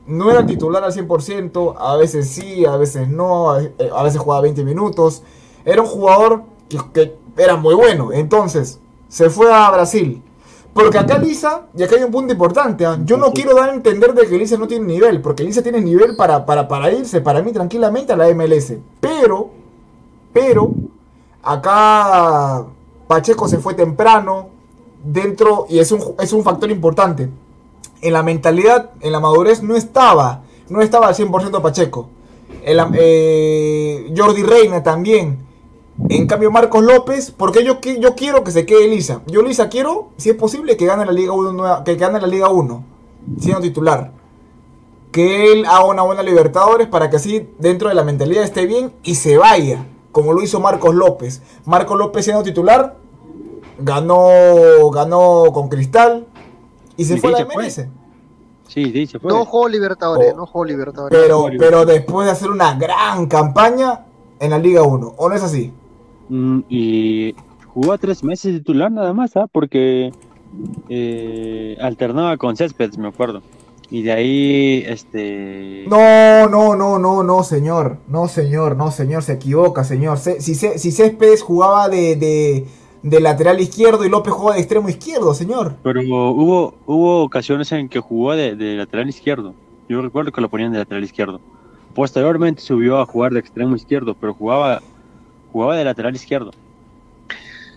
No era titular al 100%, a veces sí, a veces no, a, eh, veces jugaba 20 minutos. Era un jugador que, que era muy bueno, entonces se fue a Brasil. Porque acá Lisa, y acá hay un punto importante, ¿ah? yo no quiero dar a entender de que Lisa no tiene nivel, porque Lisa tiene nivel para, para, para irse, para mí tranquilamente a la MLS. Pero, pero, acá Pacheco se fue temprano, dentro, y es un, es un factor importante. En la mentalidad, en la madurez, no estaba, no estaba al 100% Pacheco. Eh, Jordi Reina también. En cambio, Marcos López, porque yo, yo quiero que se quede Lisa. Yo, Lisa, quiero, si es posible, que gane la Liga 1, nueva- que gane la Liga 1, siendo titular. Que él haga una buena Libertadores para que así, dentro de la mentalidad, esté bien y se vaya, como lo hizo Marcos López. Marcos López, siendo titular, ganó, ganó con Cristal y se Y fue a la se fue. MLS. Sí, sí, se fue. No jugó Libertadores, Oh. no jugó Libertadores. Pero, pero después de hacer una gran campaña en la Liga 1, ¿o no es así? Mm, y jugó tres meses de titular nada más, ¿ah? Porque eh, alternaba con Céspedes, me acuerdo. Y de ahí, este... No, no, no, no, no, señor. No, señor, no, señor, se equivoca, señor. Si, Ce- si Céspedes jugaba de, de, de lateral izquierdo y López jugaba de extremo izquierdo, señor. Pero hubo, hubo ocasiones en que jugó de, de lateral izquierdo. Yo recuerdo que lo ponían de lateral izquierdo. Posteriormente subió a jugar de extremo izquierdo, pero jugaba, jugaba de lateral izquierdo.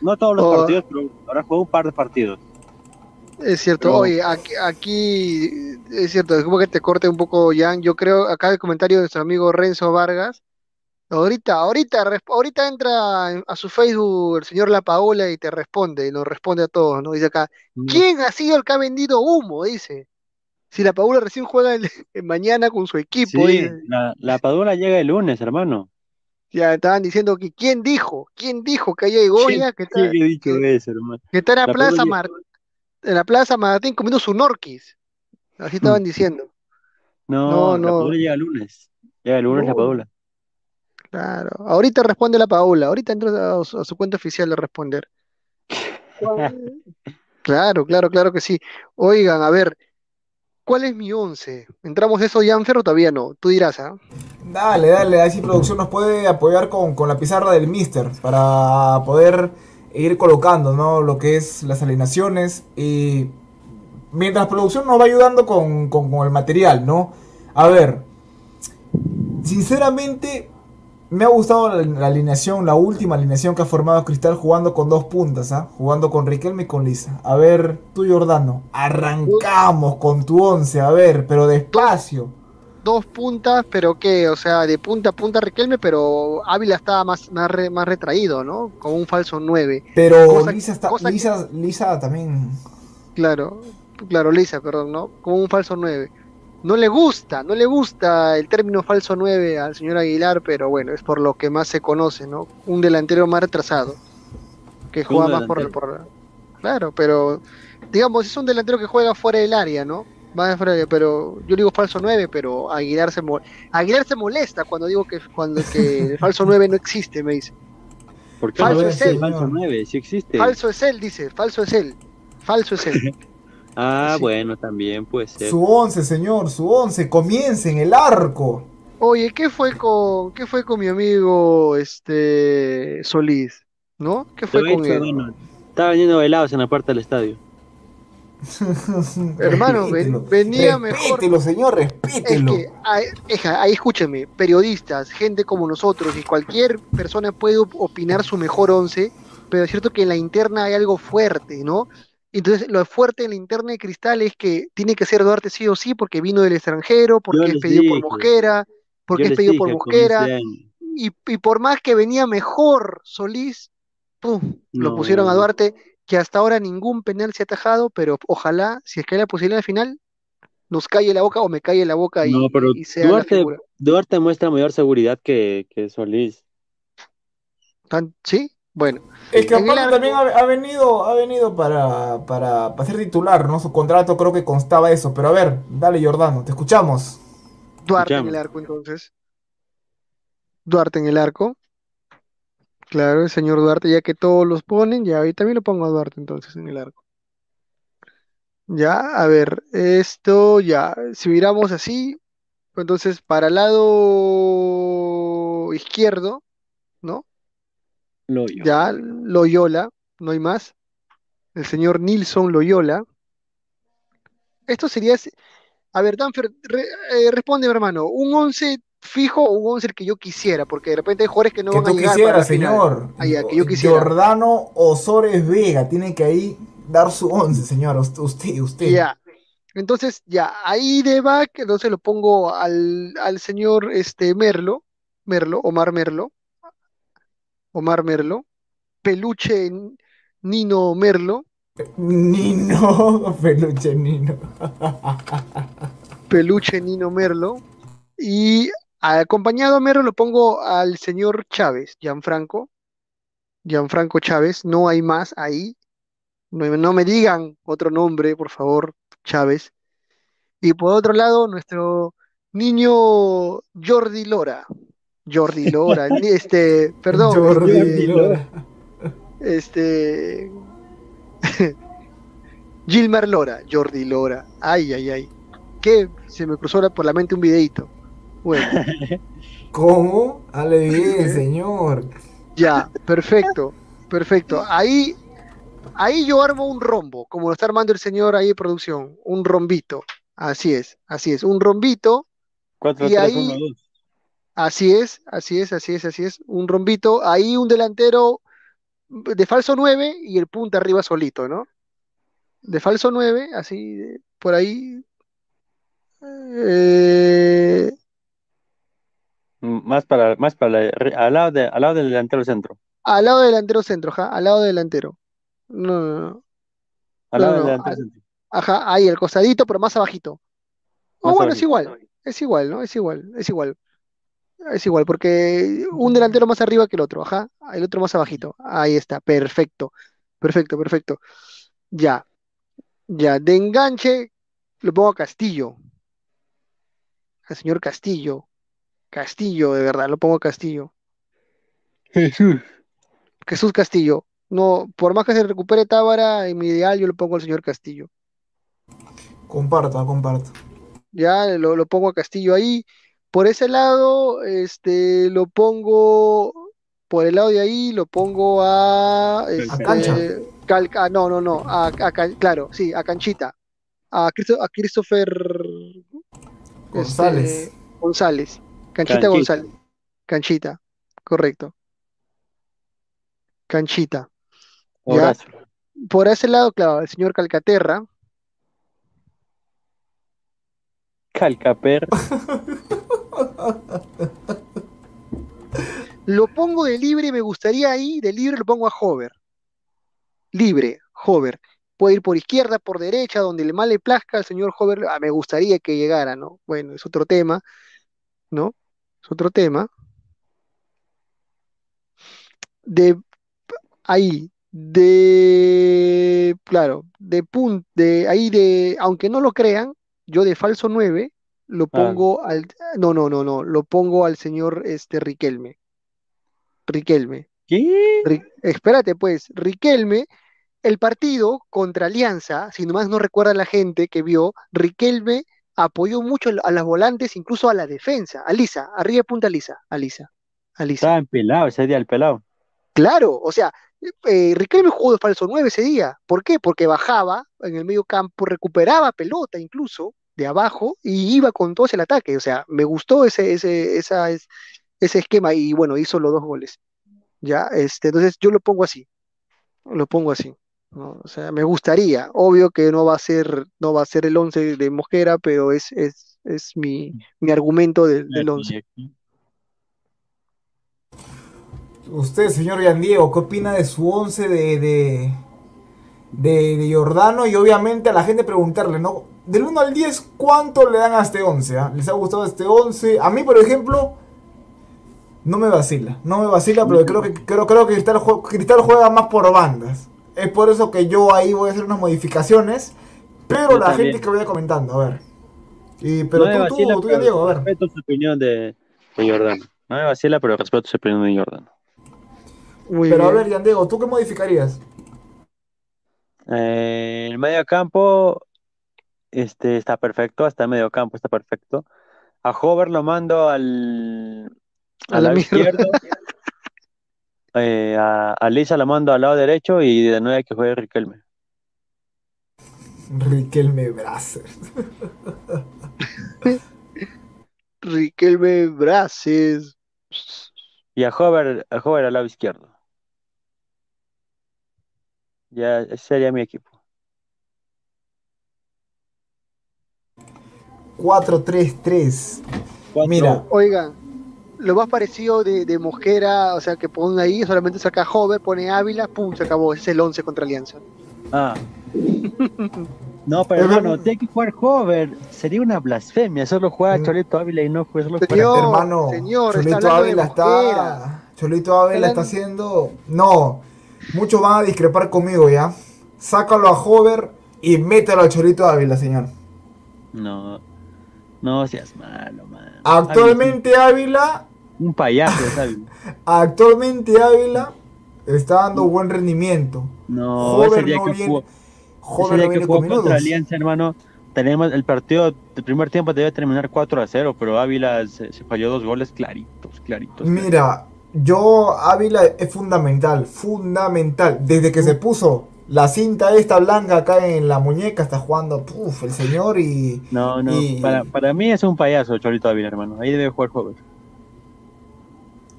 No todos los Oh. partidos, pero ahora jugó un par de partidos. Es cierto, Pero- oye, aquí, aquí es cierto, es como que te corte un poco, Jan. Yo creo, acá el comentario de nuestro amigo Renzo Vargas. Ahorita, ahorita, ahorita entra a su Facebook el señor La Paola y te responde, y nos responde a todos, ¿no? Dice acá, ¿quién ha sido el que ha vendido humo? Dice. Si la Padula recién juega el- mañana con su equipo, Sí, la, la Padula llega el lunes, hermano. ya estaban diciendo que quién dijo, quién dijo que allá llegó ¿Quién, ya, que está, dicho eso, hermano? que está en la La Plaza Padula Mar- en la Plaza Martín comiendo su norquis. Así estaban diciendo. No, No, la no. Padula llega el lunes. Llega el lunes la No. Claro. Ahorita responde la Paola, ahorita entra a su, a su cuenta oficial a responder. Claro, claro, claro que sí. Oigan, a ver, ¿cuál es mi once? ¿Entramos eso, Janfer, o todavía no? Tú dirás, ¿ah? Dale, dale, así producción nos puede apoyar con, con la pizarra del Mister para poder ir colocando, ¿no? Lo que es las alineaciones y mientras producción nos va ayudando con, con- con el material, ¿no? A ver, sinceramente me ha gustado la, la alineación, la última alineación que ha formado Cristal jugando con dos puntas, ¿ah? Jugando con Riquelme y con Lisa. A ver, tú Jordano, arrancamos con tu once, a ver, pero despacio. Dos puntas, pero qué, o sea, de punta a punta Riquelme, pero Ávila estaba más, más, re- más retraído, ¿no? Con un falso 9. Pero Cosa- Lisa, está, que- Lisa, Lisa también. Claro, claro, Lisa, perdón, ¿no? Con un falso 9. No le gusta, no le gusta el término falso 9 al señor Aguilar, pero bueno, es por lo que más se conoce, ¿no? Un delantero más retrasado, que juega más por. Claro, pero digamos, es un delantero que juega fuera del área, ¿no? Más fuera del- pero yo digo falso 9, pero Aguilar se, mo- Aguilar se molesta cuando digo que, cuando, que el falso 9 no existe, me dice. ¿Por qué Falso no es es él. falso 9? Sí existe. Falso es él, dice, falso es él, falso es él. Ah, Sí. bueno, también puede ser. Su once, señor, su once. Comience en el arco. Oye, ¿qué fue con, qué fue con mi amigo este Solís? ¿No? ¿Qué fue con él? hermano, Estaba vendiendo helados en la puerta del estadio. Hermano, ven- Respételo. venía mejor. Respételo, señor, Es respételo. que, ahí, ahí escúchame, periodistas, gente como nosotros y cualquier persona puede op- opinar su mejor once, pero es cierto que en la interna hay algo fuerte, ¿no? Entonces, lo fuerte en la interna de Cristal es que tiene que ser Duarte sí o sí porque vino del extranjero, porque es pedido por Mosquera, porque es pedido dije por Mosquera, y, y por más que venía mejor Solís, ¡pum! lo pusieron a Duarte, que hasta ahora ningún penal se ha atajado, pero ojalá, si es que hay la posibilidad al final, nos calle la boca o me calle la boca y, No, pero y sea Duarte, muestra mayor seguridad que, que Solís. ¿Sí? Bueno. Es que el también ha, ha venido, ha venido para, para, para ser titular, ¿no? Su contrato creo que constaba eso. Pero a ver, dale Jordano, te escuchamos. Duarte en el arco, entonces. Duarte en el arco. Claro, el señor Duarte, ya que todos los ponen, ya ahí también lo pongo a Duarte entonces en el arco. Ya, a ver, esto ya, si miramos así, entonces para el lado izquierdo, ¿no? Loyo. Ya, Loyola, no hay más. El señor Nilson Loyola. Esto sería, a ver, Danfer, re- eh, responde, hermano, un 11 fijo o un 11 el que yo quisiera, porque de repente hay jugadores que no que van a llegar para la final. señor. Ah, ya, que yo quisiera. Jordano Osores Vega, tiene que ahí dar su once, señor. Usted, usted. usted. Ya. Entonces, ya, ahí de back, entonces lo pongo al, al señor este Merlo, Merlo, Omar Merlo, Omar Merlo, Peluche Nino Merlo, Nino, peluche Nino. Peluche Nino Merlo, y acompañado a Merlo lo pongo al señor Chávez, Gianfranco, Gianfranco Chávez, no hay más ahí, no, no me digan otro nombre, por favor, Chávez. Y por otro lado, nuestro niño Jordi Lora. Jordi Lora, este, perdón, Jordi este, Lora. este, Gilmar Lora, Jordi Lora. Ay, ay, ay. Que se me cruzó por la mente un videito. Bueno, ¿Cómo? Hable bien, señor. ya, perfecto, perfecto. Ahí, ahí yo armo un rombo, como lo está armando el señor ahí de producción, un rombito. Así es, así es, un rombito. 4 Y 3 ahí- 1 2. Así es, así es, así es, así es. Un rombito, ahí un delantero de falso 9 y el punta arriba solito, ¿no? De falso 9, así, de- por ahí. Eh, Más para, más para al lado de, al lado del delantero centro. al lado del delantero centro, ajá, al lado del delantero. No, no, no. Al lado no, del delantero centro. Ajá, ahí, el costadito, pero más abajito. Oh, bueno, es igual, es igual, ¿no? Es igual, es igual. Es igual, porque un delantero más arriba que el otro, ajá, el otro más abajito. Ahí está, perfecto, perfecto, perfecto. Ya, ya, de enganche lo pongo a Castillo, al señor Castillo. Castillo, de verdad, lo pongo a Castillo. Jesús. Jesús Castillo. No, por más que se recupere Tábara, en mi ideal yo lo pongo al señor Castillo. Comparto, comparto. Ya lo, lo pongo a Castillo ahí. Por ese lado, este, lo pongo, por el lado de ahí, lo pongo a, este, Cancha. Cal- ah, no, no, no, a, claro, sí, a Canchita, a, Cristo- a Christopher González. este, González, Canchita Canchita. González, Canchita, correcto, Canchita. Ya. Por ese lado, claro, el señor Calcaterra, Calcaper. Lo pongo de libre, me gustaría ahí, de libre lo pongo a Hover. Libre, Hover. Puede ir por izquierda, por derecha, donde le mal le plazca al señor Hover. Ah, me gustaría que llegara, ¿no? Bueno, es otro tema, ¿no? Es otro tema. De ahí, de, claro, de pun, de ahí de, aunque no lo crean, yo de falso 9 lo Ah. pongo al, no, no, no, no, lo pongo al señor este Riquelme. Riquelme. ¿Qué? Ri- espérate, pues, Riquelme, el partido contra Alianza, si nomás no recuerda la gente que vio, Riquelme apoyó mucho a las volantes, incluso a la defensa, a Lisa, arriba punta Lisa, a Lisa, a Lisa. Estaba pelado ese día el pelado. Claro, o sea, eh, Riquelme jugó de falso 9 ese día. ¿Por qué? Porque bajaba en el medio campo, recuperaba pelota incluso de abajo y iba con todo el ataque. O sea, me gustó ese, ese, esa, ese esquema y bueno, hizo los dos goles. Ya, este, entonces yo lo pongo así, lo pongo así. ¿no? O sea, me gustaría, obvio que no va a ser, no va a ser el 11 de Mosquera, pero es, es, es mi, mi argumento del, del 11. Usted, señor Diego, ¿qué opina de su 11 de, de, de, de Giordano? Y obviamente a la gente preguntarle, ¿no? Del 1 al 10, ¿cuánto le dan a este 11? ah? ¿Les ha gustado este 11? A mí, por ejemplo, no me vacila. No me vacila, pero creo que, creo, creo que Cristal, jue- Cristal juega más por bandas. Es por eso que yo ahí voy a hacer unas modificaciones. Pero Yo la también. gente que vaya comentando, a ver. Y, pero no me tú, vacila, tú, tú, pero Diego, a ver. respeto su opinión de, de Jordano. No me vacila, pero respeto su opinión de Jordano. Muy Pero a bien. ver, Yandiego, ¿tú qué modificarías? Eh, el medio campo este, está perfecto, hasta el medio campo está perfecto. A Hover lo mando al, A al la lado izquierdo. Eh, a, a Lisa lo mando al lado derecho y de nueve que juegue Riquelme. Riquelme Brasser. Riquelme Braces. Y a Hover, a Hover al lado izquierdo. Ya, ese sería mi equipo. 4-3-3. Mira, Oigan, lo más parecido de, de Mosquera, o sea, que pone ahí, solamente saca Hover, pone Ávila, pum, se acabó. Ese es el 11 contra Alianza. Ah. No, pero hermano, tiene que jugar Hover. Sería una blasfemia solo jugar Cholito Ávila y no jugar solo jugar- Señor, hermano, señor, Cholito Ávila está. Cholito Ávila Está está haciendo. No, muchos van a discrepar conmigo ya. Sácalo a Hover y mételo a Cholito Ávila, señor. No, no seas malo, man. Actualmente Ávila, Un payaso, ¿sabes? actualmente Ávila está dando buen rendimiento. No, Hover ese día no que viene- jugó, ese día no que jugó con contra. Alianza, hermano, tenemos el partido, el primer tiempo debe terminar 4 a 0, pero Ávila se, se falló dos goles claritos, claritos. Mira, yo Ávila es fundamental, fundamental. Desde que se puso la cinta esta blanca acá en la muñeca, está jugando puf, el señor y. No, no, y- para, para mí es un payaso Cholito Ávila, hermano. Ahí debe jugar Hover.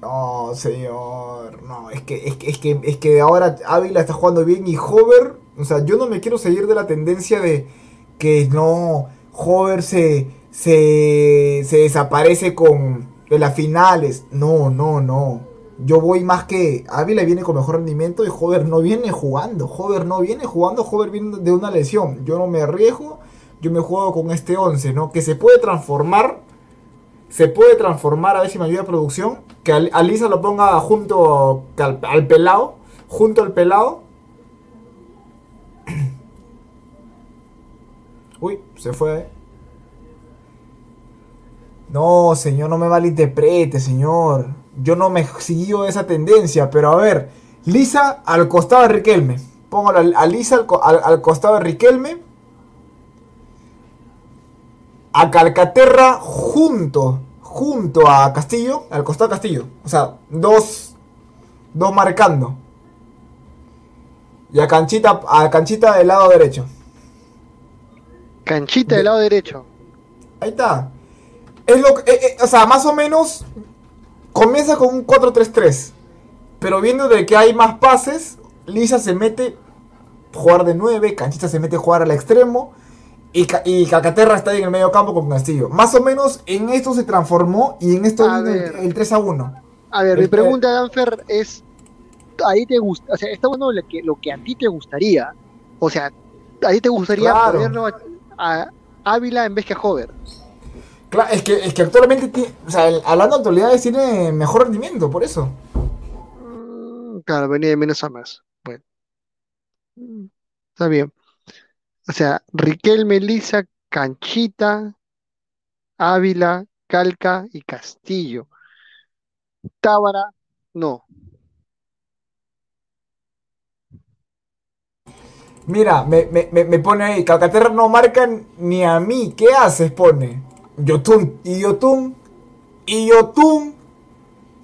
No, señor, no, es que, es que, es que, es que ahora Ávila está jugando bien y Hover, o sea, yo no me quiero seguir de la tendencia de que no, Hover se, se, se desaparece con de las finales. No, no, no. Yo voy más que Ávila viene con mejor rendimiento y Hover no viene jugando. Hover no viene jugando, Hover viene de una lesión. Yo no me arriesgo yo me juego con este 11, ¿no? Que se puede transformar, se puede transformar, a ver si me ayuda producción, que a, a Lisa lo ponga junto al, al pelado, junto al pelado. Uy, se fue. No, señor, no me malinterprete, señor. Yo no me siguió esa tendencia, pero a ver, Lisa al costado de Riquelme. Póngalo a, Lisa al- al costado de Riquelme. A Calcaterra junto, junto a Castillo, al costado de Castillo. O sea, dos, dos marcando. Y a Canchita, a Canchita del lado derecho. Canchita del lado derecho. Ahí está. Es lo que- eh, eh, o sea, más o menos comienza con un 4-3-3. Pero viendo de que hay más pases, Lisa se mete jugar de 9, Canchita se mete a jugar al extremo y, y Calcaterra está ahí en el medio campo con Castillo. Más o menos en esto se transformó y en esto A el, el 3 a 1. A ver, mi Este- pregunta, Danfer, es, ¿ahí te gusta? O sea, está bueno lo que, lo que a ti te gustaría. O sea, ¿a ti te gustaría Claro. ponerlo a, a Ávila en vez que a Hover? Claro, es que, es que actualmente, tiene- o sea, el- hablando de actualidades, tiene mejor rendimiento, por eso. Mm, Claro, venía de menos a más. Bueno, Mm, está bien. O sea, Riquelme, Lisa, Canchita, Ávila, Calca y Castillo. Tábara, no. Mira, me, me, me, me pone ahí, Calcaterra no marca ni a mí. ¿Qué haces? Pone. Yotun. Y Yotun. Yotun.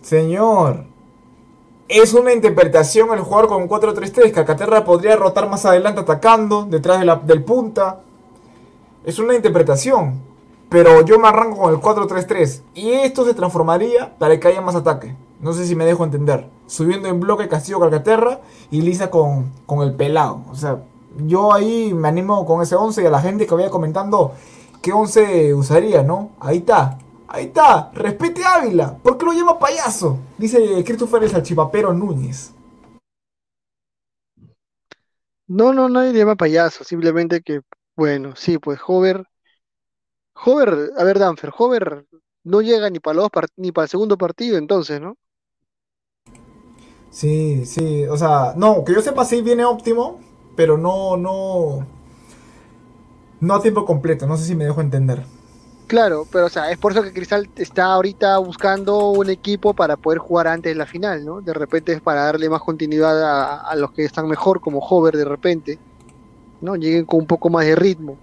Señor. Es una interpretación el jugador con 4-3-3. Calcaterra podría rotar más adelante atacando, detrás del punta. Es una interpretación. Pero yo me arranco con el 4-3-3. Y esto se transformaría para que haya más ataque. No sé si me dejo entender. Subiendo en bloque Castillo Calcaterra y Lisa con, con el pelado. O sea, yo ahí me animo con ese 11 y a la gente que vaya comentando qué 11 usaría, ¿no? Ahí está. Ahí está. Respete a Ávila. ¿Por qué lo llama payaso? Dice Christopher el Salchipapero Núñez. No, no, nadie le llama payaso, simplemente que, bueno, sí, pues Hover, Hover, a ver, Danfer, Hover no llega ni para los ni para el segundo partido, entonces, ¿no? Sí, sí. O sea, no, que yo sepa sí viene óptimo, pero no, no. No a tiempo completo. No sé si me dejo entender. Claro, pero o sea, es por eso que Cristal está ahorita buscando un equipo para poder jugar antes de la final, ¿no? De repente es para darle más continuidad a, los que están mejor, como Hover de repente, ¿no? Lleguen con un poco más de ritmo.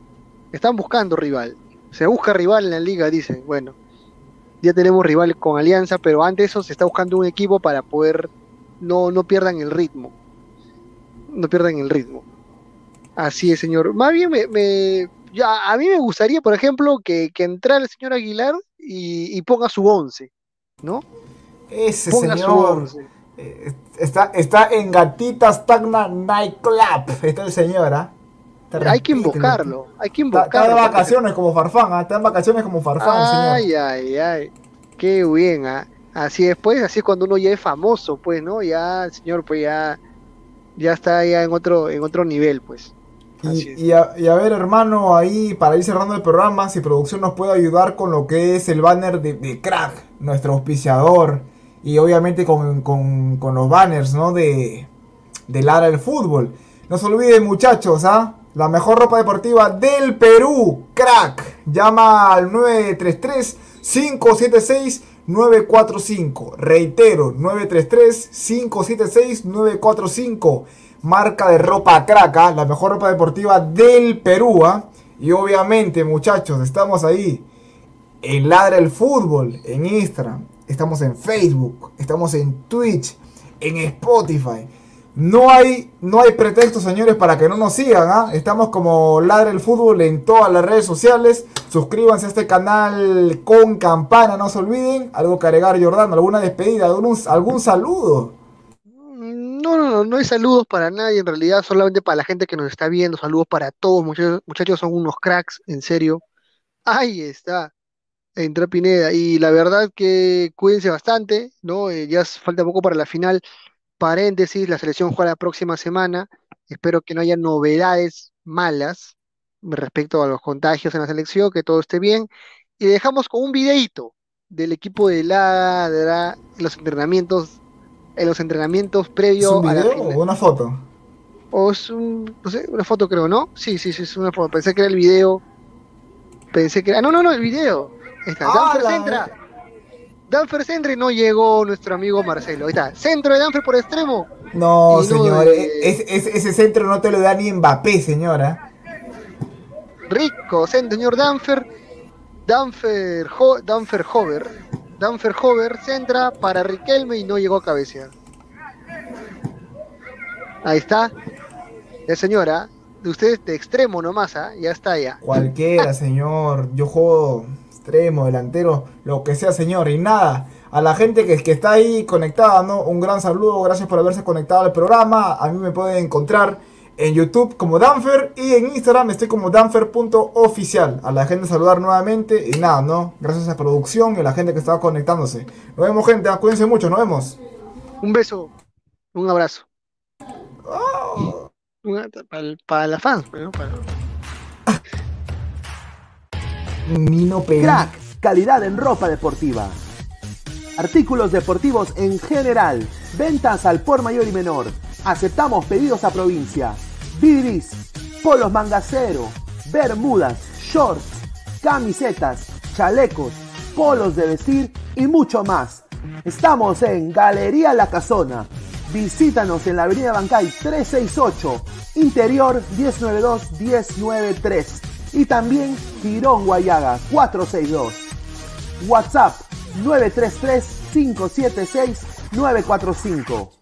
Están buscando rival. Se busca rival en la liga, dicen. Bueno, ya tenemos rival con Alianza, pero antes eso se está buscando un equipo para poder no, no pierdan el ritmo. No pierdan el ritmo. Así es, señor. Más bien me, me- ya, a mí me gustaría, por ejemplo, que, que entrara el señor Aguilar y, y ponga su once, ¿no? Ese Ponga su señor. once. eh, Está, está en Gatitas Tacna Nightclub. Está el señor, ¿ah? Hay que invocarlo, hay que Está, está de invocarlo. vacaciones como Farfán, ¿ah? Está en vacaciones como Farfán, señor. Ay, ay, ay. Qué bien, ¿ah? Así es, pues, así es cuando uno ya es famoso, pues, ¿no? Ya, el señor, pues ya, ya está ya en otro, en otro nivel, pues. Y, y a, y a ver, hermano, ahí para ir cerrando el programa, si producción nos puede ayudar con lo que es el banner de, de Crack, nuestro auspiciador, y obviamente con, con- con los banners, ¿no? De, de Lara del Fútbol. No se olviden, muchachos, ¿ah? La mejor ropa deportiva del Perú, Crack. Llama al 933-576-945. Reitero, 933-576-945 marca de ropa craca, la mejor ropa deportiva del Perú. ¿ah? Y obviamente, muchachos, estamos ahí en Ladra el Fútbol, en Instagram, estamos en Facebook, estamos en Twitch, en Spotify. No hay, no hay pretexto, señores, para que no nos sigan. ¿ah? Estamos como Ladra el Fútbol en todas las redes sociales. Suscríbanse a este canal con campana, no se olviden. Algo que agregar, Jordán, alguna despedida, algún, algún saludo. No, no, no, no hay saludos para nadie, en realidad, solamente para la gente que nos está viendo. Saludos para todos, muchachos, muchachos son unos cracks, en serio. Ahí está, entra Pineda. Y la verdad que cuídense bastante, ¿no? Eh, ya falta poco para la final. Paréntesis, la selección juega la próxima semana. Espero que no haya novedades malas, respecto a los contagios en la selección, que todo esté bien. Y dejamos con un videíto del equipo de Ladra los entrenamientos, en los entrenamientos ¿Es previos un a la video o una foto? O es un, no sé, una foto creo, ¿no? Sí, sí, sí, es una foto. Pensé que era el video. Pensé que era. No, no, no, el video. Ahí está. Danfer ¡Hala! centra. Danfer centra y no llegó nuestro amigo Marcelo. Ahí está. Centro de Danfer por extremo. No, no señor, de- e- es- es- ese centro no te lo da ni Mbappé, señora. Rico, señor Danfer. Danfer, Ho- Danfer Hover. Danfer Hover centra para Riquelme y no llegó a cabecear. Ahí está. La señora. De ustedes de extremo nomás, ¿ah? Ya está ya. Cualquiera, señor. Yo juego extremo, delantero, lo que sea, señor. Y nada, a la gente que, que está ahí conectada, ¿no? Un gran saludo, gracias por haberse conectado al programa. A mí me pueden encontrar en YouTube como Danfer y en Instagram estoy como danfer.oficial. A la gente saludar nuevamente y nada, ¿no? Gracias a producción y a la gente que estaba conectándose. Nos vemos, gente. Cuídense mucho, nos vemos. Un beso, un abrazo. Para, para la fans, ¿no? Para- Nino Crack, calidad en ropa deportiva. Artículos deportivos en general. Ventas al por mayor y menor. Aceptamos pedidos a provincia. Bidris, polos mangacero, bermudas, shorts, camisetas, chalecos, polos de vestir y mucho más. Estamos en Galería La Casona. Visítanos en la Avenida Bancay 368, Interior 1092-1093 y también Girón Guayaga 462. WhatsApp 933-576-945